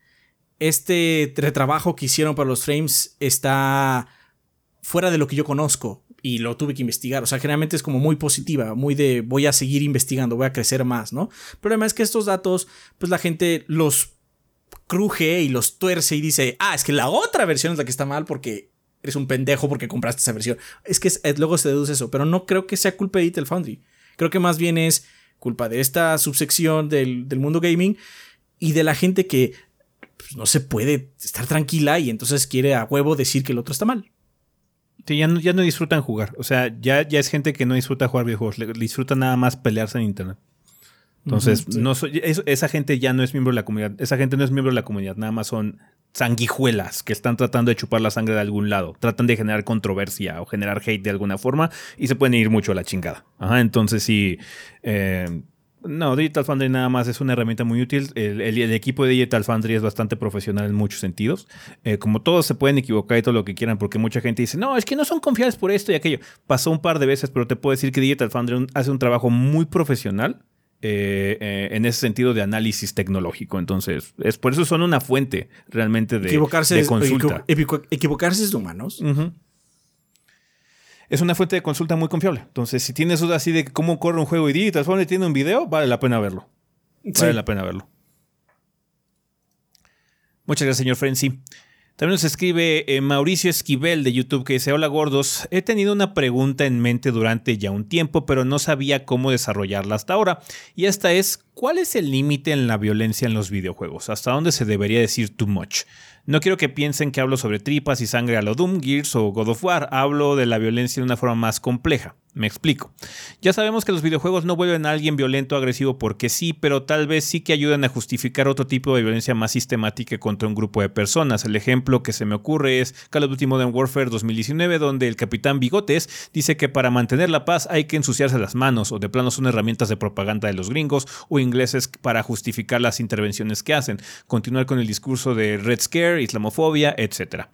Este retrabajo que hicieron para los frames está fuera de lo que yo conozco y lo tuve que investigar. O sea, generalmente es como muy positiva, muy de voy a seguir investigando, voy a crecer más, ¿no? El problema es que estos datos, pues la gente los cruje y los tuerce y dice, ah, es que la otra versión es la que está mal porque eres un pendejo porque compraste esa versión. Es que es- luego se deduce eso, pero no creo que sea culpa de Digital Foundry. Creo que más bien es culpa de esta subsección del, del mundo gaming y de la gente que pues, no se puede estar tranquila y entonces quiere a huevo decir que el otro está mal.
Sí, ya no, ya no disfrutan jugar. O sea, ya, ya es gente que no disfruta jugar videojuegos. Le, disfruta nada más pelearse en internet. Entonces,
sí.
no soy- es- esa gente ya no es miembro de la comunidad. Esa gente no es miembro de la comunidad. Nada más son sanguijuelas que están tratando de chupar la sangre de algún lado. Tratan de generar controversia o generar hate de alguna forma y se pueden ir mucho a la chingada. Ajá, entonces sí. eh, no, Digital Foundry nada más es una herramienta muy útil. El, equipo de Digital Foundry es bastante profesional en muchos sentidos. Eh, como todos se pueden equivocar y todo lo que quieran, porque mucha gente dice, no, es que no son confiables por esto y aquello. Pasó un par de veces, pero te puedo decir que Digital Foundry un- hace un trabajo muy profesional. Eh, eh, en ese sentido de análisis tecnológico. Entonces, es por eso son una fuente realmente de,
equivocarse,
de
es,
consulta.
equivo- equivocarse es de humanos.
Es una fuente de consulta muy confiable. Entonces, si tienes dudas así de cómo corre un juego y Digital Foundry tiene un video, vale la pena verlo. Vale
Sí.
la pena verlo. Muchas gracias, señor Frenzy. También nos escribe eh, Mauricio Esquivel de YouTube que dice, hola gordos, he tenido una pregunta en mente durante ya un tiempo, pero no sabía cómo desarrollarla hasta ahora. Y esta es, ¿cuál es el límite en la violencia en los videojuegos? ¿Hasta dónde se debería decir too much? No quiero que piensen que hablo sobre tripas y sangre a lo Doom, Gears o God of War, hablo de la violencia de una forma más compleja. Me explico. Ya sabemos que los videojuegos no vuelven a alguien violento o agresivo porque sí, pero tal vez sí que ayudan a justificar otro tipo de violencia más sistemática contra un grupo de personas. El ejemplo que se me ocurre es Call of Duty Modern Warfare 2019, donde el capitán Bigotes dice que para mantener la paz hay que ensuciarse las manos, o de plano son herramientas de propaganda de los gringos o ingleses para justificar las intervenciones que hacen. Continuar con el discurso de Red Scare, islamofobia, etc.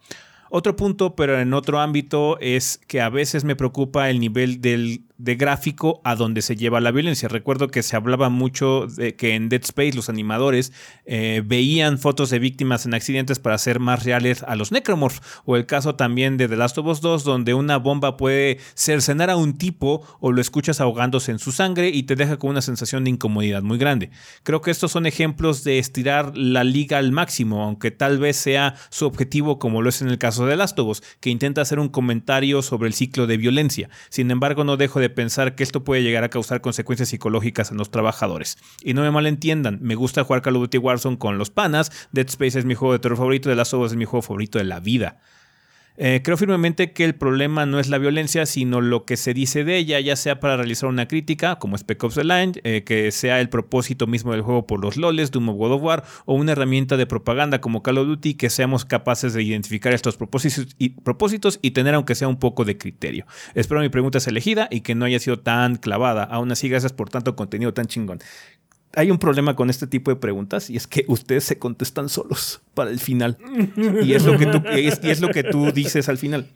Otro punto, pero en otro ámbito, es que a veces me preocupa el nivel del de gráfico a donde se lleva la violencia. Recuerdo que se hablaba mucho de que en Dead Space los animadores eh, veían fotos de víctimas en accidentes para hacer más reales a los necromorphs. O el caso también de The Last of Us 2, donde una bomba puede cercenar a un tipo o lo escuchas ahogándose en su sangre y te deja con una sensación de incomodidad muy grande. Creo que estos son ejemplos de estirar la liga al máximo, aunque tal vez sea su objetivo como lo es en el caso de The Last of Us, que intenta hacer un comentario sobre el ciclo de violencia. Sin embargo, no dejo de pensar que esto puede llegar a causar consecuencias psicológicas en los trabajadores. Y no me malentiendan, me gusta jugar Call of Duty Warzone con los panas, Dead Space es mi juego de terror favorito, The Last of es mi juego favorito de la vida. Eh, creo firmemente que el problema no es la violencia, sino lo que se dice de ella, ya sea para realizar una crítica, como Spec Ops The Line, eh, que sea el propósito mismo del juego por los loles, Doom of God of War, o una herramienta de propaganda como Call of Duty, que seamos capaces de identificar estos propósitos y, propósitos y tener aunque sea un poco de criterio. Espero mi pregunta sea elegida y que no haya sido tan clavada. Aún así, gracias por tanto contenido tan chingón hay un problema con este tipo de preguntas y es que ustedes se contestan solos para el final. Y es lo que tú, es lo que tú dices al final.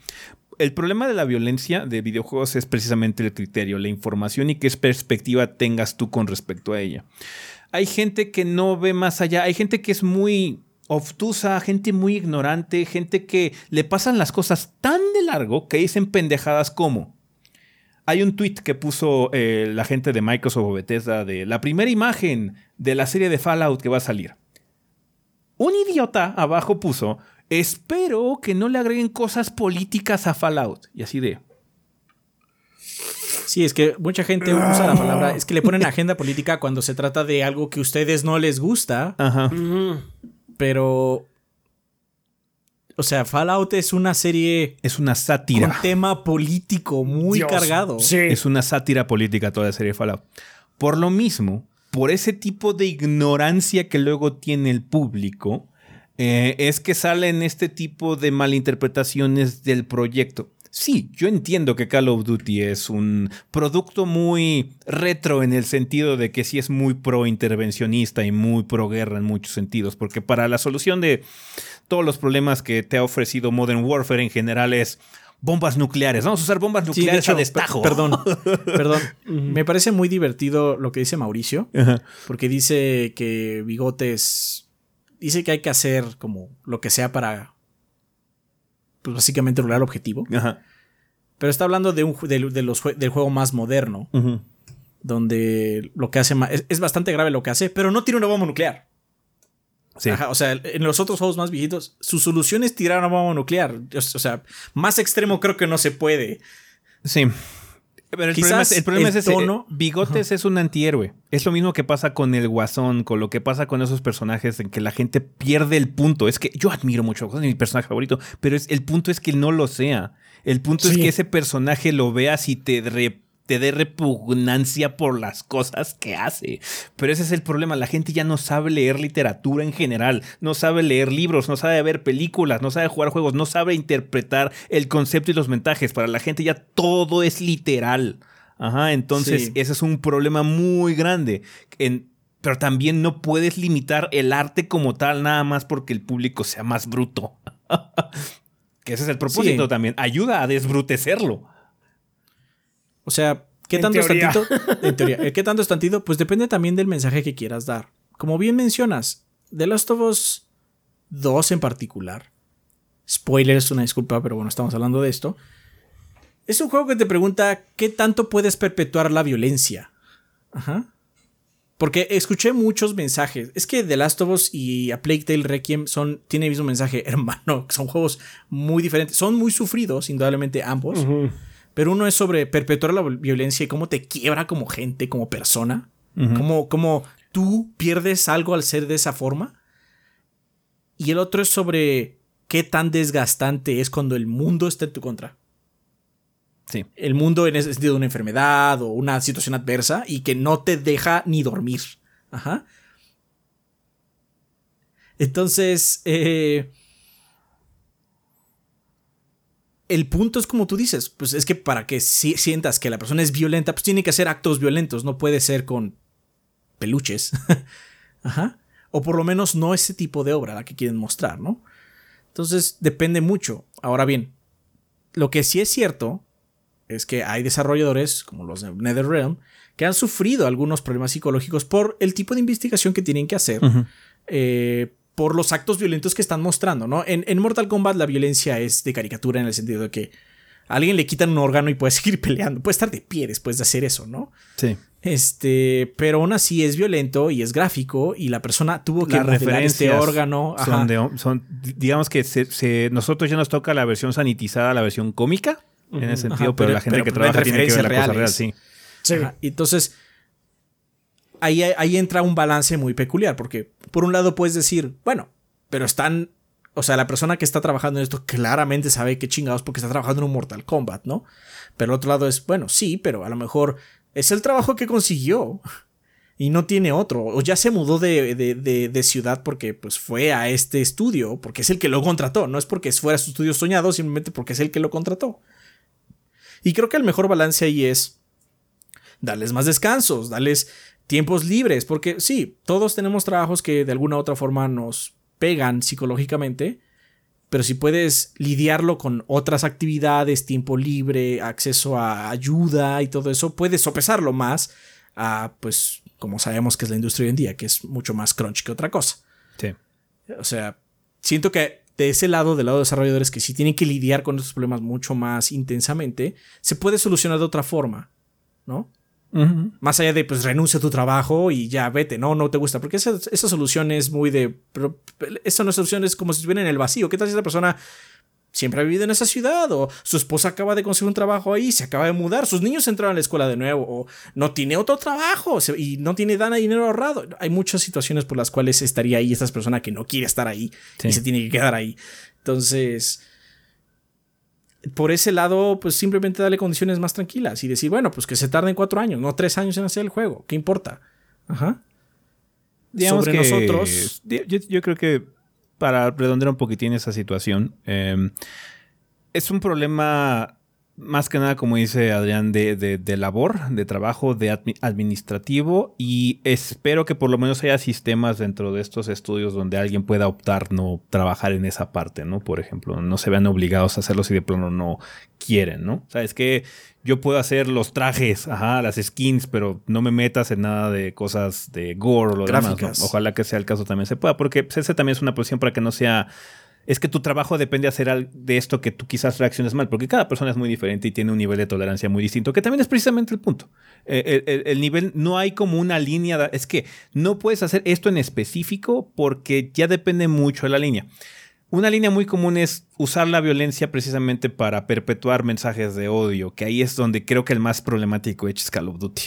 El problema de la violencia de videojuegos es precisamente el criterio, la información y qué perspectiva tengas tú con respecto a ella. Hay gente que no ve más allá, hay gente que es muy obtusa, gente muy ignorante, gente que le pasan las cosas tan de largo que dicen pendejadas como hay un tweet que puso eh, la gente de Microsoft o Bethesda de la primera imagen de la serie de Fallout que va a salir. Un idiota abajo puso, espero que no le agreguen cosas políticas a Fallout. Y así de...
Sí, es que mucha gente usa la palabra, es que le ponen agenda política cuando se trata de algo que a ustedes no les gusta. Ajá. Pero o sea, Fallout es una serie.
Es una sátira.
Un tema político muy cargado.
Sí. Es una sátira política toda la serie Fallout. Por lo mismo, por ese tipo de ignorancia que luego tiene el público, eh, es que salen este tipo de malinterpretaciones del proyecto. Sí, yo entiendo que Call of Duty es un producto muy retro en el sentido de que sí es muy pro intervencionista y muy pro guerra en muchos sentidos, porque para la solución de todos los problemas que te ha ofrecido Modern Warfare en general es bombas nucleares. Vamos a usar bombas nucleares a destajo.
Perdón, perdón. Me parece muy divertido lo que dice Mauricio, porque dice que Bigotes dice que hay que hacer como lo que sea para pues básicamente lograr el objetivo. Pero está hablando de un de, los, del juego más moderno, donde lo que hace es, es, bastante grave lo que hace, pero no tiene una bomba nuclear o sea, en los otros juegos más viejitos, su solución es tirar una bomba nuclear. O sea, más extremo creo que no se puede.
Sí. Pero el problema es, el problema es ese. Bigotes es un antihéroe. Es lo mismo que pasa con el Guasón, con lo que pasa con esos personajes en que la gente pierde el punto. Es que yo admiro mucho a es mi personaje favorito, pero es, el punto es que no lo sea. El punto es que ese personaje lo veas y te te dé repugnancia por las cosas que hace. Pero ese es el problema, la gente ya no sabe leer literatura en general, no sabe leer libros, no sabe ver películas, no sabe jugar juegos, no sabe interpretar el concepto y los mensajes. Para la gente ya todo es literal. Ajá, entonces ese es un problema muy grande. pero también no puedes limitar el arte como tal nada más porque el público sea más bruto. que ese es el propósito también. Ayuda a desbrutecerlo.
O sea, ¿qué tanto es tantito? En teoría, ¿qué tanto es tantito? Pues depende también del mensaje que quieras dar. Como bien mencionas, The Last of Us 2 en particular. Spoilers, una disculpa, pero bueno, estamos hablando de esto. Es un juego que te pregunta qué tanto puedes perpetuar la violencia. Ajá. Porque escuché muchos mensajes. Es que The Last of Us y A Plague Tale Requiem son, tienen el mismo mensaje, hermano. Son juegos muy diferentes. Son muy sufridos, indudablemente ambos. Pero uno es sobre perpetuar la violencia y cómo te quiebra como gente, como persona. cómo, tú pierdes algo al ser de esa forma. Y el otro es sobre qué tan desgastante es cuando el mundo está en tu contra.
Sí.
El mundo en ese sentido de una enfermedad o una situación adversa y que no te deja ni dormir. Ajá. Entonces, eh, el punto es como tú dices, pues es que para que sientas que la persona es violenta, pues tiene que hacer actos violentos, no puede ser con peluches. Ajá. O por lo menos no ese tipo de obra la que quieren mostrar, ¿no? Entonces depende mucho. Ahora bien, lo que sí es cierto es que hay desarrolladores, como los de NetherRealm, que han sufrido algunos problemas psicológicos por el tipo de investigación que tienen que hacer, eh, por los actos violentos que están mostrando, ¿no? En, en, Mortal Kombat la violencia es de caricatura en el sentido de que a alguien le quitan un órgano y puede seguir peleando, puede estar de pie después de hacer eso, ¿no?
Sí.
Este, pero aún así es violento y es gráfico y la persona tuvo que
referir este
órgano.
Son, digamos que nosotros ya nos toca la versión sanitizada, la versión cómica, en ese sentido, pero, la gente que trabaja tiene que ver la cosa real, sí.
sí. Entonces, ahí, ahí entra un balance muy peculiar, porque por un lado puedes decir, bueno, pero están o sea, la persona que está trabajando en esto claramente sabe qué chingados porque está trabajando en un Mortal Kombat, ¿no? Pero el otro lado es, bueno, sí, pero a lo mejor es el trabajo que consiguió y no tiene otro. O ya se mudó de, de, ciudad porque pues fue a este estudio, porque es el que lo contrató. No es porque fuera su estudio soñado, simplemente porque es el que lo contrató. Y creo que el mejor balance ahí es darles más descansos, darles tiempos libres, porque sí, todos tenemos trabajos que de alguna u otra forma nos pegan psicológicamente, pero si puedes lidiarlo con otras actividades, tiempo libre, acceso a ayuda y todo eso, puedes sopesarlo más a, pues, como sabemos que es la industria hoy en día, que es mucho más crunch que otra cosa.
Sí.
O sea, siento que de ese lado, del lado de desarrolladores que sí tienen que lidiar con estos problemas mucho más intensamente, se puede solucionar de otra forma, ¿no? Más allá de, pues, renuncia a tu trabajo y ya vete, no, no te gusta. Porque esa, solución es muy de. Pero esa no solución es como si estuviera en el vacío. ¿Qué tal si esa persona siempre ha vivido en esa ciudad? O su esposa acaba de conseguir un trabajo ahí, se acaba de mudar, sus niños entraron a la escuela de nuevo, o no tiene otro trabajo y no tiene dana dinero ahorrado. Hay muchas situaciones por las cuales estaría ahí esta persona que no quiere estar ahí y se tiene que quedar ahí. Entonces por ese lado, pues simplemente darle condiciones más tranquilas y decir, bueno, pues que se tarden cuatro años, no tres años en hacer el juego, ¿qué importa? Ajá.
Digamos Sobre que nosotros. Yo, creo que para redondear un poquitín esa situación, em, es un problema más que nada, como dice Adrián, de, de, labor, de trabajo, de administrativo y espero que por lo menos haya sistemas dentro de estos estudios donde alguien pueda optar no trabajar en esa parte, ¿no? Por ejemplo, no se vean obligados a hacerlo si de plano no quieren, ¿no? O sea, es que yo puedo hacer los trajes, ajá, las skins, pero no me metas en nada de cosas de gore o lo demás. Ojalá que sea el caso también se pueda, porque ese también es una posición para que no sea es que tu trabajo depende de hacer de esto que tú quizás reacciones mal, porque cada persona es muy diferente y tiene un nivel de tolerancia muy distinto, que también es precisamente el punto. Eh, el, nivel, no hay como una línea, es que no puedes hacer esto en específico porque ya depende mucho de la línea. Una línea muy común es usar la violencia precisamente para perpetuar mensajes de odio, que ahí es donde creo que el más problemático es Call of Duty,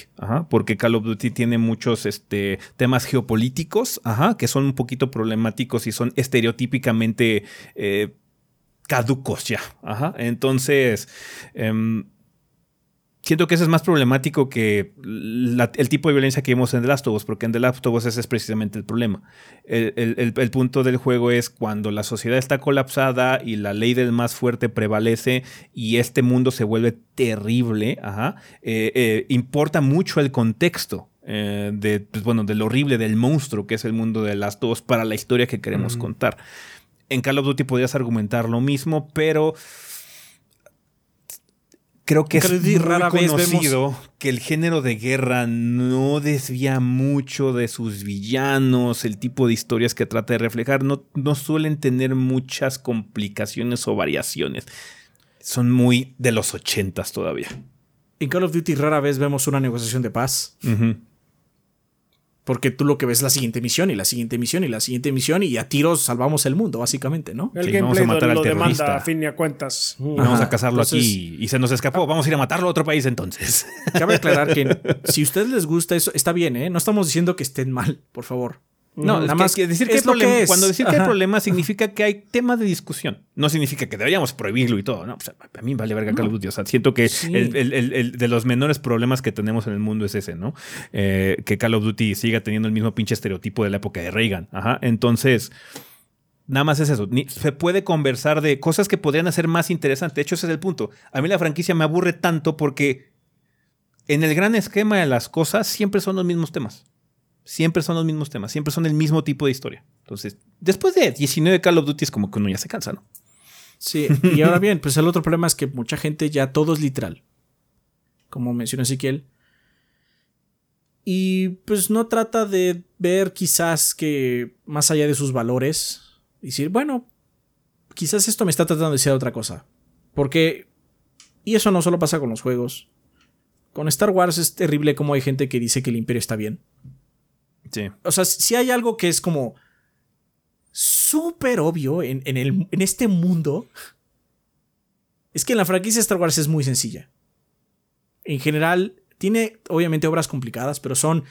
porque Call of Duty tiene muchos este, temas geopolíticos, que son un poquito problemáticos y son estereotípicamente eh, caducos ya. Entonces, em, siento que eso es más problemático que el tipo de violencia que vimos en The Last of Us, porque en The Last of Us ese es precisamente el problema. El, punto del juego es cuando la sociedad está colapsada y la ley del más fuerte prevalece y este mundo se vuelve terrible, ajá, eh, eh, importa mucho el contexto. Eh, de, pues, bueno, del horrible, del monstruo que es el mundo de The Last of Us para la historia que queremos contar. En Call of Duty podrías argumentar lo mismo, pero creo que es muy rara conocido que el género de guerra no desvía mucho de sus villanos, el tipo de historias que trata de reflejar, no, no suelen tener muchas complicaciones o variaciones. Son muy de los ochentas todavía.
En Call of Duty rara vez vemos una negociación de paz. Porque tú lo que ves es la siguiente misión y la siguiente misión y la siguiente misión y a tiros salvamos el mundo, básicamente, ¿no?
El gameplay vamos a matar lo, al demanda a fin y a cuentas.
vamos a cazarlo aquí y se nos escapó. Vamos a ir a matarlo a otro país entonces.
Cabe aclarar que si a ustedes les gusta eso, está bien, ¿eh? No estamos diciendo que estén mal, por favor.
No,
Nada más
que decir que, hay
es lo que es.
cuando decir que hay problema significa que hay tema de discusión. No significa que deberíamos prohibirlo y todo. No, Pues, a mí vale verga Call of Duty. O sea, siento que
Sí.
el, el- el- el de los menores problemas que tenemos en el mundo es ese, ¿no? Eh, que Call of Duty siga teniendo el mismo pinche estereotipo de la época de Reagan. Ajá. Entonces, nada más es eso. Ni- se puede conversar de cosas que podrían hacer más interesante. De hecho, ese es el punto. A mí la franquicia me aburre tanto porque en el gran esquema de las cosas siempre son los mismos temas. Siempre son los mismos temas, siempre son el mismo tipo de historia. Entonces, después de 19 Call of Duty es como que uno ya se cansa, ¿no?
Sí, y ahora bien, pues el otro problema es que mucha gente ya todo es literal. Como mencionó Ezequiel. Y pues no trata de ver quizás que más allá de sus valores, decir, bueno, quizás esto me está tratando de decir otra cosa. Porque, y eso no solo pasa con los juegos. Con Star Wars es terrible como hay gente que dice que el imperio está bien.
Sí.
O sea, si hay algo que es como súper obvio en, en el- en este mundo, es que en la franquicia Star Wars es muy sencilla. En general, tiene obviamente obras complicadas, pero son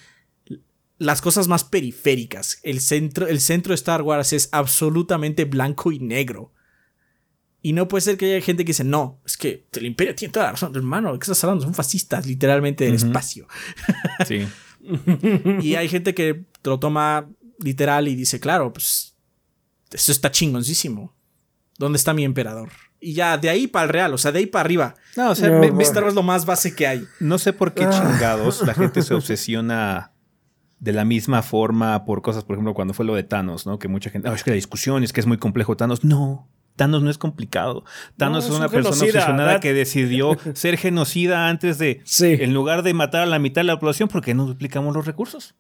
las cosas más periféricas. El centro, el centro de Star Wars es absolutamente blanco y negro. Y no puede ser que haya gente que dice, no, es que el imperio tiene toda la razón, hermano, ¿de qué estás hablando? Son fascistas, literalmente, del espacio.
Sí.
Y hay gente que lo toma literal y dice, claro, pues esto está chingoncísimo. ¿Dónde está mi emperador? Y ya, de ahí para el real, o sea, de ahí para arriba.
No, o sea,
No,
me-
bueno.
me-
Star Wars es lo más base que hay.
no sé por qué chingados la gente se obsesiona de la misma forma por cosas, por ejemplo, cuando fue lo de Thanos, ¿no? Que mucha gente, "Ah, es que la discusión es que es muy complejo Thanos. No. Thanos no es complicado. Thanos
No,
es
es
una
un
persona
genocida,
obsesionada
¿verdad?
que decidió ser genocida antes de,
Sí.
en lugar de matar a la mitad de la población, ¿por qué no duplicamos los recursos?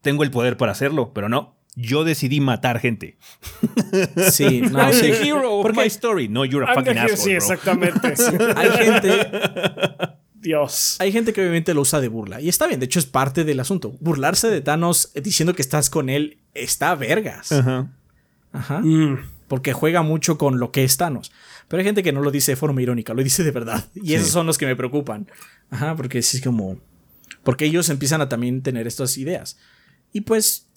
Tengo el poder para hacerlo, pero no. Yo decidí matar gente.
Sí, no,
I'm
sí.
the hero of
Porque
my story. No, you're a
I'm
fucking asshole,
sí,
bro.
exactamente. sí.
Hay gente,
Dios.
hay gente que obviamente lo usa de burla. Y está bien, de hecho es parte del asunto. Burlarse de Thanos diciendo que estás con él está vergas.
Ajá.
Ajá.
Mm.
Porque juega mucho con lo que es Thanos. Pero hay gente que no lo dice de forma irónica, lo dice de verdad. Y esos son los que me preocupan. Ajá, porque es como. Porque ellos empiezan a también tener estas ideas. Y pues,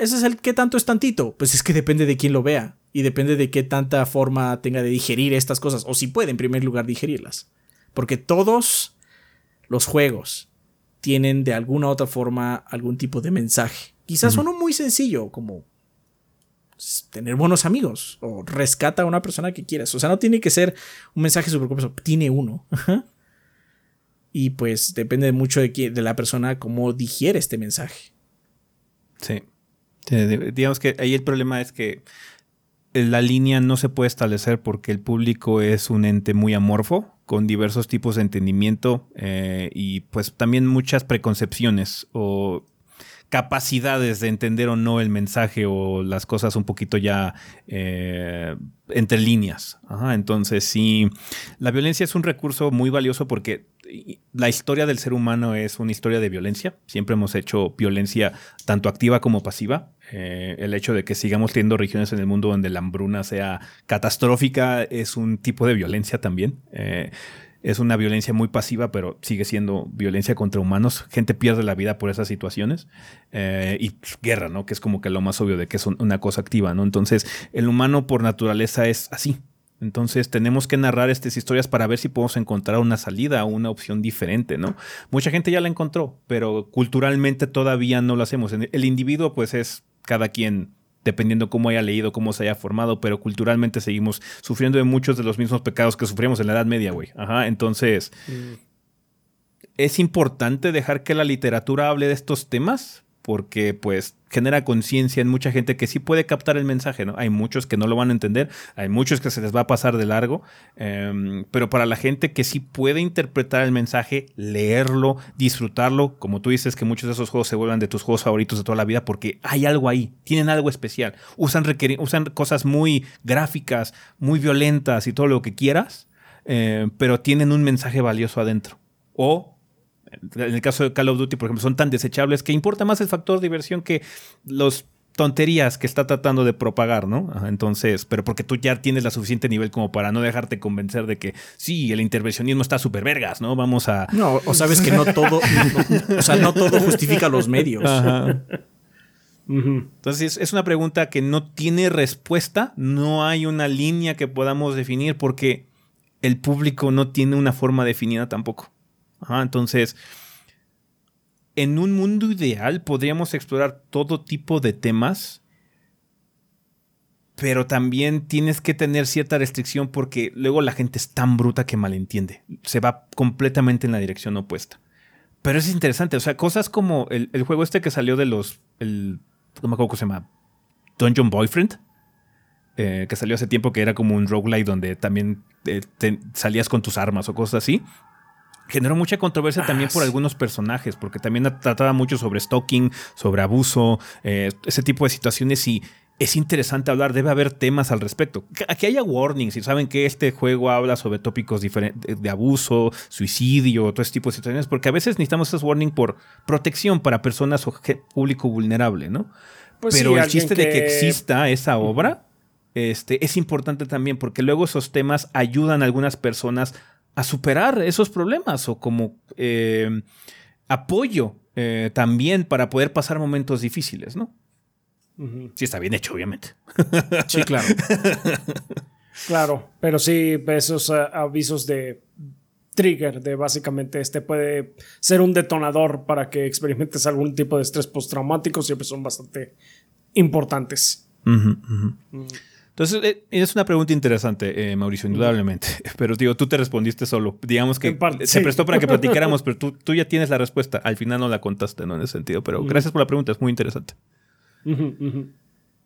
ese es el que tanto es tantito. Pues es que depende de quién lo vea. Y depende de qué tanta forma tenga de digerir estas cosas. O si puede, en primer lugar, digerirlas. Porque todos los juegos tienen de alguna u otra forma algún tipo de mensaje. Quizás uno muy sencillo, como tener buenos amigos o rescata a una persona que quieras. O sea, no tiene que ser un mensaje súper complejo, tiene uno. Y pues depende mucho de, quién- de la persona cómo digiere este mensaje.
Sí. Sí, di- Digamos que ahí el problema es que la línea no se puede establecer porque el público es un ente muy amorfo, con diversos tipos de entendimiento eh, y pues también muchas preconcepciones o capacidades de entender o no el mensaje o las cosas un poquito ya eh, entre líneas. Entonces sí, la violencia es un recurso muy valioso porque la historia del ser humano es una historia de violencia. Siempre hemos hecho violencia tanto activa como pasiva. Eh, el hecho de que sigamos teniendo regiones en el mundo donde la hambruna sea catastrófica es un tipo de violencia también. Eh, es una violencia muy pasiva, pero sigue siendo violencia contra humanos. Gente pierde la vida por esas situaciones. Eh, y guerra, ¿no? Que es como que lo más obvio de que es un- una cosa activa, ¿no? Entonces, el humano por naturaleza es así. Entonces tenemos que narrar estas historias para ver si podemos encontrar una salida o una opción diferente, ¿no? Mucha gente ya la encontró, pero culturalmente todavía no lo hacemos. El individuo, pues, es cada quien dependiendo cómo haya leído, cómo se haya formado, pero culturalmente seguimos sufriendo de muchos de los mismos pecados que sufrimos en la Edad Media, güey. Ajá, entonces es importante dejar que la literatura hable de estos temas porque pues genera conciencia en mucha gente que sí puede captar el mensaje, ¿no? Hay muchos que no lo van a entender, hay muchos que se les va a pasar de largo, em, pero para la gente que sí puede interpretar el mensaje, leerlo, disfrutarlo, como tú dices que muchos de esos juegos se vuelvan de tus juegos favoritos de toda la vida porque hay algo ahí, tienen algo especial, usan, usan cosas muy gráficas, muy violentas y todo lo que quieras, eh, pero tienen un mensaje valioso adentro. O en el caso de Call of Duty, por ejemplo, son tan desechables que importa más el factor diversión que los tonterías que está tratando de propagar, ¿no? Entonces, pero porque tú ya tienes la suficiente nivel como para no dejarte convencer de que sí, el intervencionismo está súper vergas, ¿no? Vamos a...
No, o sabes que no todo, no- o sea, no todo justifica los medios.
Ajá. Entonces es una pregunta que no tiene respuesta, no hay una línea que podamos definir porque el público no tiene una forma definida tampoco. Entonces, en un mundo ideal podríamos explorar todo tipo de temas, pero también tienes que tener cierta restricción porque luego la gente es tan bruta que malentiende, se va completamente en la dirección opuesta. Pero es interesante, o sea, cosas como el, juego este que salió de los, el, no me acuerdo cómo se llama, Dungeon Boyfriend, eh, que salió hace tiempo que era como un roguelike donde también eh, salías con tus armas o cosas así generó mucha controversia ah, también por algunos personajes, porque también trataba mucho sobre stalking, sobre abuso, eh, ese tipo de situaciones y es interesante hablar, debe haber temas al respecto. Aquí haya warnings, y saben que este juego habla sobre tópicos diferentes de abuso, suicidio, todo ese tipo de situaciones, porque a veces necesitamos esos warnings por protección para personas o público vulnerable, ¿no? Pues Pero el chiste de que exista esa obra este, es importante también, porque luego esos temas ayudan a algunas personas a superar esos problemas o como eh, apoyo eh, también para poder pasar momentos difíciles, ¿no? Si está bien hecho, obviamente.
Sí, claro.
claro, pero sí, esos eh, avisos de trigger, de básicamente este puede ser un detonador para que experimentes algún tipo de estrés postraumático, siempre son bastante importantes.
Entonces, eh, es una pregunta interesante, eh, Mauricio, indudablemente. Pero digo, tú te respondiste solo. Digamos que se prestó para que platicáramos, pero tú, tú, ya tienes la respuesta. Al final no la contaste, ¿no? En ese sentido. Pero gracias por la pregunta, es muy interesante.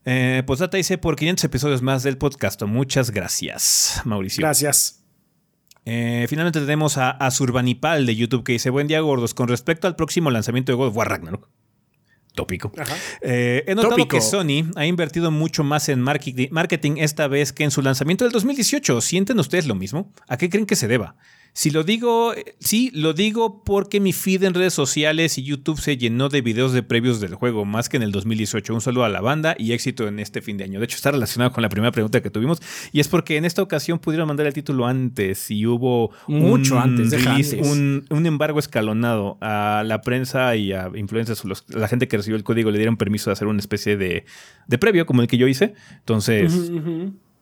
Eh, Data dice por 500 episodios más del podcast. Muchas gracias, Mauricio.
Gracias.
finalmente tenemos a, a Surbanipal de YouTube que dice: Buen día, gordos. Con respecto al próximo lanzamiento de God of War Ragnarok tópico. Eh, he notado que Sony ha invertido mucho más en marketing esta vez que en su lanzamiento del 2018. ¿Sienten ustedes lo mismo? ¿A qué creen que se deba? Si lo digo, sí, lo digo porque mi feed en redes sociales y YouTube se llenó de videos de previos del juego, más que en el 2018. Un saludo a la banda y éxito en este fin de año. De hecho, está relacionado con la primera pregunta que tuvimos, y es porque en esta ocasión pudieron mandar el título antes y hubo
mucho
un
antes,
Un, embargo escalonado a la prensa y a influencers, la gente que recibió el código le dieron permiso de hacer una especie de, previo, como el que yo hice. Entonces.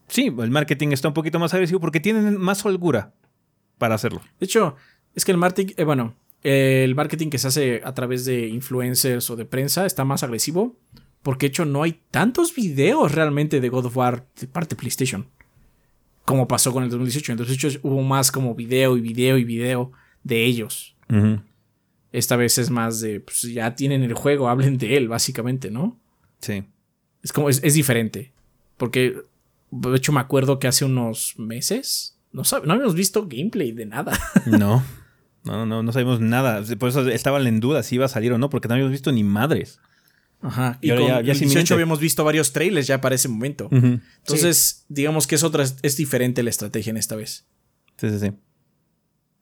Sí, el marketing está un poquito más agresivo porque tienen más holgura para hacerlo.
De hecho, es que el marketing, eh, bueno, el marketing que se hace a través de influencers o de prensa está más agresivo. Porque de hecho no hay tantos videos realmente de God of War de parte de PlayStation. Como pasó con el 2018. En el 2018 hubo más como video y video y video de ellos. Esta vez es más de, pues ya tienen el juego, hablen de él, básicamente, ¿no?
Sí.
Es como, es, es diferente. Porque, de hecho, me acuerdo que hace unos meses, no, no habíamos visto gameplay de nada.
no. No, no, no sabemos nada. Por eso estaban en duda si iba a salir o no, porque no habíamos visto ni madres.
Ajá. Y, con ya, ya 18 habíamos visto varios trailers ya para ese momento. Entonces, digamos que es otra, es diferente la estrategia en esta vez.
Sí, sí, sí.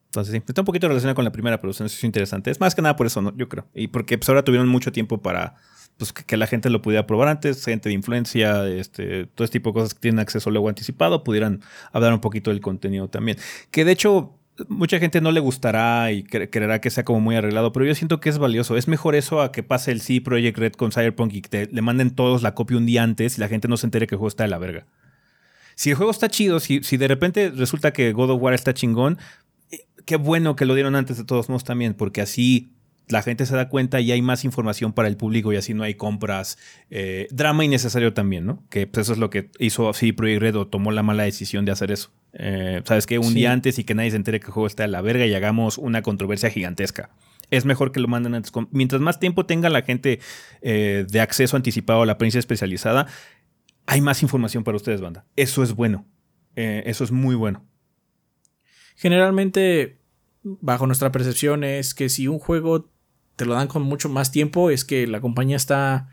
Entonces sí, está un poquito relacionado con la primera, pero eso es interesante. Es más que nada por eso, ¿no? Yo creo. Y porque pues, ahora tuvieron mucho tiempo para pues, que, la gente lo pudiera probar antes, gente de influencia, este, todo este tipo de cosas que tienen acceso luego anticipado, pudieran hablar un poquito del contenido también. Que de hecho, mucha gente no le gustará y creerá que sea como muy arreglado, pero yo siento que es valioso. Es mejor eso a que pase el C Project Red con Cyberpunk y que le manden todos la copia un día antes y la gente no se entere que el juego está de la verga. Si el juego está chido, si, si de repente resulta que God of War está chingón, eh, qué bueno que lo dieron antes de todos modos también, porque así la gente se da cuenta y hay más información para el público y así no hay compras. Eh, drama innecesario también, ¿no? Que pues, eso es lo que hizo Red o tomó la mala decisión de hacer eso. Eh, ¿Sabes qué? Un día antes y que nadie se entere que el juego está a la verga y hagamos una controversia gigantesca. Es mejor que lo manden antes. Mientras más tiempo tenga la gente eh, de acceso anticipado a la prensa especializada, hay más información para ustedes, banda. Eso es bueno. eso es muy bueno.
Generalmente, bajo nuestra percepción, es que si un juego te lo dan con mucho más tiempo, es que la compañía está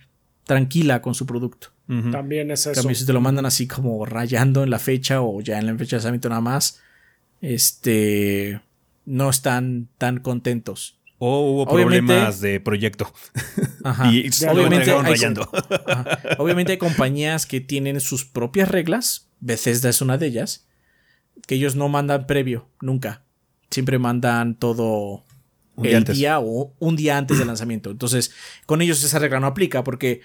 tranquila con su producto.
También es eso.
si te lo mandan así como rayando en la fecha o ya en la fecha de lanzamiento nada más, este, no están tan contentos.
O hubo problemas de proyecto.
Ajá. y obviamente, hay, obviamente hay compañías que tienen sus propias reglas. Bethesda es una de ellas. Que ellos no mandan previo, nunca. Siempre mandan todo el día, o un día antes del lanzamiento. Entonces, con ellos esa regla no aplica porque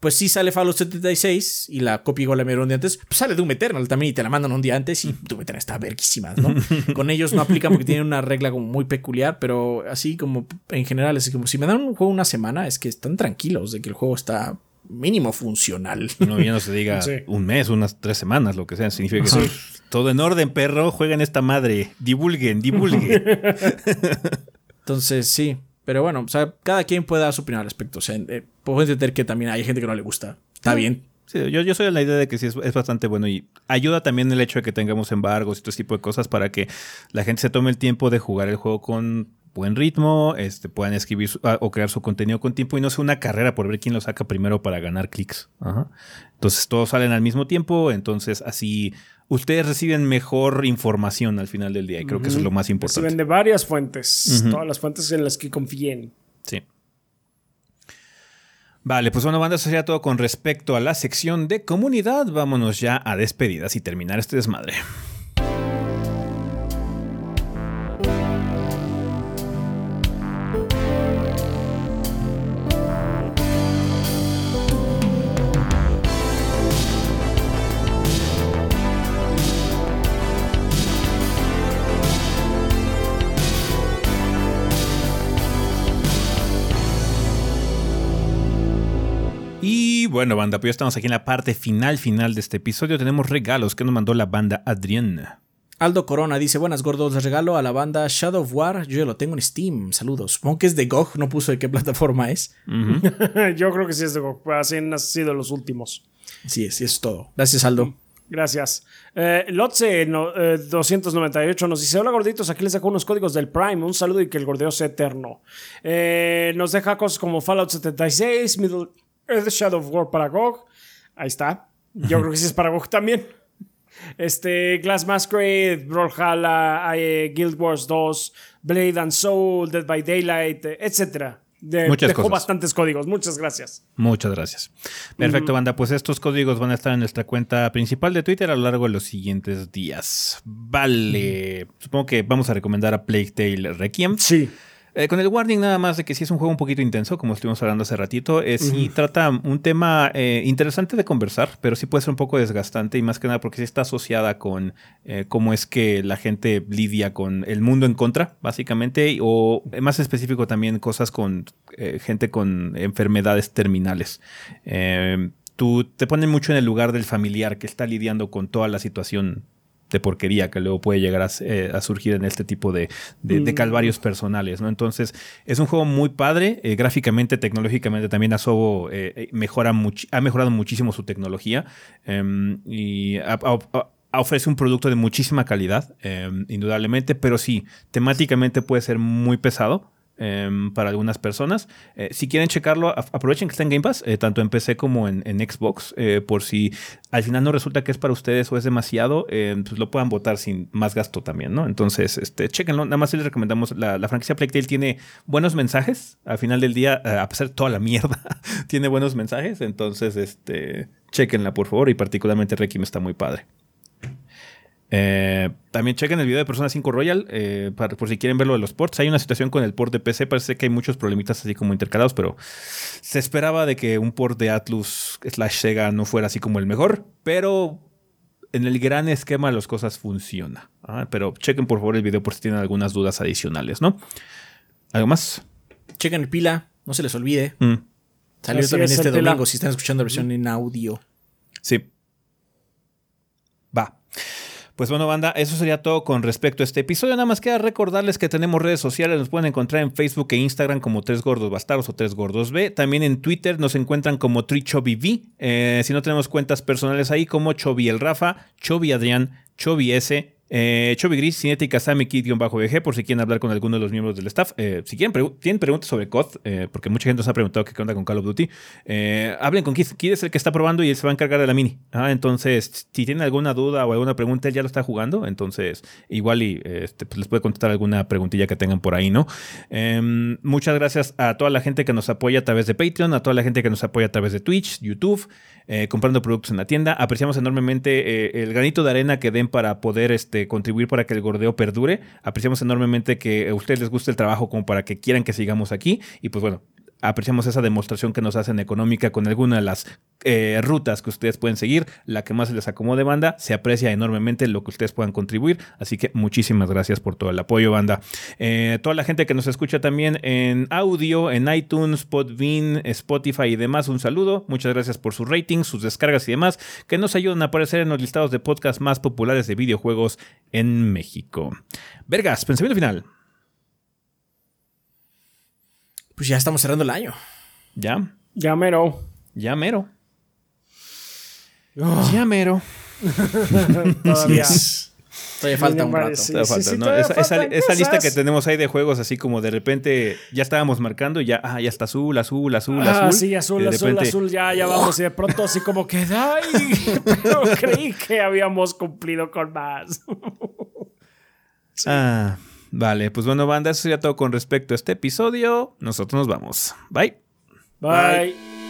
pues sí sale Fallout 76 y la copia igual enviaron un día antes, pues sale Doom Eternal también y te la mandan un día antes y Doom Eternal está verguísima, ¿no? Con ellos no aplican porque tienen una regla como muy peculiar, pero así como en general es como si me dan un juego una semana es que están tranquilos de que el juego está mínimo funcional.
No, ya no se diga
Sí.
un mes, unas tres semanas, lo que sea. Significa que sí, todo en orden, perro. Jueguen esta madre. Divulguen, divulguen.
Entonces, sí. Pero bueno, o sea, cada quien puede dar su opinión al respecto. O sea, eh, puedo entender que también hay gente que no le gusta. Está bien.
Sí, yo, yo soy de la idea de que sí es, es bastante bueno y ayuda también el hecho de que tengamos embargos y todo ese tipo de cosas para que la gente se tome el tiempo de jugar el juego con buen ritmo, este, puedan escribir su- ah, o crear su contenido con tiempo y no sea una carrera por ver quién lo saca primero para ganar clics. Ajá. Entonces todos salen al mismo tiempo, entonces así ustedes reciben mejor información al final del día y creo que eso es lo más
Reciben
importante.
de varias fuentes, todas las fuentes en las que confíen.
Sí. Vale, pues bueno, banda, eso sería todo con respecto a la sección de comunidad. Vámonos ya a despedidas y terminar este desmadre. Bueno, banda, pues ya estamos aquí en la parte final, final de este episodio. Tenemos regalos que nos mandó la banda Adrián.
Aldo Corona dice: Buenas gordos, les regalo a la banda Shadow of War. Yo ya lo tengo en Steam. Saludos. Supongo que es de GOG, no puso de qué plataforma es.
Yo creo que sí es de GOG, así han sido los últimos.
Sí, sí, es todo. Gracias, Aldo.
Gracias. Eh, Lotse no, eh, 298 nos dice: Hola gorditos, aquí les dejo unos códigos del Prime. Un saludo y que el gordeo sea eterno. Eh, nos deja cosas como Fallout 76, Middle Earth Shadow of War para GOG. Ahí está. Yo creo que sí es para GOG también. Este, Glass Masquerade, Brawlhalla, eh, Guild Wars 2, Blade and Soul, Dead by Daylight, eh, etc. De,
Muchas
dejó
cosas.
bastantes códigos. Muchas gracias.
Muchas gracias. Perfecto, banda. Pues estos códigos van a estar en nuestra cuenta principal de Twitter a lo largo de los siguientes días. Vale. Supongo que vamos a recomendar a Plague Tale Requiem.
Sí.
Eh, con el warning nada más de que sí es un juego un poquito intenso, como estuvimos hablando hace ratito. Eh, sí trata un tema eh, interesante de conversar, pero sí puede ser un poco desgastante y más que nada porque sí está asociada con eh, cómo es que la gente lidia con el mundo en contra, básicamente, o más específico también cosas con gente con enfermedades terminales. Eh, tú te ponen mucho en el lugar del familiar que está lidiando con toda la situación de porquería que luego puede llegar a, eh, a surgir en este tipo de, de- de calvarios personales, ¿no? Entonces, es un juego muy padre, eh, gráficamente, tecnológicamente también Asobo eh, mejora much- ha mejorado muchísimo su tecnología em, y ofrece un producto de muchísima calidad, em, indudablemente, pero sí, temáticamente puede ser muy pesado. Em, para algunas personas. Eh, si quieren checarlo, aprovechen que está en Game Pass, eh, tanto en PC como en, Xbox, eh, por si al final no resulta que es para ustedes o es demasiado, eh, pues lo puedan votar sin más gasto también, ¿no? Entonces, este, chéquenlo. Nada más les recomendamos, la, franquicia Plague tiene buenos mensajes. Al final del día, a pesar de toda la mierda, tiene buenos mensajes. Entonces, este, chéquenla, por favor. Y particularmente Requiem está muy padre. Eh, también chequen el video de Persona 5 Royal eh, para- por si quieren ver lo de los ports. Hay una situación con el port de PC, parece que hay muchos problemitas así como intercalados, pero se esperaba de que un port de Atlus slash Sega no fuera así como el mejor, pero en el gran esquema las cosas funciona. Ah, pero chequen por favor el video por si tienen algunas dudas adicionales, ¿no? ¿Algo más?
Chequen el pila, no se les olvide.
Mm,
Salió
Así
también
es,
este
Pila.
domingo si están escuchando la versión en audio.
sí. Va. Pues bueno, banda, eso sería todo con respecto a este episodio. Nada más queda recordarles que tenemos redes sociales, nos pueden encontrar en Facebook e Instagram como Tres Gordos Bastardos o Tres Gordos B. También en Twitter nos encuentran como TriChobiV. Eh, si no tenemos cuentas personales ahí, como Chobi el Rafa, Chobi Adrián, Chobi S. Eh, Gris, Cinética Sammy Kid-BG, por si quieren hablar con alguno de los miembros del staff. Eh, si quieren tienen preguntas sobre COD, eh, porque mucha gente nos ha preguntado qué onda con Call of Duty, eh, hablen con Kid. Kid es el que está probando y él se va a encargar de la mini. Ah, entonces, si tienen alguna duda o alguna pregunta, él ya lo está jugando. Entonces, igual y este, pues les puede contestar alguna preguntilla que tengan por ahí, ¿no? Em, muchas gracias a toda la gente que nos apoya a través de Patreon, a toda la gente que nos apoya a través de Twitch, YouTube, comprando productos en la tienda. Apreciamos enormemente el granito de arena que den para poder este, contribuir para que el gordeo perdure. Apreciamos enormemente que a ustedes les guste el trabajo como para que quieran que sigamos aquí. Y pues bueno, apreciamos esa demostración que nos hacen económica con alguna de las eh, rutas que ustedes pueden seguir, la que más se les acomode banda, se aprecia enormemente lo que ustedes puedan contribuir, así que muchísimas gracias por todo el apoyo banda. Eh, toda la gente que nos escucha también en audio, en iTunes, Podbean, Spotify y demás, un saludo, muchas gracias por sus ratings, sus descargas y demás, que nos ayudan a aparecer en los listados de podcast más populares de videojuegos en México. Vergas, pensamiento final.
Pues ya estamos cerrando el año.
¿Ya?
Ya mero.
Ya mero. Ya mero.
Todavía.
Todavía falta un rato.
sí.
Todavía falta, ¿no?
todavía
esa, esa-
faltan
esa lista que tenemos ahí de juegos, así como de repente ya estábamos marcando y ya, ah, ya está azul, azul, azul,
Ah,
azul.
sí,
y
azul, azul,
repente,
azul, ya, ya vamos. Y de pronto así como que, ay, pero creí que habíamos cumplido con más.
Ah, vale, pues bueno, banda, eso sería todo con respecto a este episodio. Nosotros nos vamos. Bye.
Bye.